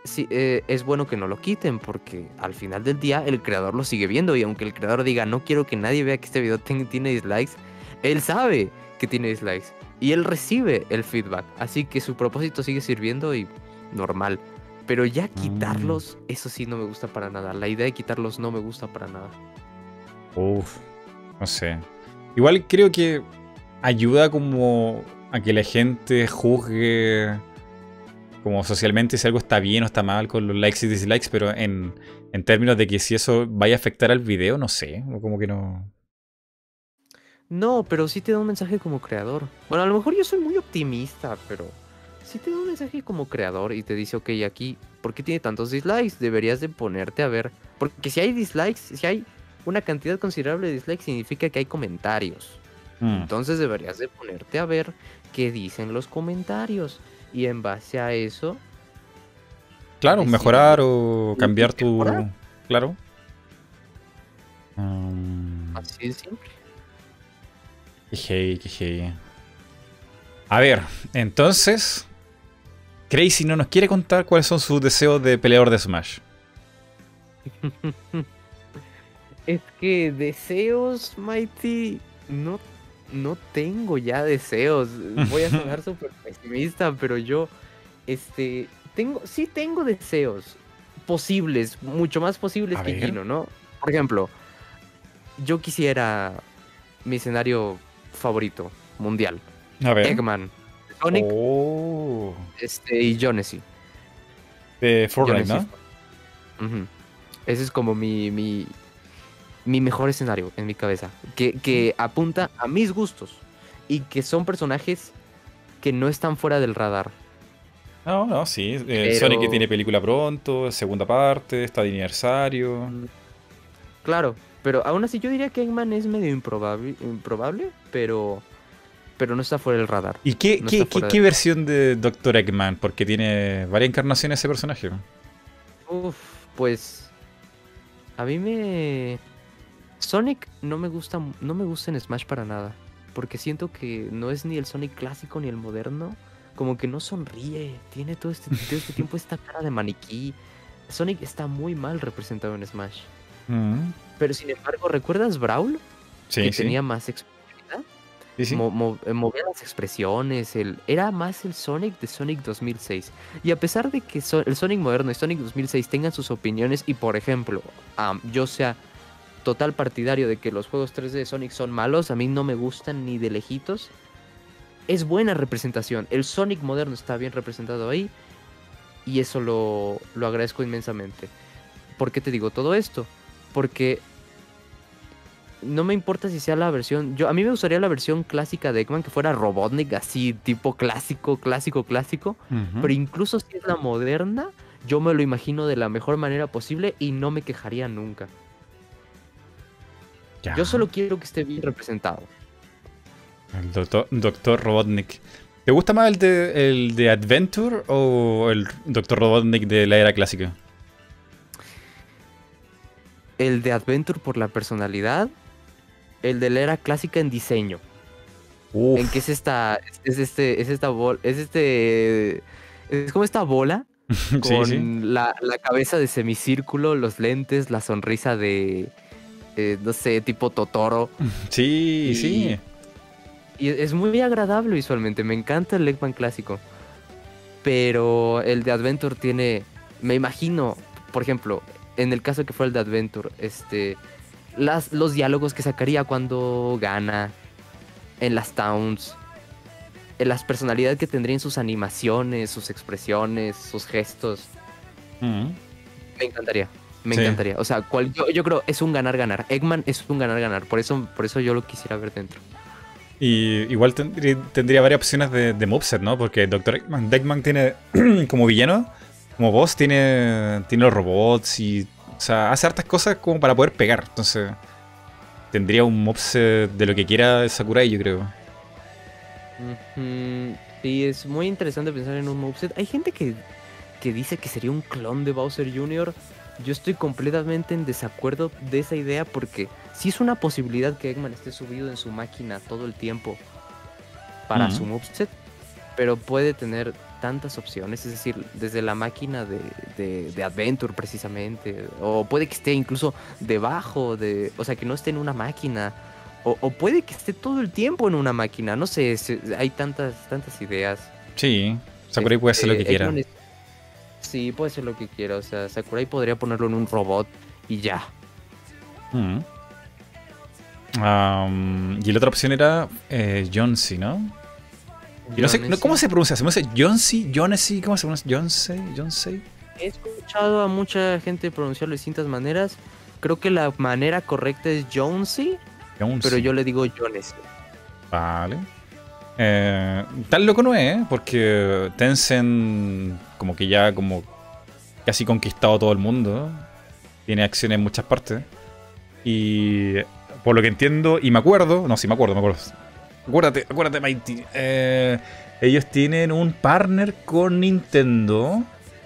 sí, eh, es bueno que no lo quiten porque al final del día el creador lo sigue viendo y aunque el creador diga no quiero que nadie vea que este video tiene dislikes, él sabe que tiene dislikes y él recibe el feedback, así que su propósito sigue sirviendo y normal. Pero ya quitarlos, eso sí no me gusta para nada. La idea de quitarlos no me gusta para nada. Uf, no sé. Igual creo que ayuda como a que la gente juzgue como socialmente si algo está bien o está mal con los likes y dislikes, pero en, en términos de que si eso vaya a afectar al video, no sé, o como que no... No, pero sí te da un mensaje como creador. Bueno, a lo mejor yo soy muy optimista, pero sí te da un mensaje como creador y te dice, ok, aquí, ¿por qué tiene tantos dislikes? Deberías de ponerte a ver. Porque si hay dislikes, si hay una cantidad considerable de dislikes, significa que hay comentarios. Mm. Entonces deberías de ponerte a ver qué dicen los comentarios. Y en base a eso, Claro, decir- mejorar o cambiar tu. mejorar. Claro. Mm, así de simple. Qué heavy, qué heavy. A ver, entonces. Crazy no nos quiere contar cuáles son sus deseos de peleador de Smash. Es que deseos, Mighty, no, no tengo ya deseos. Voy a sonar súper pesimista, pero yo, este, tengo, sí tengo deseos posibles, mucho más posibles A que ver. Kino, ¿no? Por ejemplo, yo quisiera mi escenario favorito, mundial. A ver. Eggman, Sonic, Oh, este, y Jonesy. de Fortnite, ¿no? Ese es como mi, mi, mi mejor escenario en mi cabeza. Que, que apunta a mis gustos. Y que son personajes que no están fuera del radar. No, no, sí. eh, Sonic que tiene película pronto, segunda parte, está de aniversario. Claro, pero aún así yo diría que Eggman es medio improbable, improbable pero, pero no está fuera del radar. ¿Y qué, No qué, qué- versión de Dr. Eggman? Porque tiene varias encarnaciones ese personaje. Uf, pues a mí me Sonic no me gusta no me gusta en Smash para nada, porque siento que no es ni el Sonic clásico ni el moderno, como que no sonríe, tiene todo este, todo este tiempo esta cara de maniquí. Sonic está muy mal representado en Smash. Mm, Pero sin embargo, ¿recuerdas Brawl? Sí, que sí. tenía más expresividad. sí, sí. Mo- mo- eh, movía las expresiones, el, era más el Sonic de Sonic 2006. Y a pesar de que so- el Sonic moderno y Sonic 2006 tengan sus opiniones y por ejemplo, yo sea total partidario de que los juegos 3D de Sonic son malos, a mí no me gustan ni de lejitos, es buena representación. El Sonic moderno está bien representado ahí y eso lo, lo agradezco inmensamente. ¿Por qué te digo todo esto? Porque no me importa si sea la versión. Yo, a mí me gustaría la versión clásica de Eggman que fuera Robotnik, así tipo clásico, clásico, clásico. Pero incluso si es la moderna, yo me lo imagino de la mejor manera posible y no me quejaría nunca. Ya. Yo solo quiero que esté bien representado. El doctor, doctor Robotnik. ¿Te gusta más el de, el de Adventure o el Doctor Robotnik de la era clásica? El de Adventure por la personalidad, el de la era clásica en diseño. Uf, En que es esta, es este, es esta bola, es este, es como esta bola sí, con sí. La, la cabeza de semicírculo, los lentes, la sonrisa de, eh, no sé, tipo Totoro. Sí, y- sí. Y es muy agradable visualmente, me encanta el Eggman clásico. Pero el de Adventure tiene, me imagino, por ejemplo, en el caso que fue el de Adventure, este, las, los diálogos que sacaría cuando gana, en las towns, en las personalidades que tendría en sus animaciones, sus expresiones, sus gestos. Me encantaría. Me Sí. encantaría. O sea, cual- yo, yo creo es un ganar-ganar. Eggman es un ganar-ganar. Por eso, por eso yo lo quisiera ver dentro. Y igual tendría, tendría varias opciones de, de moveset, ¿no? Porque Dr. Eggman, Eggman tiene, como villano, como boss, tiene, tiene los robots y. O sea, hace hartas cosas como para poder pegar. Entonces, tendría un moveset de lo que quiera Sakurai, yo creo. Sí, es muy interesante pensar en un moveset. Hay gente que, que dice que sería un clon de Bowser Jr. Yo estoy completamente en desacuerdo de esa idea porque sí es una posibilidad que Eggman esté subido en su máquina todo el tiempo para su moveset, pero puede tener tantas opciones, es decir, desde la máquina de, de- de Adventure precisamente, o puede que esté incluso debajo de, o sea, que no esté en una máquina, o, o puede que esté todo el tiempo en una máquina, no sé, hay tantas, tantas ideas. Sí, Sakurai puede hacer lo que quiera. Es- Sí, puede hacer lo que quiera, o sea, Sakurai podría ponerlo en un robot y ya. Mm. Am, y la otra opción era eh, Johnsy, ¿no? Yo no sé, no, ¿cómo se pronuncia? ¿Se pronuncia? ¿Johnsy? ¿Cómo se pronuncia? ¿Johnsy? He escuchado a mucha gente pronunciarlo de distintas maneras. Creo que la manera correcta es Jonesy, pero yo le digo Jones. Vale. Eh, tan loco no es, ¿eh? porque Tencent como que ya como casi conquistado todo el mundo. Tiene acciones en muchas partes. Y por lo que entiendo, y me acuerdo, no, sí me acuerdo, me acuerdo. Acuérdate, acuérdate, Mighty. Eh, ellos tienen un partner con Nintendo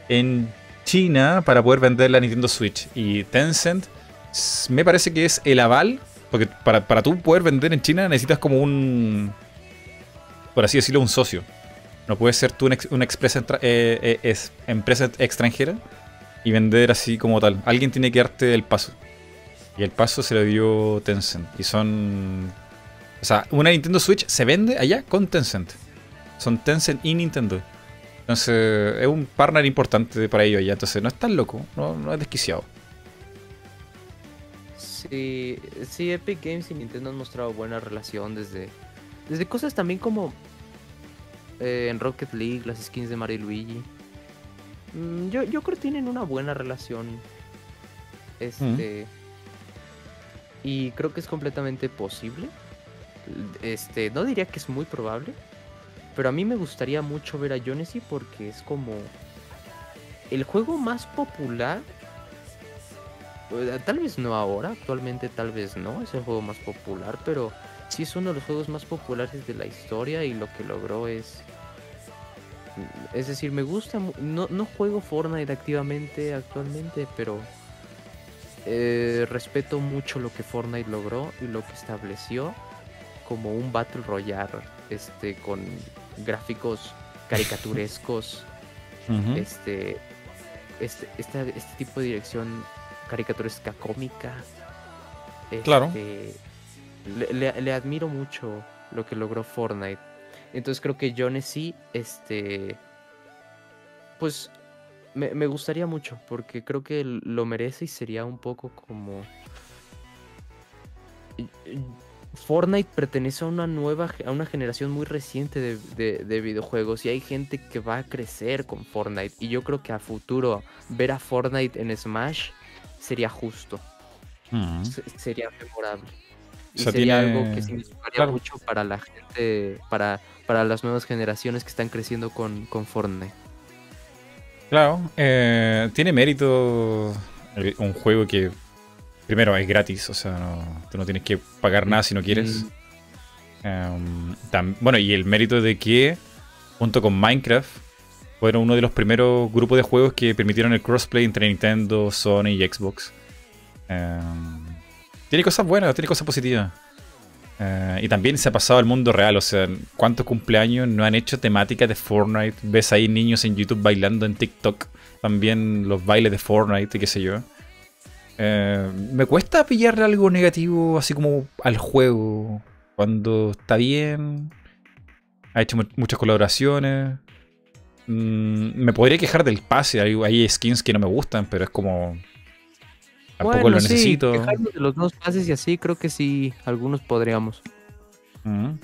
en China para poder vender la Nintendo Switch. Y Tencent me parece que es el aval. Porque para, para tú poder vender en China necesitas como un. Por así decirlo, un socio. No puedes ser tú una, empresa, eh, eh, empresa extranjera y vender así como tal. Alguien tiene que darte el paso. Y el paso se lo dio Tencent. Y son. O sea, una Nintendo Switch se vende allá con Tencent. Son Tencent y Nintendo. Entonces, es un partner importante para ellos allá. Entonces, no es tan loco, no, no es desquiciado. Sí, sí, Epic Games y Nintendo han mostrado buena relación desde, desde cosas también como eh, en Rocket League, las skins de Mario y Luigi. Mm, yo, yo creo que tienen una buena relación. Este. Y creo que es completamente posible. Este, no diría que es muy probable. Pero a mí me gustaría mucho ver a Jonesy porque es como el juego más popular. Eh, tal vez no ahora, actualmente tal vez no, es el juego más popular, pero sí es uno de los juegos más populares de la historia y lo que logró es... Es decir, me gusta... No, no juego Fortnite activamente actualmente, pero eh, respeto mucho lo que Fortnite logró y lo que estableció como un Battle Royale este, con gráficos caricaturescos. este, este, este, este tipo de dirección caricaturesca cómica. claro. Este, le, admiro mucho lo que logró Fortnite. Entonces creo que Jones sí, este, pues me, me, gustaría mucho porque creo que lo merece y sería un poco como Fortnite pertenece a una nueva, a una generación muy reciente de, videojuegos y hay gente que va a crecer con Fortnite y yo creo que a futuro ver a Fortnite en Smash sería justo, sería memorable. Y sería algo que significaría mucho para la gente, para, para las nuevas generaciones que están creciendo con, con Fortnite. Claro, eh, tiene mérito un juego que primero es gratis, o sea, no, tú no tienes que pagar nada si no quieres. Em, bueno, y el mérito de que, junto con Minecraft, fueron uno de los primeros grupos de juegos que permitieron el crossplay entre Nintendo, Sony y Xbox. Em, tiene cosas buenas, tiene cosas positivas. Eh, y también se ha pasado al mundo real, o sea, ¿cuántos cumpleaños no han hecho temática de Fortnite? Ves ahí niños en YouTube bailando en TikTok, también los bailes de Fortnite y qué sé yo. Eh, me cuesta pillarle algo negativo así como al juego. Cuando está bien. Ha hecho muchas colaboraciones. Mm, me podría quejar del pase. Hay, skins que no me gustan, pero es como. Tampoco lo necesito. de los dos pases y así, creo que sí, algunos podríamos. Mm.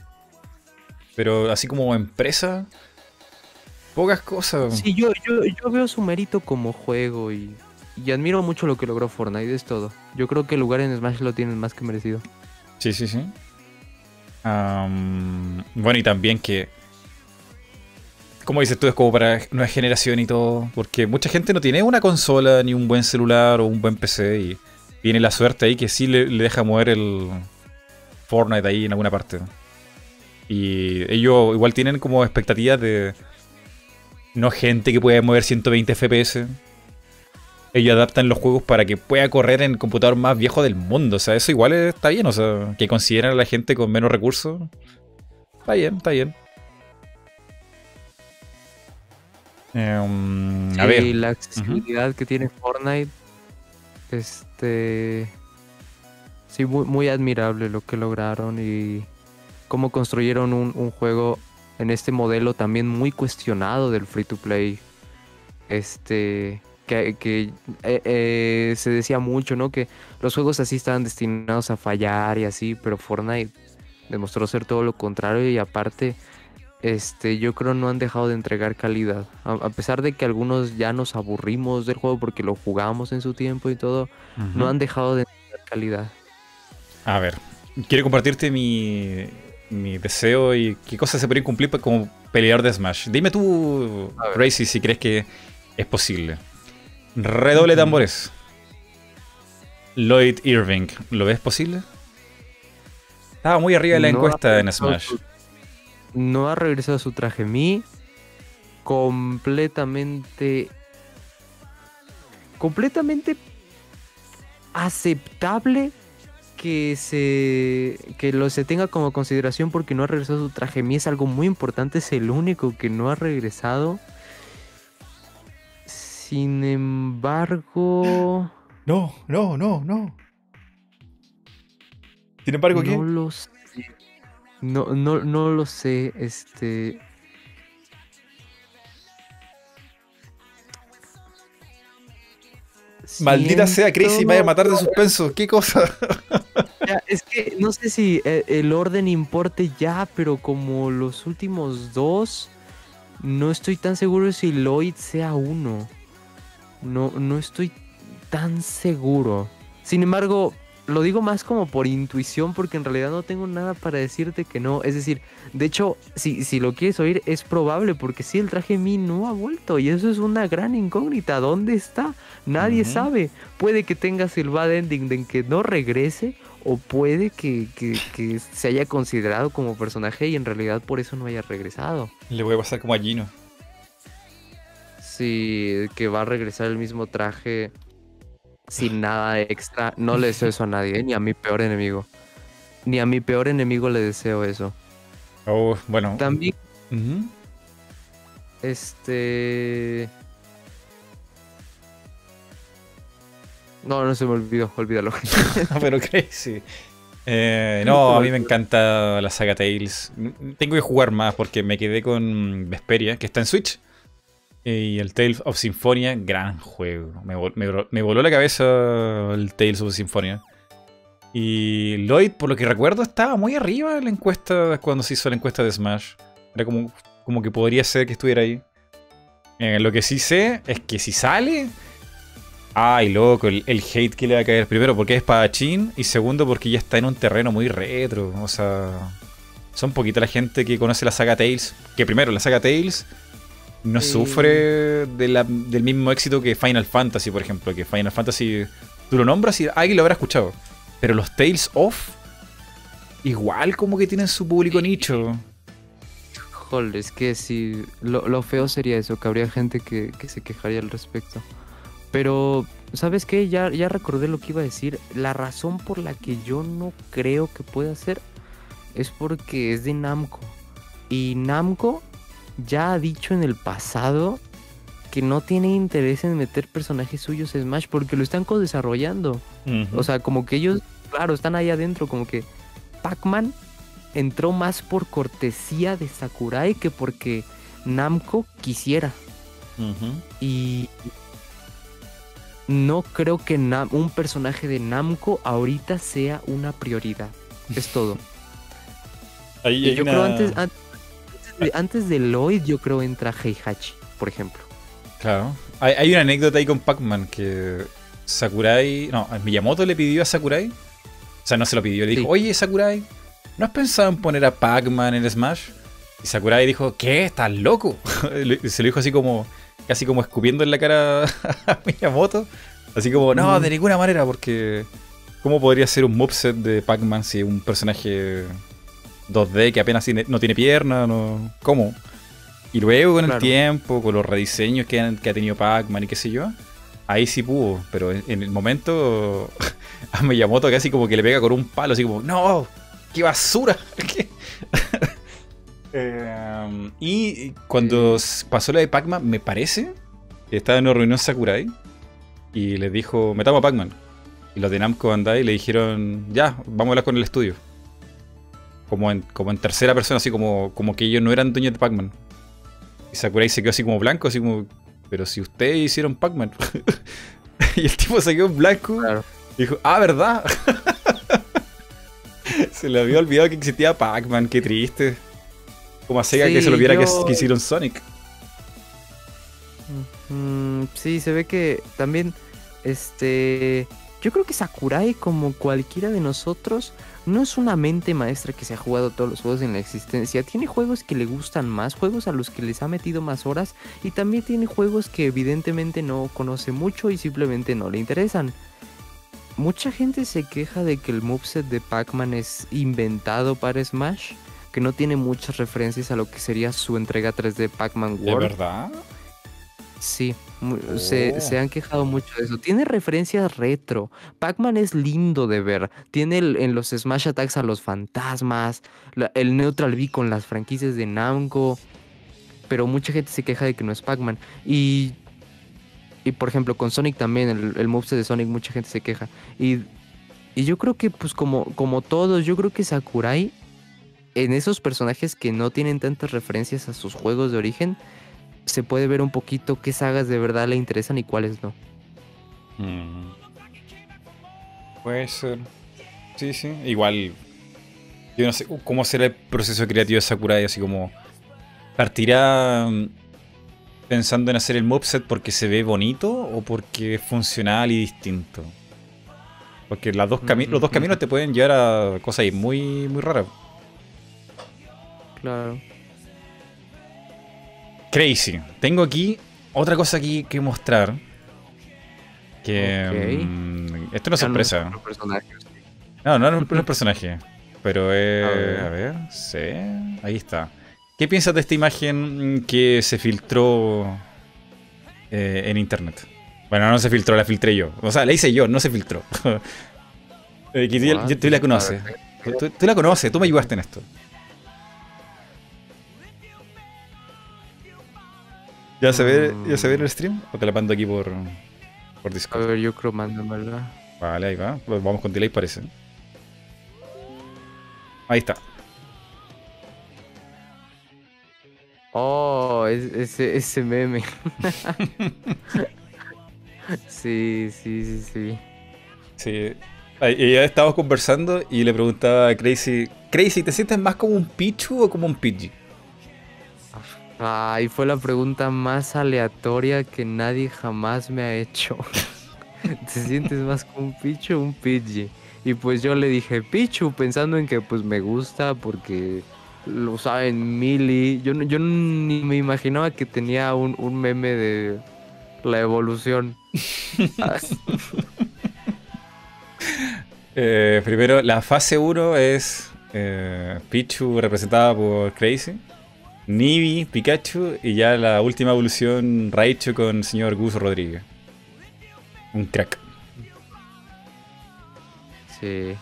Pero así como empresa, pocas cosas. Sí, yo, yo, yo veo su mérito como juego y y admiro mucho lo que logró Fortnite, es todo. Yo creo que el lugar en Smash lo tienen más que merecido. Sí, sí, sí. bueno, y también que. Como dices tú, es como para nueva generación y todo. Porque mucha gente no tiene una consola, ni un buen celular o un buen PC. Y tiene la suerte ahí que sí le, deja mover el Fortnite ahí en alguna parte. Y ellos igual tienen como expectativas de. No gente que pueda mover 120 FPS ellos adaptan los juegos para que pueda correr en el computador más viejo del mundo. O sea, eso igual está bien. O sea, que consideren a la gente con menos recursos. Está bien, está bien. Em, a ver. la accesibilidad que tiene Fortnite. Este. Sí, muy, admirable lo que lograron y cómo construyeron un, un juego en este modelo también muy cuestionado del free to play. Este que, eh, eh, se decía mucho, ¿no? Que los juegos así estaban destinados a fallar y así, pero Fortnite demostró ser todo lo contrario y aparte, este, yo creo no han dejado de entregar calidad. A, pesar de que algunos ya nos aburrimos del juego porque lo jugamos en su tiempo y todo, no han dejado de entregar calidad. A ver, quiero compartirte mi, mi deseo y qué cosas se pueden cumplir como peleador de Smash. Dime tú, Crazy, si crees que es posible. Redoble tambores. Lloyd Irving, ¿lo ves posible? Estaba muy arriba de la No encuesta en Smash. su- no ha regresado su traje Mi. Completamente. Completamente aceptable que se que lo se tenga como consideración porque no ha regresado su traje Mi es algo muy importante, es el único que no ha regresado. Sin embargo, No, no, no, no. Sin embargo, no lo sé. No, no, no lo sé. Este. Maldita sea, Crazy, me vaya a matar de Siento- suspenso. ¿Qué cosa? Ya, es que no sé si eh, el orden importe ya, pero como los últimos dos, no estoy tan seguro si Lloyd sea uno. No, no estoy tan seguro. Sin embargo, lo digo más como por intuición, porque en realidad no tengo nada para decirte que no. Es decir, de hecho, si, si lo quieres oír, es probable, porque sí, el traje Mi no ha vuelto, y eso es una gran incógnita. ¿Dónde está? Nadie sabe. Puede que tengas el bad ending de que no regrese, o puede que, que- que se haya considerado como personaje y en realidad por eso no haya regresado. Le voy a pasar como a Gino. Sí, que va a regresar el mismo traje sin nada extra. No le deseo eso a nadie, ni a mi peor enemigo. Ni a mi peor enemigo le deseo eso. Oh, bueno. También, este... No, no se me olvidó, olvídalo. Pero Crazy. Eh, no, a mí me encanta la saga Tales. Tengo que jugar más porque me quedé con Vesperia, que está en Switch. Y el Tales of Symphonia, gran juego. Me, me voló la cabeza el Tales of Symphonia. Y Lloyd, por lo que recuerdo, estaba muy arriba en la encuesta cuando se hizo la encuesta de Smash. Era como, como que podría ser que estuviera ahí. Eh, lo que sí sé es que si sale. Ay, loco, el, el hate que le va a caer. Primero, porque es espadachín. Y segundo, porque ya está en un terreno muy retro. O sea, son poquita la gente que conoce la saga Tales. Que primero, la saga Tales no sufre de la- del mismo éxito que Final Fantasy, por ejemplo. Que Final Fantasy, tú lo nombras y alguien lo habrá escuchado. Pero los Tales of, igual como que tienen su público nicho. Joder, es que sí, lo, lo feo sería eso, que habría gente que, que se quejaría al respecto. Pero, ¿sabes qué? Ya, ya recordé lo que iba a decir. La razón por la que yo no creo que pueda ser es porque es de Namco. Y Namco ya ha dicho en el pasado que no tiene interés en meter personajes suyos en Smash porque lo están co-desarrollando. O sea, como que ellos, claro, están ahí adentro, como que Pac-Man entró más por cortesía de Sakurai que porque Namco quisiera. Y no creo que Nam- un personaje de Namco ahorita sea una prioridad. Es todo. Ahí Y hay yo una- creo antes, an- antes, de, antes de Lloyd, yo creo entra Heihachi, por ejemplo. Claro. Hay, hay una anécdota ahí con Pac-Man que Sakurai. No, Miyamoto le pidió a Sakurai. O sea, no se lo pidió, le dijo: Sí. Oye, Sakurai, ¿no has pensado en poner a Pac-Man en Smash? Y Sakurai dijo: ¿Qué? ¿Estás loco? Se lo dijo así como. Casi como escupiendo en la cara a Miyamoto. Así como: No, de ninguna manera, porque. ¿Cómo podría ser un moveset de Pac-Man si un personaje 2D que apenas tiene- no tiene pierna? No, ¿Cómo? Y luego con el tiempo, con los rediseños que, han- que ha tenido Pac-Man y qué sé yo, ahí sí pudo. Pero en, en el momento a Miyamoto casi como que le pega con un palo, así como, ¡No! ¡Qué basura! ¿Qué?". Eh, y cuando pasó la de Pac-Man, me parece estaba en una reunión Sakurai y les dijo, metamos a Pac-Man. Y los de Namco Bandai le dijeron, ya, vamos a hablar con el estudio. Como en, como en tercera persona, así como, como que ellos no eran dueños de Pac-Man. Y Sakurai se quedó así como blanco, así como, pero si ustedes hicieron Pac-Man. y el tipo se quedó en blanco Claro. y dijo, ah, ¿verdad? se le había olvidado que existía Pac-Man, qué triste. Como a Sega que se lo que, yo- que hicieron Sonic. Mm, sí, se ve que también, este, yo creo que Sakurai, como cualquiera de nosotros, no es una mente maestra que se ha jugado todos los juegos en la existencia. Tiene juegos que le gustan más, juegos a los que les ha metido más horas, y también tiene juegos que evidentemente no conoce mucho y simplemente no le interesan. mucha gente se queja de que el moveset de Pac-Man es inventado para Smash, que no tiene muchas referencias a lo que sería su entrega 3D Pac-Man ¿De World. verdad? Sí, se, Oh. se han quejado mucho de eso. Tiene referencias retro. Pac-Man es lindo de ver. Tiene el- en los Smash Attacks a los fantasmas, la- el Neutral B con las franquicias de Namco. Pero mucha gente se queja de que no es Pac-Man. Y, y por ejemplo, con Sonic también, el, el moveset de Sonic, mucha gente se queja. Y, y yo creo que, pues como, como todos, yo creo que Sakurai, en esos personajes que no tienen tantas referencias a sus juegos de origen, se puede ver un poquito qué sagas de verdad le interesan y cuáles no. Mm. Puede ser. Sí, sí. Igual. Yo no sé cómo será el proceso creativo de Sakurai, así como. ¿Partirá mm, pensando en hacer el moveset porque se ve bonito o porque es funcional y distinto? Porque las dos cami- los dos Ujú. caminos te pueden llevar a cosas ahí muy, muy raras. Claro. Crazy. Tengo aquí otra cosa aquí que mostrar. Que. Mm, esto es una sorpresa. No, no, no, no es personaje. Pero es. A ver. A ver, sí. Ahí está. ¿Qué piensas de esta imagen que se filtró eh, en internet? Bueno, no se filtró, la filtré yo. O sea, la hice yo, no se filtró. Eh, que tú, la conoces. Tú- tú la conoces, tú me ayudaste en esto. ¿Ya se ve, ya se ve el stream? ¿O te la mando aquí por, por A Discord? ver, yo creo mándamela. Vale, ahí va. Vamos con delay, parece. Ahí está. Oh, es- ese, ese meme. sí, sí, sí, sí. Sí. Ya estábamos conversando y le preguntaba a Crazy, Crazy, ¿te sientes más como un Pichu o como un Pidgey? Ay, fue la pregunta más aleatoria que nadie jamás me ha hecho. ¿Te sientes más como un Pichu o un Pidgey? Y pues yo le dije Pichu, pensando en que pues me gusta porque lo saben Mili. Yo, yo ni me imaginaba que tenía un, un meme de la evolución. Eh, primero, la fase 1 es eh, Pichu representada por Crazy, Nibi, Pikachu y ya la última evolución Raichu con el señor Gus Rodríguez. Un crack. sí,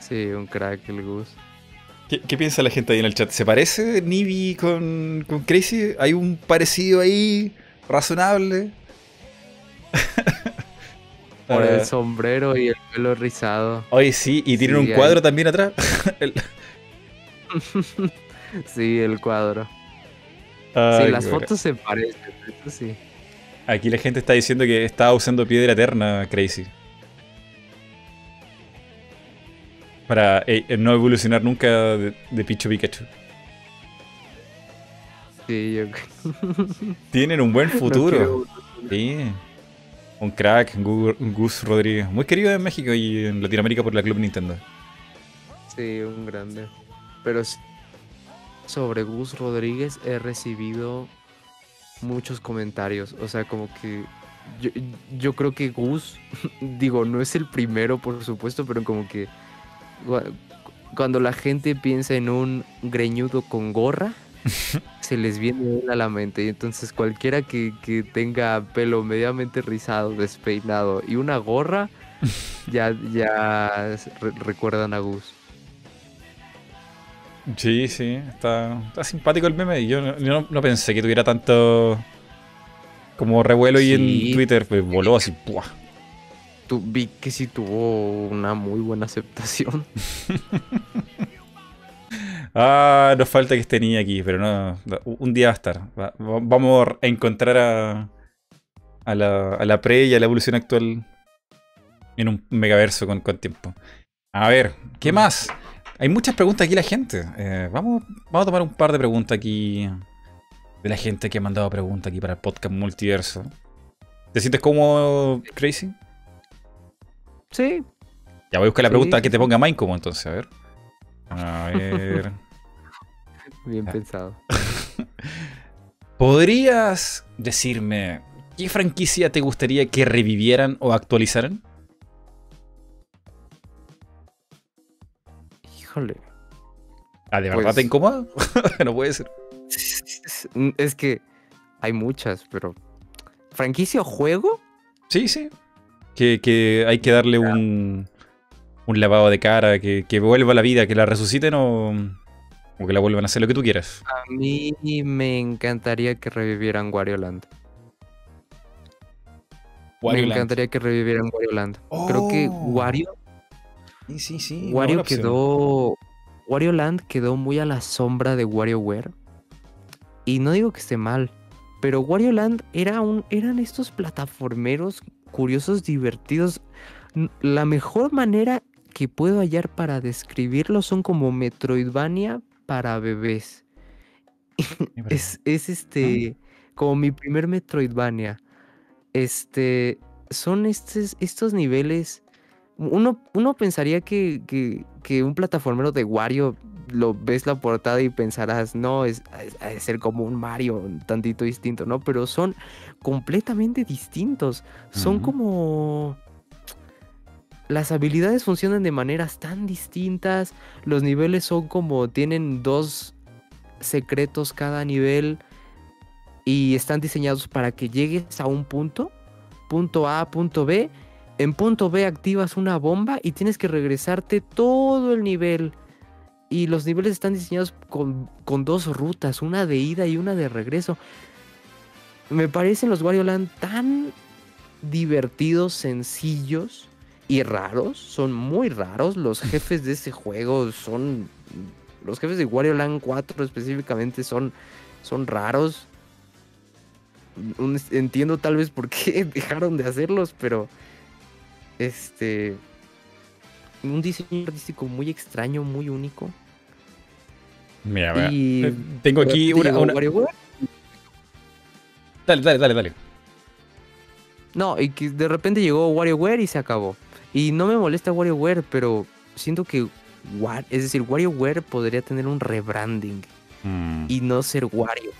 sí, un crack el Gus. ¿Qué, qué piensa la gente ahí en el chat? ¿Se parece Nibi con, con Crazy? ¿Hay un parecido ahí razonable? Por el sombrero y el pelo rizado. Oye, sí, y tienen Sí, un hay- cuadro también atrás. El- Sí, el cuadro. Ay, sí, las fotos se parecen, eso sí. Aquí la gente está diciendo que estaba usando piedra eterna, Crazy. Para eh, eh, no evolucionar nunca de, de Pichu Pikachu. Sí, yo Tienen un buen no futuro. quiero- Sí. Un crack, Gu- Gus Rodríguez. Muy querido en México y en Latinoamérica por la Club Nintendo. Sí, un grande. Pero s- sobre Gus Rodríguez he recibido muchos comentarios. O sea, como que yo, yo creo que Gus, digo, no es el primero, por supuesto, pero como que cuando la gente piensa en un greñudo con gorra, se les viene a la mente. Y entonces cualquiera que, que tenga pelo medianamente rizado, despeinado y una gorra, ya, ya re- recuerdan a Gus. Sí, sí, está, está simpático el meme. Yo, no, yo no- no pensé que tuviera tanto como revuelo Sí. en Twitter. Pues voló así. ¡pua! Tu- vi que sí tuvo una muy buena aceptación. Ah, nos falta que esté niña aquí, pero no. Un día va a estar. Va- va- vamos a encontrar a, a, la, a la pre y a la evolución actual en un megaverso con, con tiempo. A ver, ¿qué más? Hay muchas preguntas aquí la gente. Eh, vamos, vamos a tomar un par de preguntas aquí de la gente que ha mandado preguntas aquí para el podcast multiverso. ¿Te sientes cómodo, Crazy? Sí, Ya voy a buscar la Sí, pregunta que te ponga Mine como entonces, a ver. A ver. bien pensado. ¿Podrías decirme qué franquicia te gustaría que revivieran o actualizaran? Híjole. Ah, ¿de verdad Pues- te incomoda? no puede ser. Es que hay muchas, pero. ¿Franquicia o juego? Sí, sí. Que, que hay que darle un, un lavado de cara, que, que vuelva a la vida, que la resuciten o, o que la vuelvan a hacer lo que tú quieras. A mí me encantaría que revivieran Wario Land. Me encantaría que revivieran Wario Land. Creo que Oh, Wario, Sí, sí, sí. una Wario quedó. Wario Land quedó muy a la sombra de WarioWare. Y no digo que esté mal, pero Wario Land era un, eran estos plataformeros curiosos, divertidos. La mejor manera que puedo hallar para describirlo son como Metroidvania para bebés. Es, es este. Como mi primer Metroidvania. Este. Son estos niveles. Uno, uno pensaría que, que, que un plataformero de Wario lo ves la portada y pensarás, no, es, es- ser como un Mario, un tantito distinto, ¿no? Pero son completamente distintos. Son como. Las habilidades funcionan de maneras tan distintas. Los niveles son como. Tienen dos secretos cada nivel. Y están diseñados para que llegues a un punto. Punto A, punto B. En punto B activas una bomba y tienes que regresarte todo el nivel. Y los niveles están diseñados con, con dos rutas, una de ida y una de regreso. Me parecen los Wario Land tan divertidos, sencillos y raros. Son muy raros. Los jefes de ese juego son. Los jefes de Wario Land 4 específicamente son, son raros. Un- Entiendo tal vez por qué dejaron de hacerlos, pero. Este. Un diseño artístico muy extraño, muy único. Mira, mira. Y Eh, Tengo aquí ¿Te una. una-? Dale, dale, dale, dale. No, y que de repente llegó WarioWare y se acabó. Y no me molesta WarioWare, pero siento que War- es decir, WarioWare podría tener un rebranding Mm, y no ser Wario.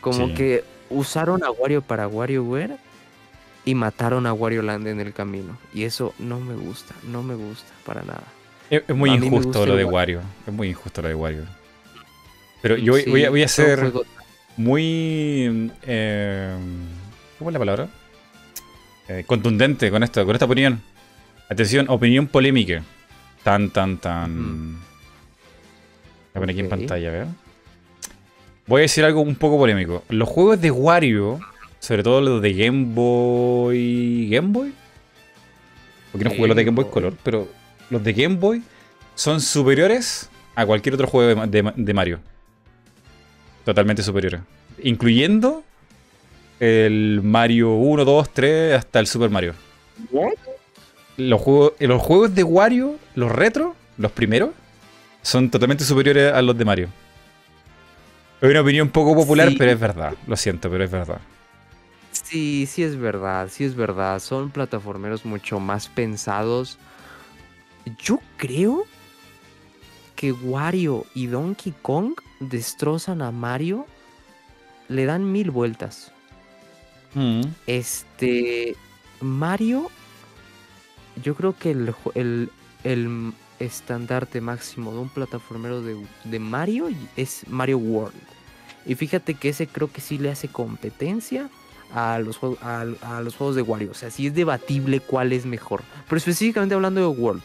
Como Sí. que usaron a Wario para WarioWare y mataron a Wario Land en el camino. Y eso no me gusta, no me gusta para nada. Es, es muy A injusto lo de Wario. Wario. Es muy injusto lo de Wario. Pero yo voy, voy a, Sí, voy a ser muy. eh, ¿Cómo es la palabra? Eh, contundente con esto, con esta opinión. Atención, opinión polémica. Tan, tan, tan. Ujú. Voy a poner aquí en pantalla, a ver. Voy a decir algo un poco polémico. Los juegos de Wario, sobre todo los de Game Boy. ¿Game Boy? Porque no jugué los de Game Boy. Color, pero los de Game Boy son superiores a cualquier otro juego de, de Ma- de Mario. Totalmente superiores. Incluyendo el Mario 1, 2, 3 hasta el Super Mario. Los juegos, los juegos de Wario, los retro, los primeros, son totalmente superiores a los de Mario. Es una opinión poco popular, Sí. pero es verdad. Lo siento, pero es verdad. Sí, sí es verdad, sí es verdad. Son plataformeros mucho más pensados. Yo creo que Wario y Donkey Kong destrozan a Mario. Le dan mil vueltas. Mm. Este. Mario. Yo creo que el, el, el estandarte máximo de un plataformero de, de Mario es Mario World. Y fíjate que ese creo que sí le hace competencia a los, juegos, a, a los juegos de Wario. O sea, sí es debatible cuál es mejor. Pero específicamente hablando de World.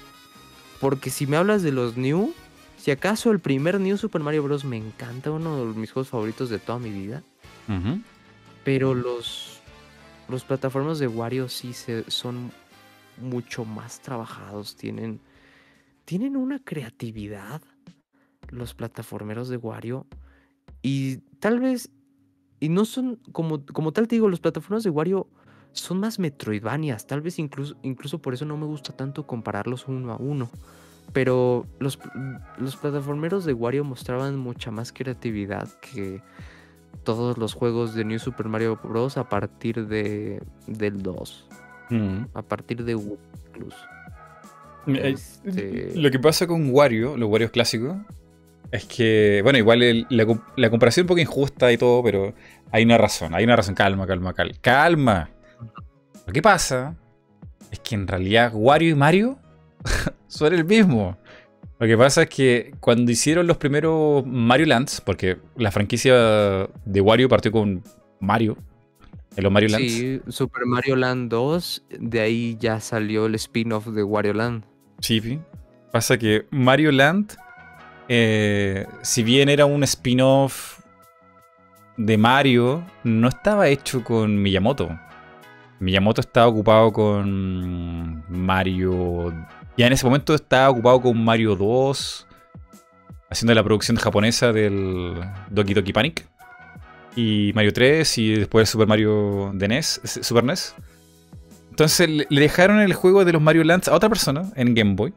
Porque si me hablas de los New, si acaso el primer New Super Mario Bros. me encanta, uno de mis juegos favoritos de toda mi vida. Pero los, los plataformas de Wario sí se, son mucho más trabajados. Tienen, tienen una creatividad los plataformeros de Wario. Y tal vez, y no son, como, como tal te digo, los plataformas de Wario son más metroidvanias. Tal vez incluso, incluso por eso no me gusta tanto compararlos uno a uno. Pero los, los plataformeros de Wario mostraban mucha más creatividad que todos los juegos de New Super Mario Bros. a partir de, del 2. Mm. A partir de Wii incluso. Este- Lo que pasa con Wario, los Warios clásicos, es que, bueno, igual el- la, com- la comparación es un poco injusta y todo, pero hay una razón, hay una razón. Calma, calma, calma. Calma. Lo que pasa es que en realidad Wario y Mario son el mismo. Lo que pasa es que cuando hicieron los primeros Mario Lands, porque la franquicia de Wario partió con Mario, en los Mario Lands. Sí, Super Mario Land 2, de ahí ya salió el spin-off de Wario Land. Sí, sí. Pasa que Mario Land, eh, si bien era un spin-off de Mario, no estaba hecho con Miyamoto. Miyamoto estaba ocupado con Mario. Ya en ese momento estaba ocupado con Mario 2, haciendo la producción japonesa del Doki Doki Panic. Y Mario 3 y después Super Mario NES, Super NES. Entonces le dejaron el juego de los Mario Lands a otra persona en Game Boy.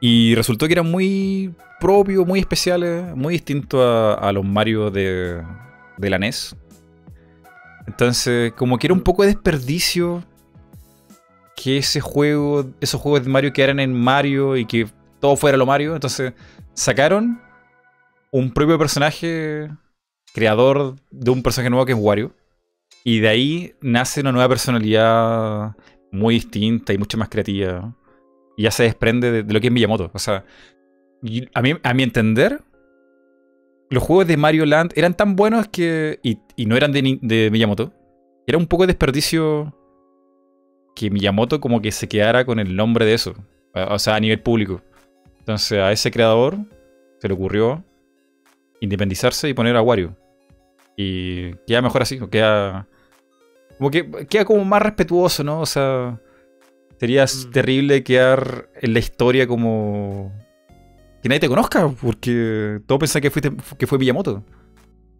Y resultó que eran muy propios, muy especiales, muy distintos a, a los Mario de, de la NES. Entonces, como que era un poco de desperdicio que ese juego, esos juegos de Mario quedaran en Mario y que todo fuera lo Mario. Entonces, sacaron un propio personaje, creador de un personaje nuevo que es Wario. Y de ahí nace una nueva personalidad muy distinta y mucho más creativa. Y ya se desprende de, lo que es Miyamoto. O sea, a, mí, a mi entender, los juegos de Mario Land eran tan buenos que. y, y no eran de, de Miyamoto. Era un poco de desperdicio que Miyamoto como que se quedara con el nombre de eso. O sea, a nivel público. Entonces a ese creador se le ocurrió independizarse y poner a Wario. Y queda mejor así, queda. Como que queda como más respetuoso, ¿no? O sea. Sería Mm. terrible quedar en la historia como. Que nadie te conozca, porque todos pensaban que, fuiste, que fue Miyamoto.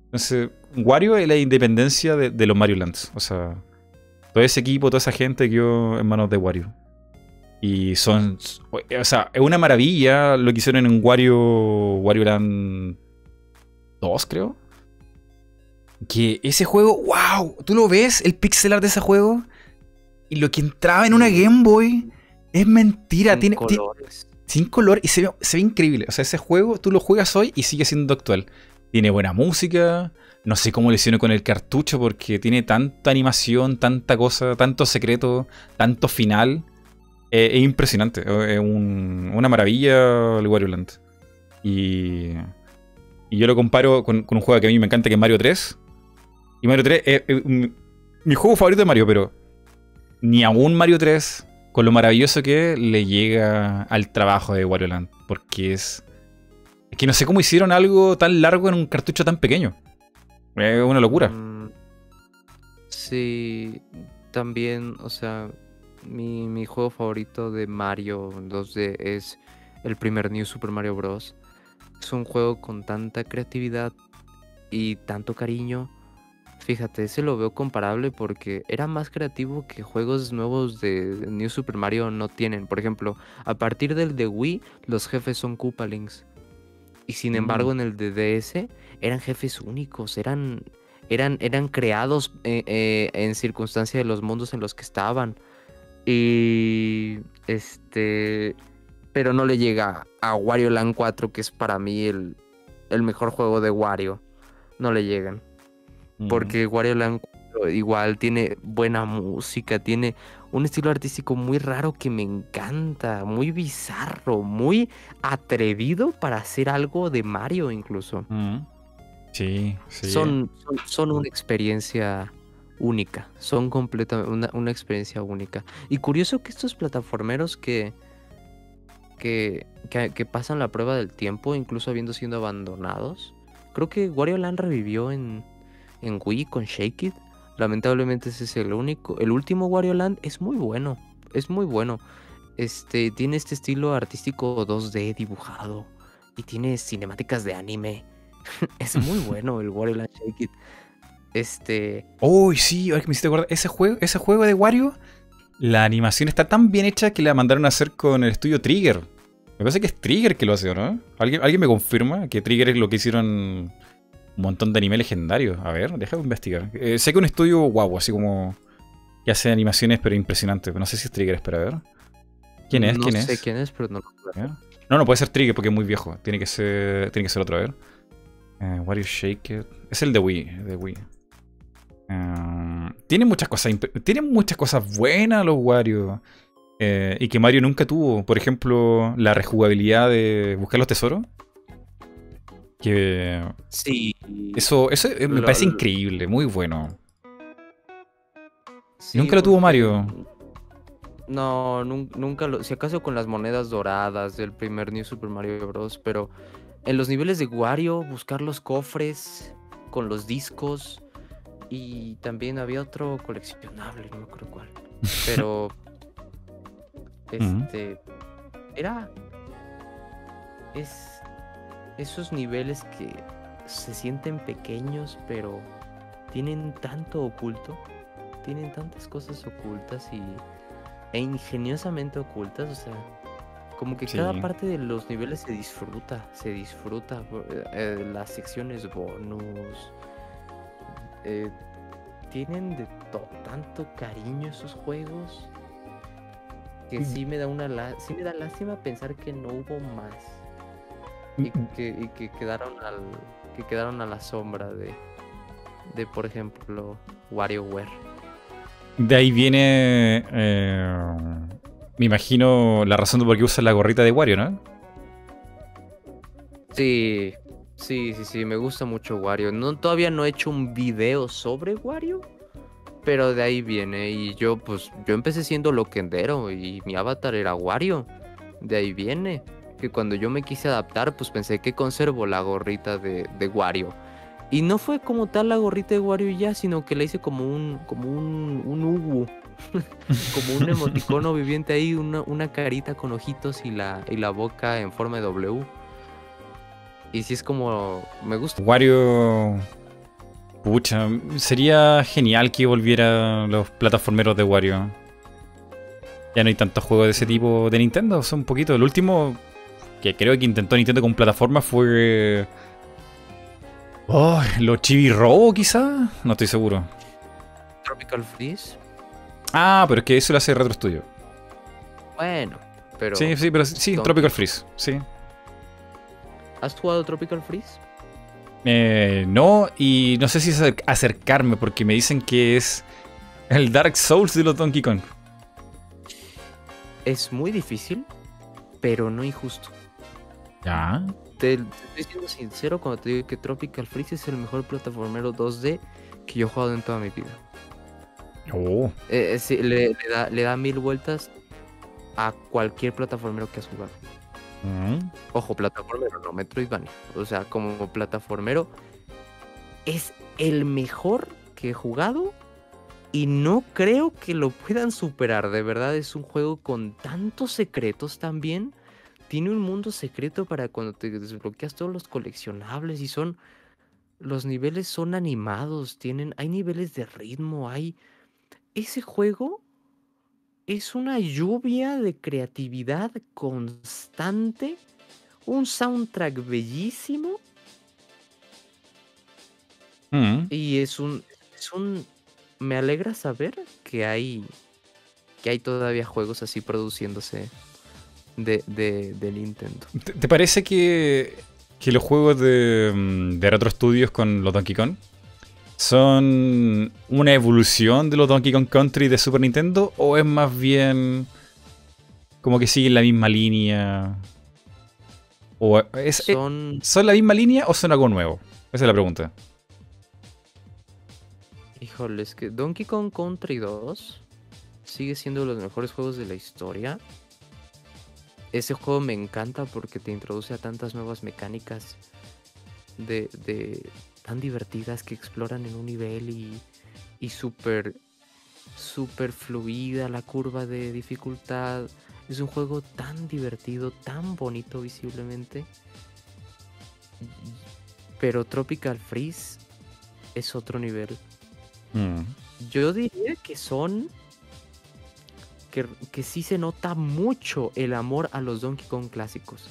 Entonces, Wario es la independencia de, de los Mario Lands. O sea, todo ese equipo, toda esa gente quedó en manos de Wario. Y son. O sea, es una maravilla lo que hicieron en Wario. Wario Land 2, creo. Que ese juego, wow, tú lo ves, el pixel art de ese juego. Y lo que entraba en una Game Boy es mentira. Con Tiene, ti- colores. sin color y se ve, se ve increíble. O sea, ese juego tú lo juegas hoy y sigue siendo actual. Tiene buena música. No sé cómo lo hicieron con el cartucho porque tiene tanta animación, tanta cosa, tanto secreto, tanto final. Eh, es impresionante. eh, Es un- una maravilla el Wario Land. Y, y yo lo comparo con, con un juego que a mí me encanta que es Mario 3. Y Mario 3 es, es mi, mi juego favorito de Mario, pero ni aún Mario 3 con lo maravilloso que le llega al trabajo de Wario Land. Porque es. Es que no sé cómo hicieron algo tan largo en un cartucho tan pequeño. Es una locura. Mm, Sí, también, o sea, mi, mi juego favorito de Mario 2D es el primer New Super Mario Bros. Es un juego con tanta creatividad y tanto cariño. Fíjate, ese lo veo comparable porque era más creativo que juegos nuevos de New Super Mario no tienen. Por ejemplo, a partir del de Wii, los jefes son Koopalings. Y sin Mm. embargo, en el de DS eran jefes únicos, eran, eran, eran creados eh, eh, en circunstancia de los mundos en los que estaban. Y este. Pero no le llega a Wario Land 4, que es para mí el, el mejor juego de Wario. No le llegan. Porque Wario Land 4 igual tiene buena música, tiene un estilo artístico muy raro que me encanta, muy bizarro, muy atrevido para hacer algo de Mario incluso. Sí, sí. Son, son, son una experiencia única, son completamente una, una experiencia única. Y curioso que estos plataformeros que, que, que, que pasan la prueba del tiempo, incluso habiendo sido abandonados, creo que Wario Land revivió en, en Wii con Shake It. Lamentablemente ese es el único. El último Wario Land es muy bueno, es muy bueno. Este, tiene este estilo artístico 2D dibujado y tiene cinemáticas de anime. es muy bueno el Wario Land Shake It. Este, Uy, sí, ahora que me hiciste acordar. Ese juego, ese juego de Wario, la animación está tan bien hecha que la mandaron a hacer con el estudio Trigger. Me parece que es Trigger que lo hace, ¿o ¿no? ¿Alguien, ¿Alguien me confirma que Trigger es lo que hicieron un montón de anime legendarios? A ver, déjame investigar. Eh, sé que un estudio guau, así como que hace animaciones pero impresionantes. pero No sé si es Trigger, espera a ver. ¿Quién es? no ¿Quién sé es? quién es, pero no lo. No, no puede ser Trigger porque es muy viejo. Tiene que ser, tiene que ser otro, a ver. Eh, Wario Shake It. Es el de Wii. De Wii. Eh, tiene muchas cosas. Tiene muchas cosas buenas los Wario. eh, y que Mario nunca tuvo. Por ejemplo, la rejugabilidad de buscar los tesoros. Que Sí. eso, eso eh, me Lo- parece lo- increíble, muy bueno. sí, Nunca lo tuvo Mario. No, nun- nunca lo. Si acaso con las monedas doradas del primer New Super Mario Bros. Pero en los niveles de Wario, buscar los cofres con los discos. Y también había otro coleccionable, no me acuerdo cuál. Pero. este. Era. Es. Esos niveles que se sienten pequeños, pero tienen tanto oculto. Tienen tantas cosas ocultas y. E ingeniosamente ocultas, o sea. Como que cada parte de los niveles se disfruta, se disfruta. eh, eh, las secciones bonus. eh, tienen de to- tanto cariño esos juegos que sí me da una sí me da lástima pensar que no hubo más y que, y que quedaron al que quedaron a la sombra de de por ejemplo WarioWare. De ahí viene, eh, me imagino, la razón de por qué usa la gorrita de Wario, ¿no? Sí, sí, sí, sí, me gusta mucho Wario. No, todavía no he hecho un video sobre Wario, pero de ahí viene. Y yo, pues, yo empecé siendo loquendero y mi avatar era Wario. De ahí viene. Que cuando yo me quise adaptar, pues pensé que conservo la gorrita de, de Wario. Y no fue como tal la gorrita de Wario ya, sino que la hice como un, como un, un Uwu. como un emoticono viviente ahí, una, una carita con ojitos y la, y la boca en forma de W. Y sí es como. Me gusta. Wario. Pucha, sería genial que volvieran los plataformeros de Wario. Ya no hay tantos juegos de ese tipo de Nintendo, son un poquito. El último que creo que intentó Nintendo con plataforma fue. Oh, los Chibi Robo, quizá. No estoy seguro. Tropical Freeze. Ah, pero es que eso lo hace Retro Studio. Bueno, pero. Sí, sí, pero sí, Tropical Freeze, sí. ¿Has jugado Tropical Freeze? Eh, no, y no sé si es acer- acercarme porque me dicen que es el Dark Souls de los Donkey Kong. Es muy difícil, pero no injusto. Ya. Te, te estoy siendo sincero cuando te digo que Tropical Freeze es el mejor plataformero 2D que yo he jugado en toda mi vida. Oh. Eh, eh, sí, le, le da, le da mil vueltas a cualquier plataformero que has jugado. Mm. Ojo, plataformero, no Metroidvania. O sea, como plataformero es el mejor que he jugado y no creo que lo puedan superar. De verdad, es un juego con tantos secretos también. Tiene un mundo secreto para cuando te desbloqueas todos los coleccionables y son los niveles son animados, tienen hay niveles de ritmo, hay ese juego es una lluvia de creatividad constante, un soundtrack bellísimo Mm. y es un, es un, me alegra saber que hay, que hay todavía juegos así produciéndose de, de, de Nintendo. ¿Te, te parece que, que los juegos de, mm, de Retro Studios con los Donkey Kong son una evolución de los Donkey Kong Country de Super Nintendo o es más bien como que siguen la misma línea? ¿O es, Son, ¿Son la misma línea o son algo nuevo? Esa es la pregunta. híjoles, que Donkey Kong Country 2 sigue siendo de los mejores juegos de la historia. Ese juego me encanta porque te introduce a tantas nuevas mecánicas de, de tan divertidas que exploran en un nivel y, y súper súper fluida la curva de dificultad. Es un juego tan divertido, tan bonito visiblemente. Pero Tropical Freeze es otro nivel. Mm. Yo diría que son. Que, que sí se nota mucho el amor a los Donkey Kong clásicos.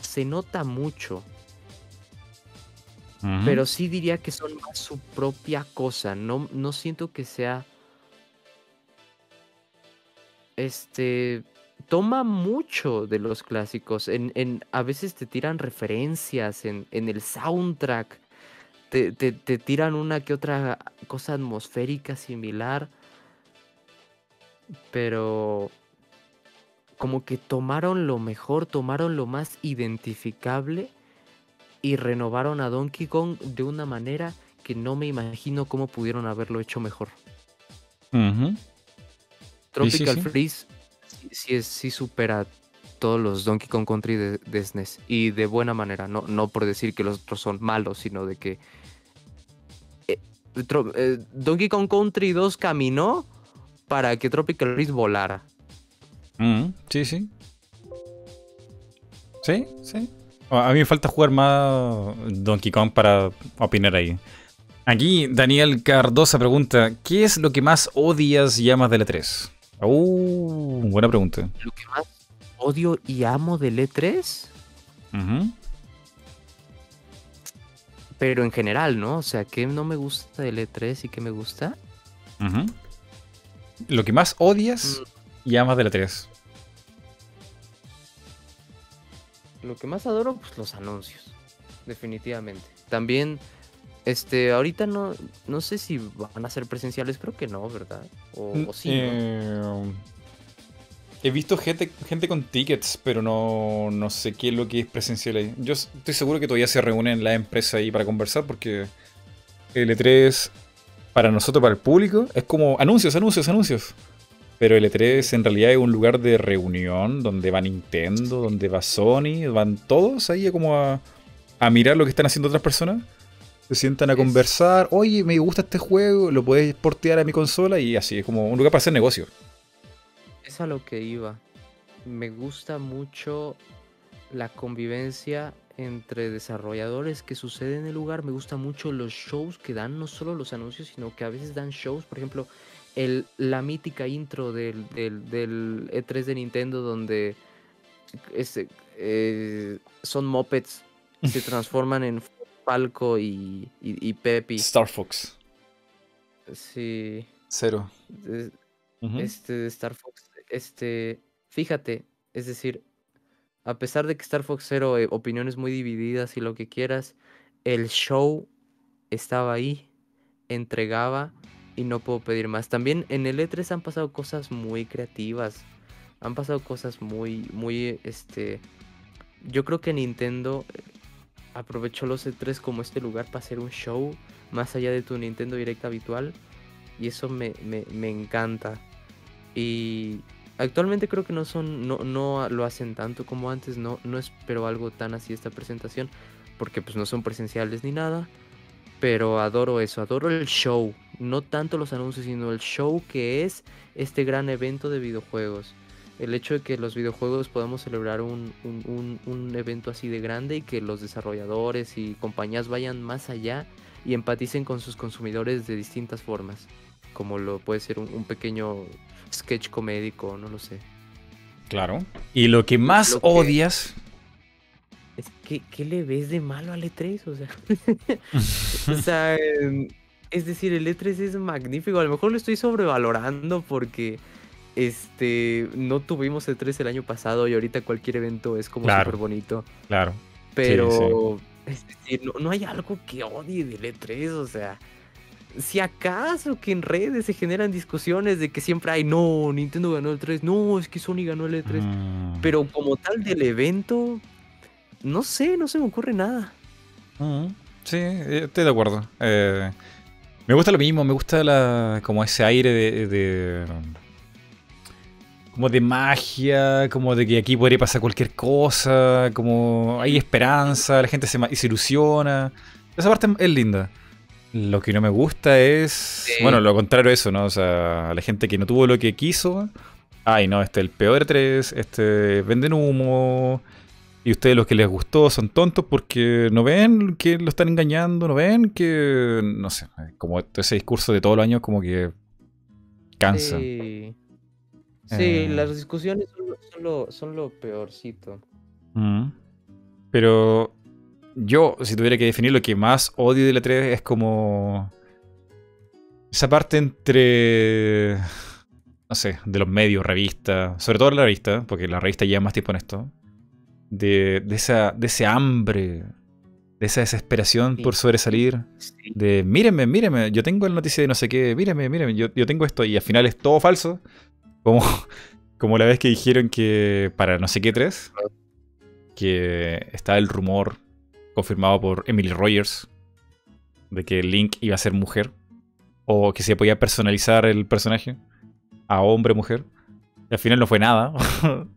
Se nota mucho. Pero sí diría que son más su propia cosa. No, no siento que sea. Este. Toma mucho de los clásicos. En, en- a veces te tiran referencias en, en el soundtrack. Te, te- te tiran una que otra cosa atmosférica similar. Pero. como que tomaron lo mejor, tomaron lo más identificable y renovaron a Donkey Kong de una manera que no me imagino cómo pudieron haberlo hecho mejor. Tropical sí. Freeze sí, sí es, sí supera todos los Donkey Kong Country de, de SNES y de buena manera, no, no por decir que los otros son malos, sino de que eh, eh, Donkey Kong Country 2 caminó para que Tropical Freeze volara. Mm, sí, sí. Sí, sí. A mí me falta jugar más Donkey Kong para opinar ahí. Aquí Daniel Cardosa pregunta, ¿qué es lo que más odias y amas de la 3? Uh, buena pregunta. Lo que más odio y amo del E3, Ujú. pero en general, ¿no? O sea, ¿qué no me gusta del E3 y qué me gusta? Ujú. Lo que más odias y amas de la 3. Lo que más adoro, pues los anuncios. Definitivamente. También, este, ahorita no, no sé si van a ser presenciales, creo que no, ¿verdad? O, o sí, ¿no? Eh, He visto gente, gente con tickets, pero no, no sé qué es lo que es presencial ahí. Yo estoy seguro que todavía se reúnen las empresas ahí para conversar porque el E3 para nosotros, para el público, es como anuncios, anuncios, anuncios. Pero el E3 en realidad es un lugar de reunión donde va Nintendo, donde va Sony, van todos ahí como a, a mirar lo que están haciendo otras personas. Se sientan a conversar, oye, me gusta este juego, lo puedes portear a mi consola y así, es como un lugar para hacer negocio. Es a lo que iba. Me gusta mucho la convivencia entre desarrolladores que sucede en el lugar. Me gusta mucho los shows que dan, no solo los anuncios, sino que a veces dan shows. Por ejemplo, el, la mítica intro del, del, del E3 de Nintendo donde este, eh, son mopeds, se transforman en Falco y, y, y Peppy. Star Fox. Sí. Cero. este de Star Fox, este, fíjate, es decir, a pesar de que Star Fox Zero, eh, opiniones muy divididas y lo que quieras, el show estaba ahí, entregaba y no puedo pedir más. También en el E3 han pasado cosas muy creativas, han pasado cosas muy, muy, este, yo creo que Nintendo eh, aprovechó los E3 como este lugar para hacer un show más allá de tu Nintendo Direct habitual y eso me, me, me encanta. Y actualmente creo que no son, no, no lo hacen tanto como antes, no, no espero algo tan así esta presentación, porque pues no son presenciales ni nada. Pero adoro eso, adoro el show, no tanto los anuncios, sino el show que es este gran evento de videojuegos. El hecho de que los videojuegos podamos celebrar un, un- un- un evento así de grande y que los desarrolladores y compañías vayan más allá y empaticen con sus consumidores de distintas formas, como lo puede ser un, un pequeño sketch comédico, no lo sé. Claro. Y lo que más Lo que- odias. Es que, ¿qué le ves de malo al E3? O sea, o sea, em, es decir, el E3 es magnífico. A lo mejor lo estoy sobrevalorando porque este no tuvimos E3 el año pasado y ahorita cualquier evento es como Claro. súper bonito. Claro. Pero, es decir, no, no hay algo que odie del E3, o sea. Si acaso que en redes se generan discusiones de que siempre hay, no, Nintendo ganó el 3, no, es que Sony ganó el E3. Mm. Pero como tal del evento, no sé, no se me ocurre nada. Mm, Sí, eh, estoy de acuerdo. Eh, me gusta lo mismo, me gusta la, como ese aire de, de- como de magia, como de que aquí podría pasar cualquier cosa, como hay esperanza, la gente se ilusiona. Esa parte es linda. Lo que no me gusta es, bueno, lo contrario de eso, ¿no? O sea, la gente que no tuvo lo que quiso. Ay, no, este es el peor 3, este venden humo, y ustedes los que les gustó son tontos porque no ven que lo están engañando, no ven que, no sé, como ese discurso de todos los años como que cansa. Sí, Sí, Eh. las discusiones son lo, son lo- son lo peorcito. Mm. Pero yo, si tuviera que definir lo que más odio de la 3 es como esa parte entre, no sé, de los medios, revistas, sobre todo la revista, porque la revista lleva más tiempo en esto, de, de, esa, de ese hambre, de esa desesperación Sí. por sobresalir. Sí. de mírenme, mírenme, yo tengo el noticia de no sé qué, mírenme, mírenme, yo, yo tengo esto y al final es todo falso. Como, Como la vez que dijeron que para no sé qué tres, que estaba el rumor confirmado por Emily Rogers de que Link iba a ser mujer o que se podía personalizar el personaje a hombre mujer. Y al final no fue nada.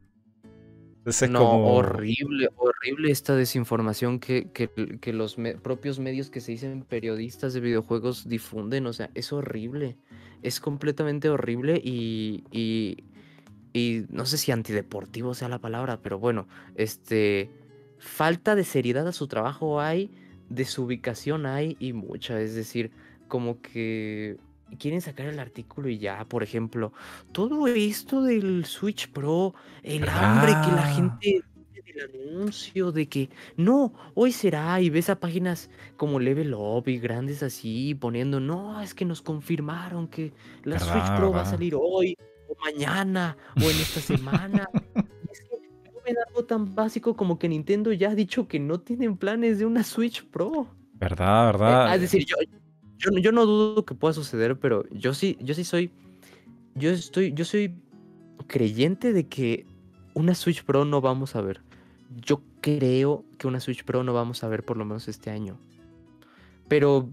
no, horrible, horrible esta desinformación que, que, los propios medios que se dicen periodistas de videojuegos difunden. O sea, es horrible. Es completamente horrible y, y, y no sé si antideportivo sea la palabra, pero bueno, este falta de seriedad a su trabajo hay, de su ubicación hay y mucha. Es decir, como que quieren sacar el artículo y ya, por ejemplo, todo esto del Switch Pro, el hambre que la gente del anuncio de que no, hoy será y ves a páginas como Level Up y grandes así poniendo, no, es que nos confirmaron que la Switch Pro va a salir hoy o mañana o en esta semana. algo tan básico como que Nintendo ya ha dicho que no tienen planes de una Switch Pro. Verdad, verdad. Eh, es decir, yo, yo, no dudo que pueda suceder, pero yo sí, yo sí soy. Yo estoy. Yo soy creyente de que una Switch Pro no vamos a ver. Yo creo que una Switch Pro no vamos a ver por lo menos este año. Pero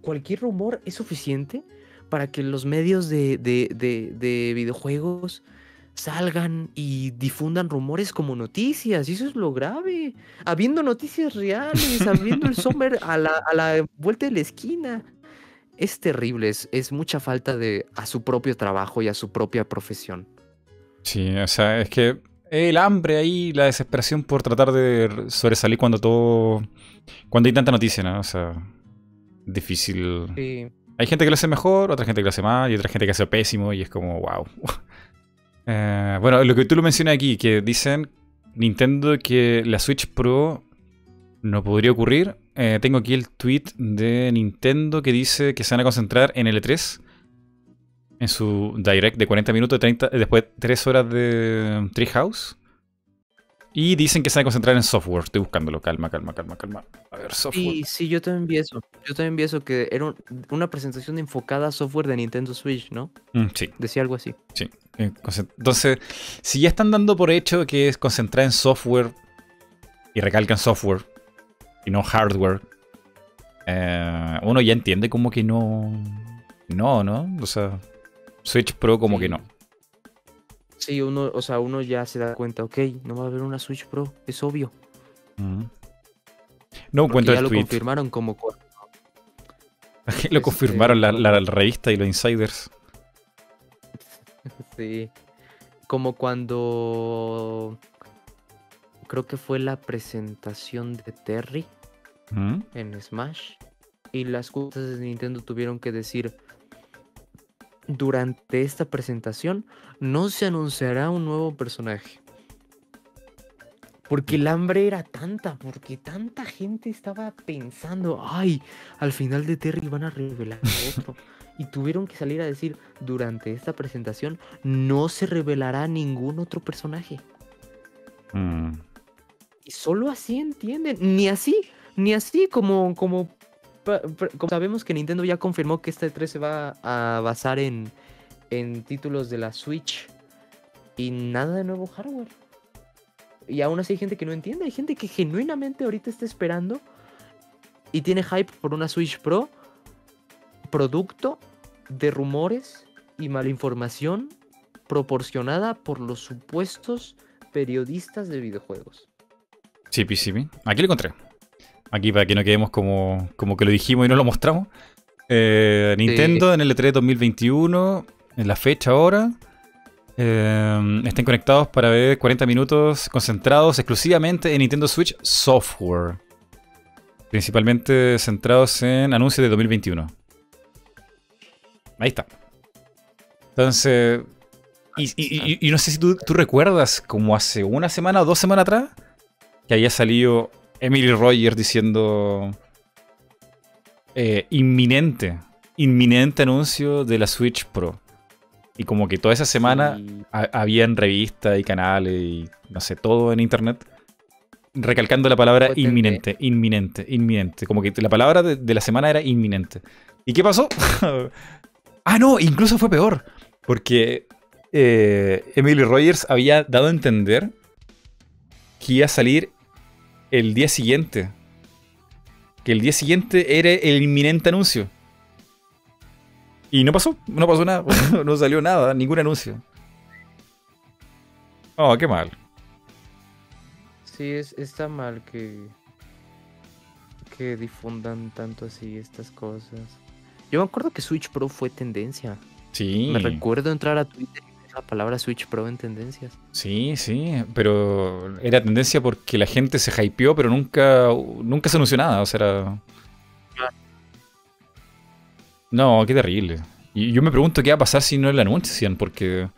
cualquier rumor es suficiente para que los medios de, de, de videojuegos salgan y difundan rumores como noticias. Y eso es lo grave. Habiendo noticias reales, habiendo el Summer a la, a la vuelta de la esquina es terrible, es, mucha falta de a su propio trabajo y a su propia profesión. Sí, o sea, es que el hambre ahí, la desesperación por tratar de sobresalir cuando todo. cuando hay tanta noticia, ¿no? O sea, difícil. Sí. Hay gente que lo hace mejor, otra gente que lo hace mal y otra gente que hace pésimo y es como, wow. Eh, bueno, lo que tú lo mencionas aquí, que dicen Nintendo que la Switch Pro no podría ocurrir eh, tengo aquí el tweet de Nintendo que dice que se van a concentrar en L3. En su direct de 40 minutos, 30, después 3 horas de Treehouse. Y dicen que se van a concentrar en software. Estoy buscándolo. Calma, calma, calma, calma. A ver, software. Sí, sí, yo también vi eso. Yo también vi eso, que era una presentación enfocada a software de Nintendo Switch, ¿no? Mm, sí. Decía algo así. Sí. Eh, entonces, si ya están dando por hecho que es concentrar en software y recalcan software, y no hardware, eh, uno ya entiende como que no. No, ¿no? O sea, Switch Pro como que no. Sí, uno, o sea, uno ya se da cuenta, ok, no va a haber una Switch Pro, es obvio. No encuentro ya lo confirmaron como. lo confirmaron la, la, revista y los insiders. Sí. Como cuando. Creo que fue la presentación de Terry en Smash. Y las cosas de Nintendo tuvieron que decir, durante esta presentación no se anunciará un nuevo personaje. Porque el hambre era tanta, porque tanta gente estaba pensando, ay, al final de Terry van a revelar otro. Y tuvieron que salir a decir, durante esta presentación no se revelará ningún otro personaje. Mm. Y solo así entienden, ni así, ni así como, como, sabemos que Nintendo ya confirmó que este 3 se va a basar en, en títulos de la Switch y nada de nuevo hardware. Y aún así hay gente que no entiende, hay gente que genuinamente ahorita está esperando y tiene hype por una Switch Pro, producto de rumores y malinformación proporcionada por los supuestos periodistas de videojuegos. Sí, sí, Aquí lo encontré. Aquí para que no quedemos como, como que lo dijimos y no lo mostramos. Eh, Nintendo en el E3 2021, en la fecha ahora. Eh, estén conectados para ver 40 minutos concentrados exclusivamente en Nintendo Switch Software. Principalmente centrados en anuncios de 2021. Ahí está. Entonces. Y, no sé si tú, tú, recuerdas, como hace una semana o dos semanas atrás, que había salido Emily Rogers diciendo eh, inminente, inminente anuncio de la Switch Pro. Y como que toda esa semana había en revistas y canales y no sé, todo en internet, recalcando la palabra inminente, inminente, inminente. Como que la palabra de, la semana era inminente. ¿Y qué pasó? ah, no, incluso fue peor. Porque eh, Emily Rogers había dado a entender que iba a salir el día siguiente. Que el día siguiente era el inminente anuncio. Y no pasó, no pasó nada, no salió nada, ningún anuncio. Oh, qué mal. Sí, es, está mal que, que difundan tanto así estas cosas. Yo me acuerdo que Switch Pro fue tendencia. Sí. Me recuerdo entrar a Twitter y ver la palabra Switch Pro en tendencias. Sí, sí, pero era tendencia porque la gente se hypeó, pero nunca, nunca se anunció nada, o sea, era... No, qué terrible. Y yo me pregunto qué va a pasar si no la anuncian, porque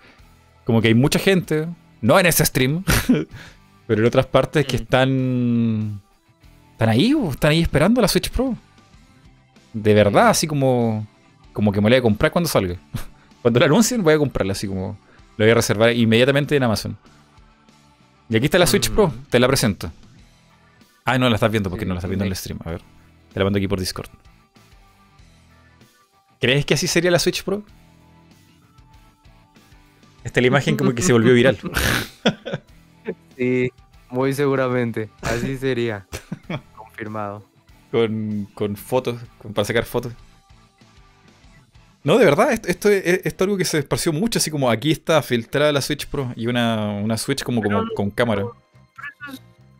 como que hay mucha gente, no en ese stream, pero en otras partes que Mm. están... Están ahí, están ahí esperando la Switch Pro. De verdad, así como... Como que me la voy a comprar cuando salga. Cuando la anuncien voy a comprarla, así como... La voy a reservar inmediatamente en Amazon. Y aquí está la Switch Mm. Pro, te la presento. Ah, no la estás viendo porque Sí, no la estás viendo en el stream. A ver, te la mando aquí por Discord. ¿Crees que así sería la Switch Pro? Esta es la imagen como que se volvió viral. Sí, muy seguramente. Así sería. Confirmado. Con, con fotos, con- para sacar fotos. No, de verdad, esto, esto es, esto es algo que se esparció mucho, así como aquí está filtrada la Switch Pro y una, una Switch como, como Pero- con cámara.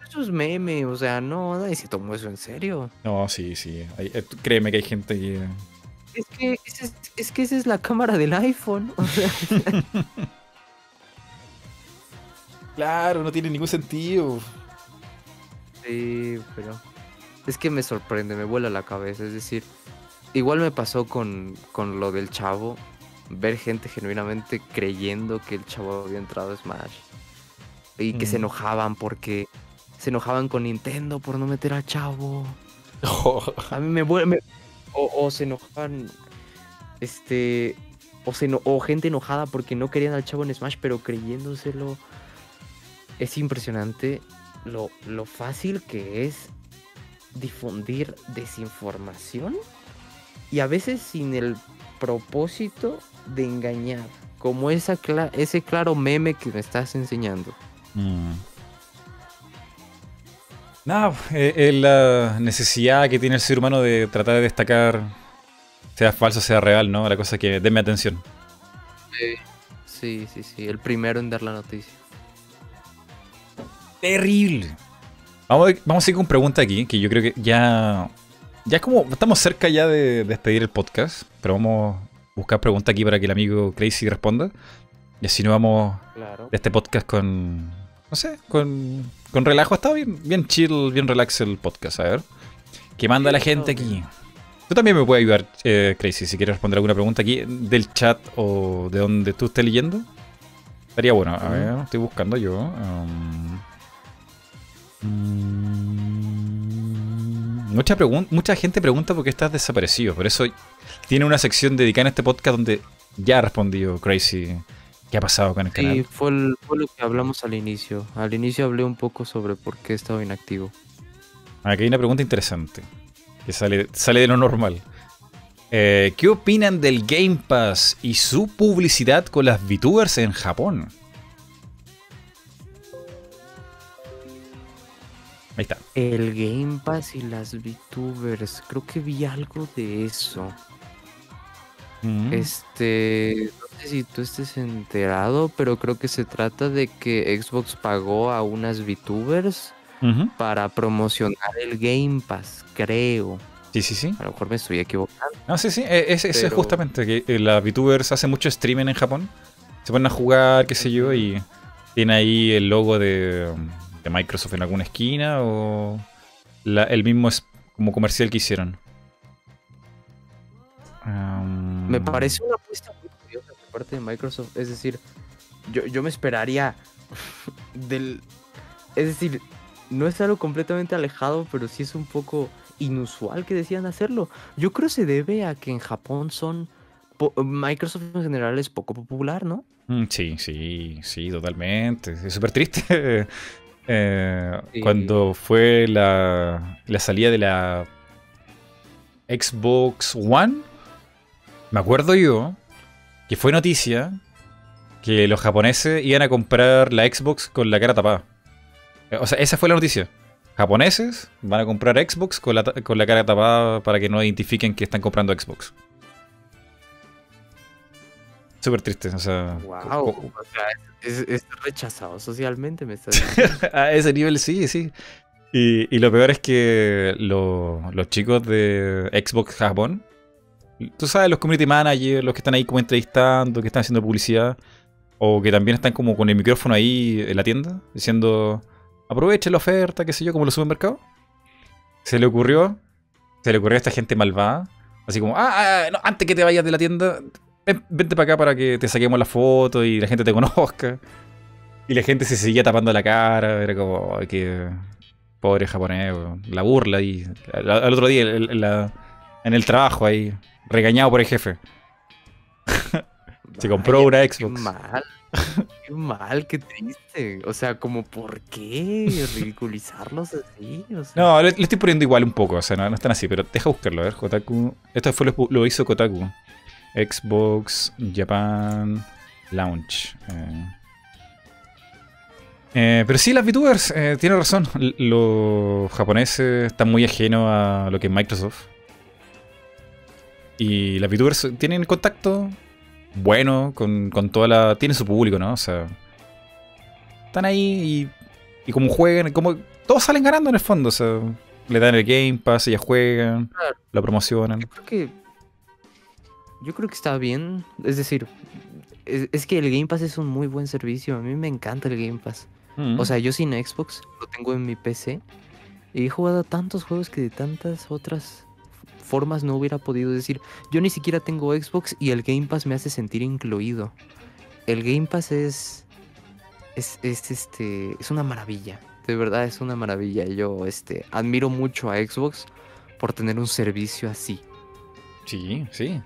Eso es meme, o sea, no, nadie se tomó eso en serio. No, sí, sí. hay- eh, créeme que hay gente que... Es que, es, es que esa es la cámara del iPhone. O sea, Claro, no tiene ningún sentido. sí, pero. Es que me sorprende, me vuela la cabeza. Es decir, igual me pasó con, con lo del chavo. Ver gente genuinamente creyendo que el chavo había entrado a Smash. Y que se enojaban porque. Se enojaban con Nintendo por no meter al chavo. A mí me vuelve. O, o se enojaban. Este. O, se o gente enojada porque no querían al chavo en Smash, pero creyéndoselo. Es impresionante lo, lo fácil que es difundir desinformación. Y a veces sin el propósito de engañar. Como esa cla- ese claro meme que me estás enseñando. Mm. Nada, eh, es la necesidad que tiene el ser humano de tratar de destacar, sea falso, sea real, ¿no? La cosa es que denme atención. Sí, sí, sí. El primero en dar la noticia. Terrible. Vamos a, vamos a ir con pregunta aquí, que yo creo que ya. Ya es como. Estamos cerca ya de despedir el podcast, pero vamos a buscar pregunta aquí para que el amigo Crazy responda. Y así nos vamos Claro. de este podcast con. No sé, con. Con relajo. Está bien, bien chill, bien relax el podcast. A ver. ¿Qué manda Sí, la gente aquí? Tú también me puedes ayudar, eh, Crazy, si quieres responder alguna pregunta aquí del chat o de donde tú estés leyendo. Estaría bueno. A ver, estoy buscando yo. um, mm, mucha, pregun- mucha gente pregunta por qué estás desaparecido. Por eso tiene una sección dedicada en este podcast donde ya ha respondido Crazy qué ha pasado con el canal. Sí, fue, el- fue lo que hablamos al inicio. Al inicio hablé un poco sobre por qué estaba inactivo. Aquí hay una pregunta interesante que sale, sale de lo normal. Eh, ¿Qué opinan del Game Pass y su publicidad con las VTubers en Japón? Ahí está. El Game Pass y las VTubers. Creo que vi algo de eso. Mm. Este. No sé si tú estés enterado, pero creo que se trata de que Xbox pagó a unas VTubers para promocionar el Game Pass, creo. Sí, sí, sí. A lo mejor me estoy equivocando. No, sí, sí. eh, Ese, es Pero- justamente que eh, las VTubers hacen mucho streaming en Japón. Se ponen a jugar, qué sé yo, y tiene ahí el logo de, de Microsoft en alguna esquina o la- el mismo es como comercial que hicieron. Um, Me parece una apuesta muy curiosa por parte de Microsoft. Es decir, yo, yo me esperaría del. Es decir, no es algo completamente alejado, pero sí es un poco inusual que decían hacerlo. Yo creo se debe a que en Japón son. Microsoft en general es poco popular, ¿no? Mm, Sí, sí, sí, totalmente. Es súper triste. Eh, Sí. Cuando fue la, la salida de la Xbox One, me acuerdo yo que fue noticia que los japoneses iban a comprar la Xbox con la cara tapada. O sea, esa fue la noticia. Japoneses van a comprar Xbox con la, con la cara tapada para que no identifiquen que están comprando Xbox. Súper triste, o sea. Wow. O sea, es, es rechazado socialmente, me diciendo. a ese nivel sí, sí. Y, y lo peor es que lo- los chicos de Xbox Japón, tú sabes, los community managers, los que están ahí como entrevistando, que están haciendo publicidad, o que también están como con el micrófono ahí en la tienda, diciendo, aprovechen la oferta, qué sé yo, como los supermercados. Se le ocurrió, se le ocurrió a esta gente malvada, así como, ah, ah, no, antes que te vayas de la tienda, vente para acá para que te saquemos la foto y la gente te conozca. Y la gente se seguía tapando la cara, era como, "Ay, que pobre japonés, weón". la burla ahí. Al, al otro día, el- el- la- en el trabajo ahí, regañado por el jefe. Se compró una Qué Xbox. mal. Qué mal, qué triste. O sea, como, ¿por qué ridiculizarlos así? O sea, No, le, le estoy poniendo igual un poco, o sea, no, no están así, pero deja buscarlo, a ver, Kotaku. Esto fue lo, lo hizo Kotaku. Xbox Japan Launch. eh. Eh, pero sí, las VTubers, eh, tiene razón. L- Los japoneses están muy ajenos a lo que es Microsoft. Y las VTubers tienen contacto bueno con, con toda la. Tienen su público, ¿no? O sea. Están ahí y, y como juegan, como. Todos salen ganando en el fondo, o sea. Le dan el Game Pass, ellas juegan, lo promocionan. Yo creo que. Yo creo que está bien. Es decir, es, es que el Game Pass es un muy buen servicio. A mí me encanta el Game Pass. Mm. O sea, yo sin Xbox lo tengo en mi PC. Y he jugado a tantos juegos que de tantas otras formas no hubiera podido decir. Yo ni siquiera tengo Xbox y el Game Pass me hace sentir incluido. El Game Pass es. Es, es este. Es una maravilla. De verdad es una maravilla. Yo este, admiro mucho a Xbox por tener un servicio así. Sí, sí.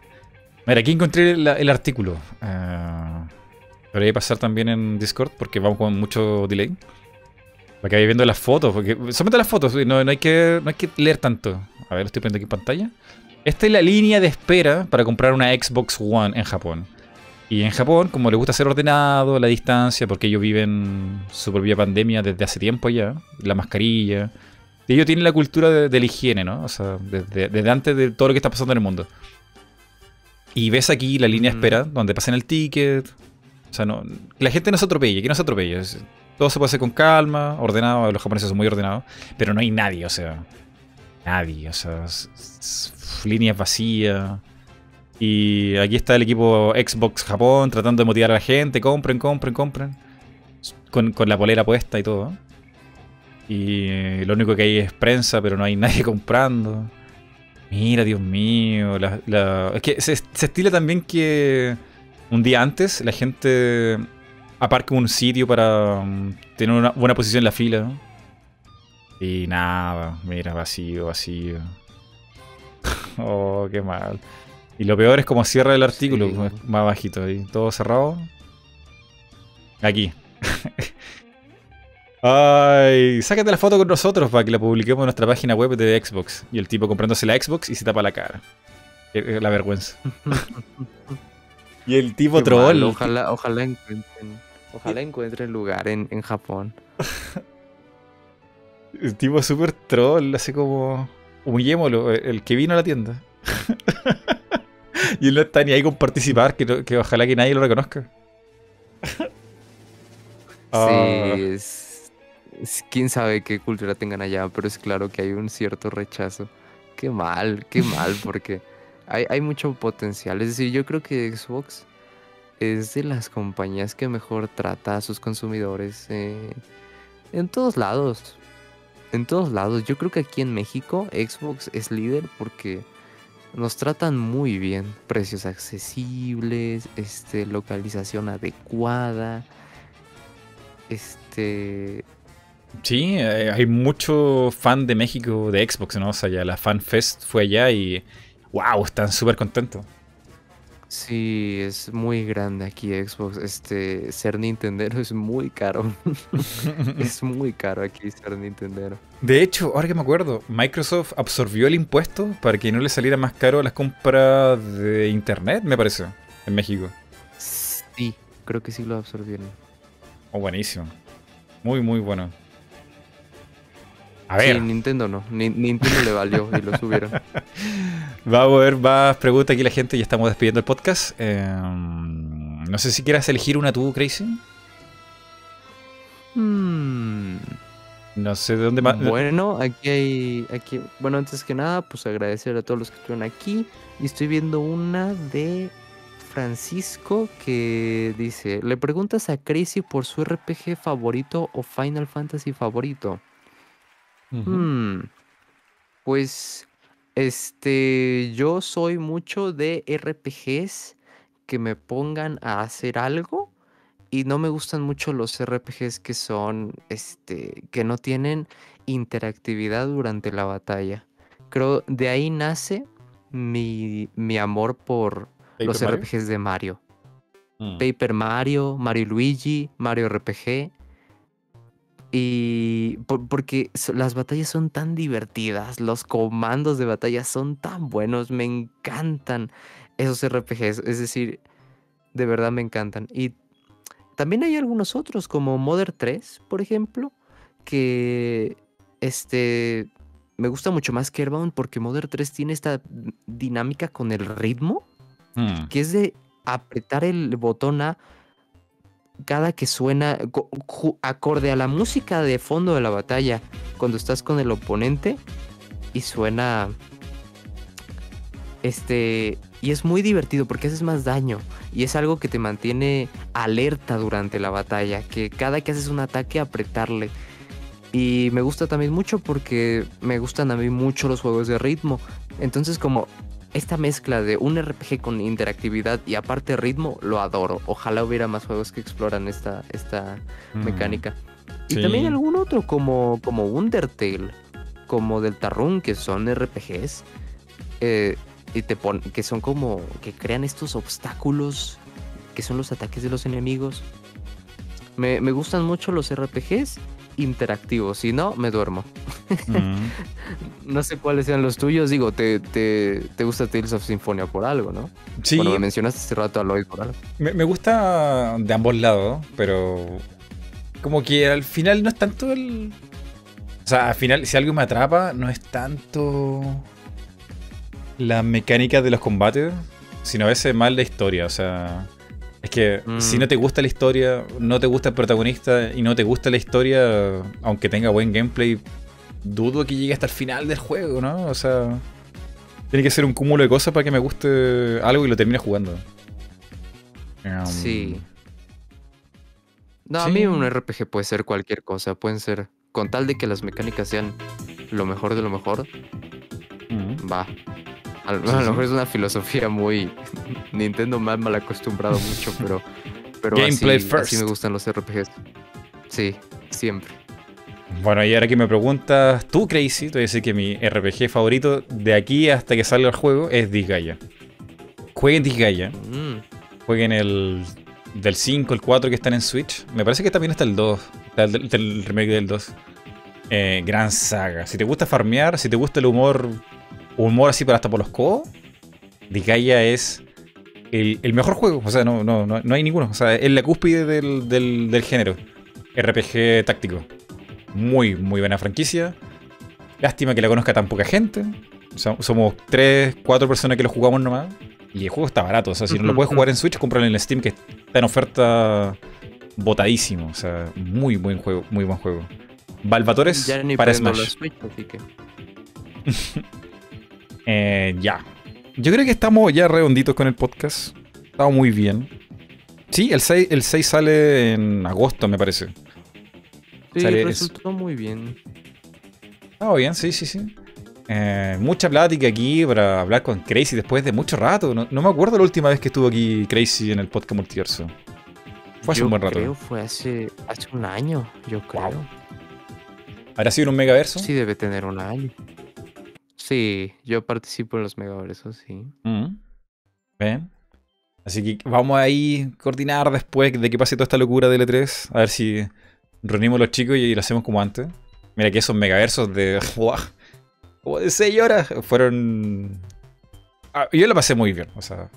Mira, aquí encontré el artículo. Ah, lo voy a pasar también en Discord porque vamos con mucho delay. Para que vaya viendo las fotos, porque solamente las fotos, no, no hay que, no hay que leer tanto. A ver, lo estoy poniendo aquí en pantalla. Esta es la línea de espera para comprar una Xbox One en Japón. Y en Japón, como les gusta ser ordenado, la distancia, porque ellos viven su propia pandemia desde hace tiempo ya, la mascarilla. Ellos tienen la cultura de, la higiene, ¿no? O sea, desde antes de todo lo que está pasando en el mundo. Y ves aquí la línea de Mm. espera, donde pasan el ticket. O sea, no, la gente no se atropelle, que no se atropelle. Todo se puede hacer con calma, ordenado. Los japoneses son muy ordenados. Pero no hay nadie, o sea. Nadie, o sea. líneas vacías. Y aquí está el equipo Xbox Japón tratando de motivar a la gente. Compren, compren, compren. Con, con la polera puesta y todo. Y lo único que hay es prensa, pero no hay nadie comprando. Mira, Dios mío. la- la- Es que se, se estila también que un día antes la gente aparca un sitio para mm, tener una buena posición en la fila. ¿no? Y nada, mira, vacío, vacío. oh, qué mal. Y lo peor es como cierra el artículo, Sí. como es más bajito ahí, todo cerrado. Aquí. Ay, sácate la foto con nosotros para que la publiquemos en nuestra página web de Xbox. Y el tipo comprándose la Xbox y se tapa la cara. Eh, eh, La vergüenza. y el tipo Qué troll. Ojalá, ojalá encuentren. Ojalá encuentren lugar en, en Japón. El tipo súper troll, así como. Humillémoslo, el el que vino a la tienda. y él no está ni ahí con participar, que, ojalá que nadie lo reconozca. Ah. Sí, es- Quién sabe qué cultura tengan allá, pero es claro que hay un cierto rechazo. Qué mal, qué mal, porque hay, hay mucho potencial. Es decir, yo creo que Xbox es de las compañías que mejor trata a sus consumidores eh, en todos lados. En todos lados. Yo creo que aquí en México Xbox es líder porque nos tratan muy bien. Precios accesibles, este, localización adecuada. Este. Sí, eh, hay mucho fan de México de Xbox, ¿no? O sea, ya la Fan Fest fue allá y. ¡Wow! Están súper contentos. Sí, es muy grande aquí Xbox. Este, ser Nintendero es muy caro. es muy caro aquí ser Nintendero. De hecho, ahora que me acuerdo, Microsoft absorbió el impuesto para que no le saliera más caro las compras de internet, me parece, en México. Sí, Creo que sí lo absorbieron. Oh, buenísimo. Muy, muy bueno. A Sí, ver, Nintendo no. Ni- Nintendo le valió y lo subieron. va a haber más preguntas aquí la gente. Ya estamos despidiendo el podcast. Eh, no sé si quieras elegir una tú, Crazy. Hmm. No sé de dónde más. Bueno, aquí hay. Aquí, bueno, antes que nada, pues agradecer a todos los que estuvieron aquí. Y estoy viendo una de Francisco que dice: Le preguntas a Crazy por su RPG favorito o Final Fantasy favorito. Hmm, Pues, este, yo soy mucho de RPGs que me pongan a hacer algo y no me gustan mucho los RPGs que son, este, que no tienen interactividad durante la batalla. Creo de ahí nace mi, mi amor por los Mario. RPGs de Mario. Mm. Paper Mario, Mario Luigi, Mario RPG. Y por- porque las batallas son tan divertidas, los comandos de batalla son tan buenos, me encantan esos RPGs, es decir, de verdad me encantan. Y también hay algunos otros, como Mother 3, por ejemplo, que este me gusta mucho más que Airbound porque Mother 3 tiene esta dinámica con el ritmo Mm. que es de apretar el botón A cada que suena acorde a la música de fondo de la batalla cuando estás con el oponente y suena este y es muy divertido porque haces más daño y es algo que te mantiene alerta durante la batalla, que cada que haces un ataque apretarle. Y me gusta también mucho porque me gustan a mí mucho los juegos de ritmo. Entonces como esta mezcla de un RPG con interactividad y aparte ritmo, lo adoro. Ojalá hubiera más juegos que exploran esta, esta Mm. mecánica. Y Sí. también algún otro como, como Undertale, como Deltarune, que son RPGs. eh, y te pon- que son como que crean estos obstáculos que son los ataques de los enemigos. Me, me gustan mucho los RPGs interactivos, si no, me duermo. Mm. No sé cuáles sean los tuyos, digo, te, te, te gusta Tales of Symphonia por algo, ¿no? Sí, Bueno, me mencionaste hace rato a Lloyd por algo. me, me gusta de ambos lados, pero como que al final no es tanto el... O sea, al final si algo me atrapa, no es tanto la mecánica de los combates, sino a veces más la historia. O sea, es que Mm. si no te gusta la historia, no te gusta el protagonista y no te gusta la historia, aunque tenga buen gameplay, dudo que llegue hasta el final del juego, ¿no? O sea, tiene que ser un cúmulo de cosas para que me guste algo y lo termine jugando. Um, Sí. No, a mí un RPG puede ser cualquier cosa, pueden ser, con tal de que las mecánicas sean lo mejor de lo mejor, mm. va. A, lo- a mejor es una filosofía muy... Nintendo me ha mal acostumbrado mucho, pero... pero Gameplay así, first. así me gustan los RPGs. Sí, siempre. Bueno, y ahora que me preguntas tú, Crazy, te voy a decir que mi RPG favorito de aquí hasta que salga el juego es Disgaea. Jueguen Disgaea. Mm, Jueguen el del 5, el 4 que están en Switch. Me parece que también está el 2. Está el, remake del 2. Eh, gran saga. Si te gusta farmear, si te gusta el humor, humor así para hasta por los codos, Disgaea es el, el mejor juego. O sea, no, no, no, no hay ninguno. O sea, es la cúspide del, del, del género. RPG táctico. Muy, muy buena franquicia. Lástima que la conozca tan poca gente. So- somos 3, 4 personas que lo jugamos nomás. Y el juego está barato. O sea, si no lo puedes jugar en Switch, cómpralo en Steam, que está en oferta botadísimo. O sea, muy buen juego, muy buen juego. Valvatores ya ni para Smash. Switch, así que... Eh, ya. Yo creo que estamos ya redonditos con el podcast. Estamos muy bien. Sí, el 6, el 6 sale en agosto, me parece. Sí, Sale eso. resultó muy bien. Estamos bien, sí, sí, sí. Eh, mucha plática aquí para hablar con Crazy después de mucho rato. No, no me acuerdo la última vez que estuvo aquí Crazy en el podcast multiverso. Fue hace Yo un buen rato. creo fue hace, hace un año, yo creo. Wow. ¿Habrá sido en un megaverso? Sí, debe tener un año. Sí, yo participo en los megaversos, sí. Mm. Ven. Así que vamos ahí a coordinar después de que pase toda esta locura de L3. A ver si reunimos los chicos y lo hacemos como antes. Mira que esos megaversos de. ¡Guau! Como de 6 horas fueron. Ah, yo lo pasé muy bien. O sea.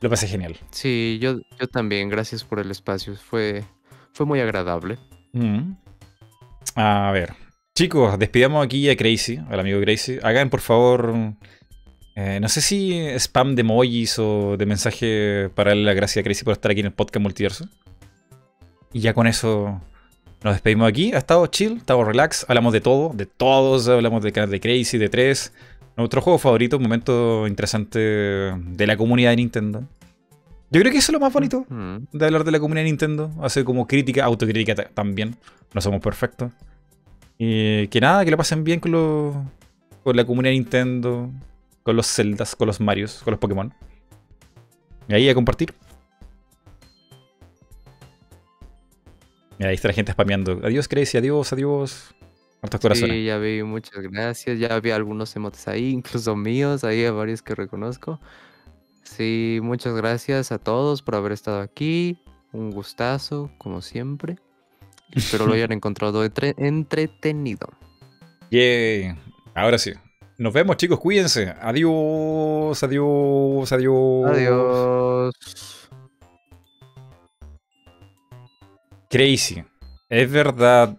Lo pasé genial. Sí, yo, yo también, gracias por el espacio. Fue, fue muy agradable. Mm. A ver. Chicos, despidamos aquí a Crazy, al amigo Crazy. Hagan por favor. eh, no sé si spam de emojis o de mensaje para darle la gracia a Crazy por estar aquí en el podcast multiverso. Y ya con eso nos despedimos aquí. Ha estado chill, ha estado relax. Hablamos de todo, de todos. Hablamos de, de Crazy, de 3. Nuestro juego favorito, un momento interesante de la comunidad de Nintendo. Yo creo que eso es lo más bonito Mm. de hablar de la comunidad de Nintendo. Hacer como crítica, autocrítica ta- también. No somos perfectos. Y que nada, que lo pasen bien con, los- con la comunidad de Nintendo, con los Zeldas, con los Marios, con los Pokémon. Y ahí a compartir. Mira, ahí está la gente spameando. Adiós, Crazy, adiós, adiós. Hartos corazones. Sí, ya vi, muchas gracias. Ya vi algunos emotes ahí, incluso míos, ahí hay varios que reconozco. Sí, muchas gracias a todos por haber estado aquí. Un gustazo, como siempre. Espero lo hayan encontrado entre- entretenido. Yay. Ahora sí. Nos vemos, chicos. Cuídense. Adiós, adiós, adiós. Adiós. Crazy. Es verdad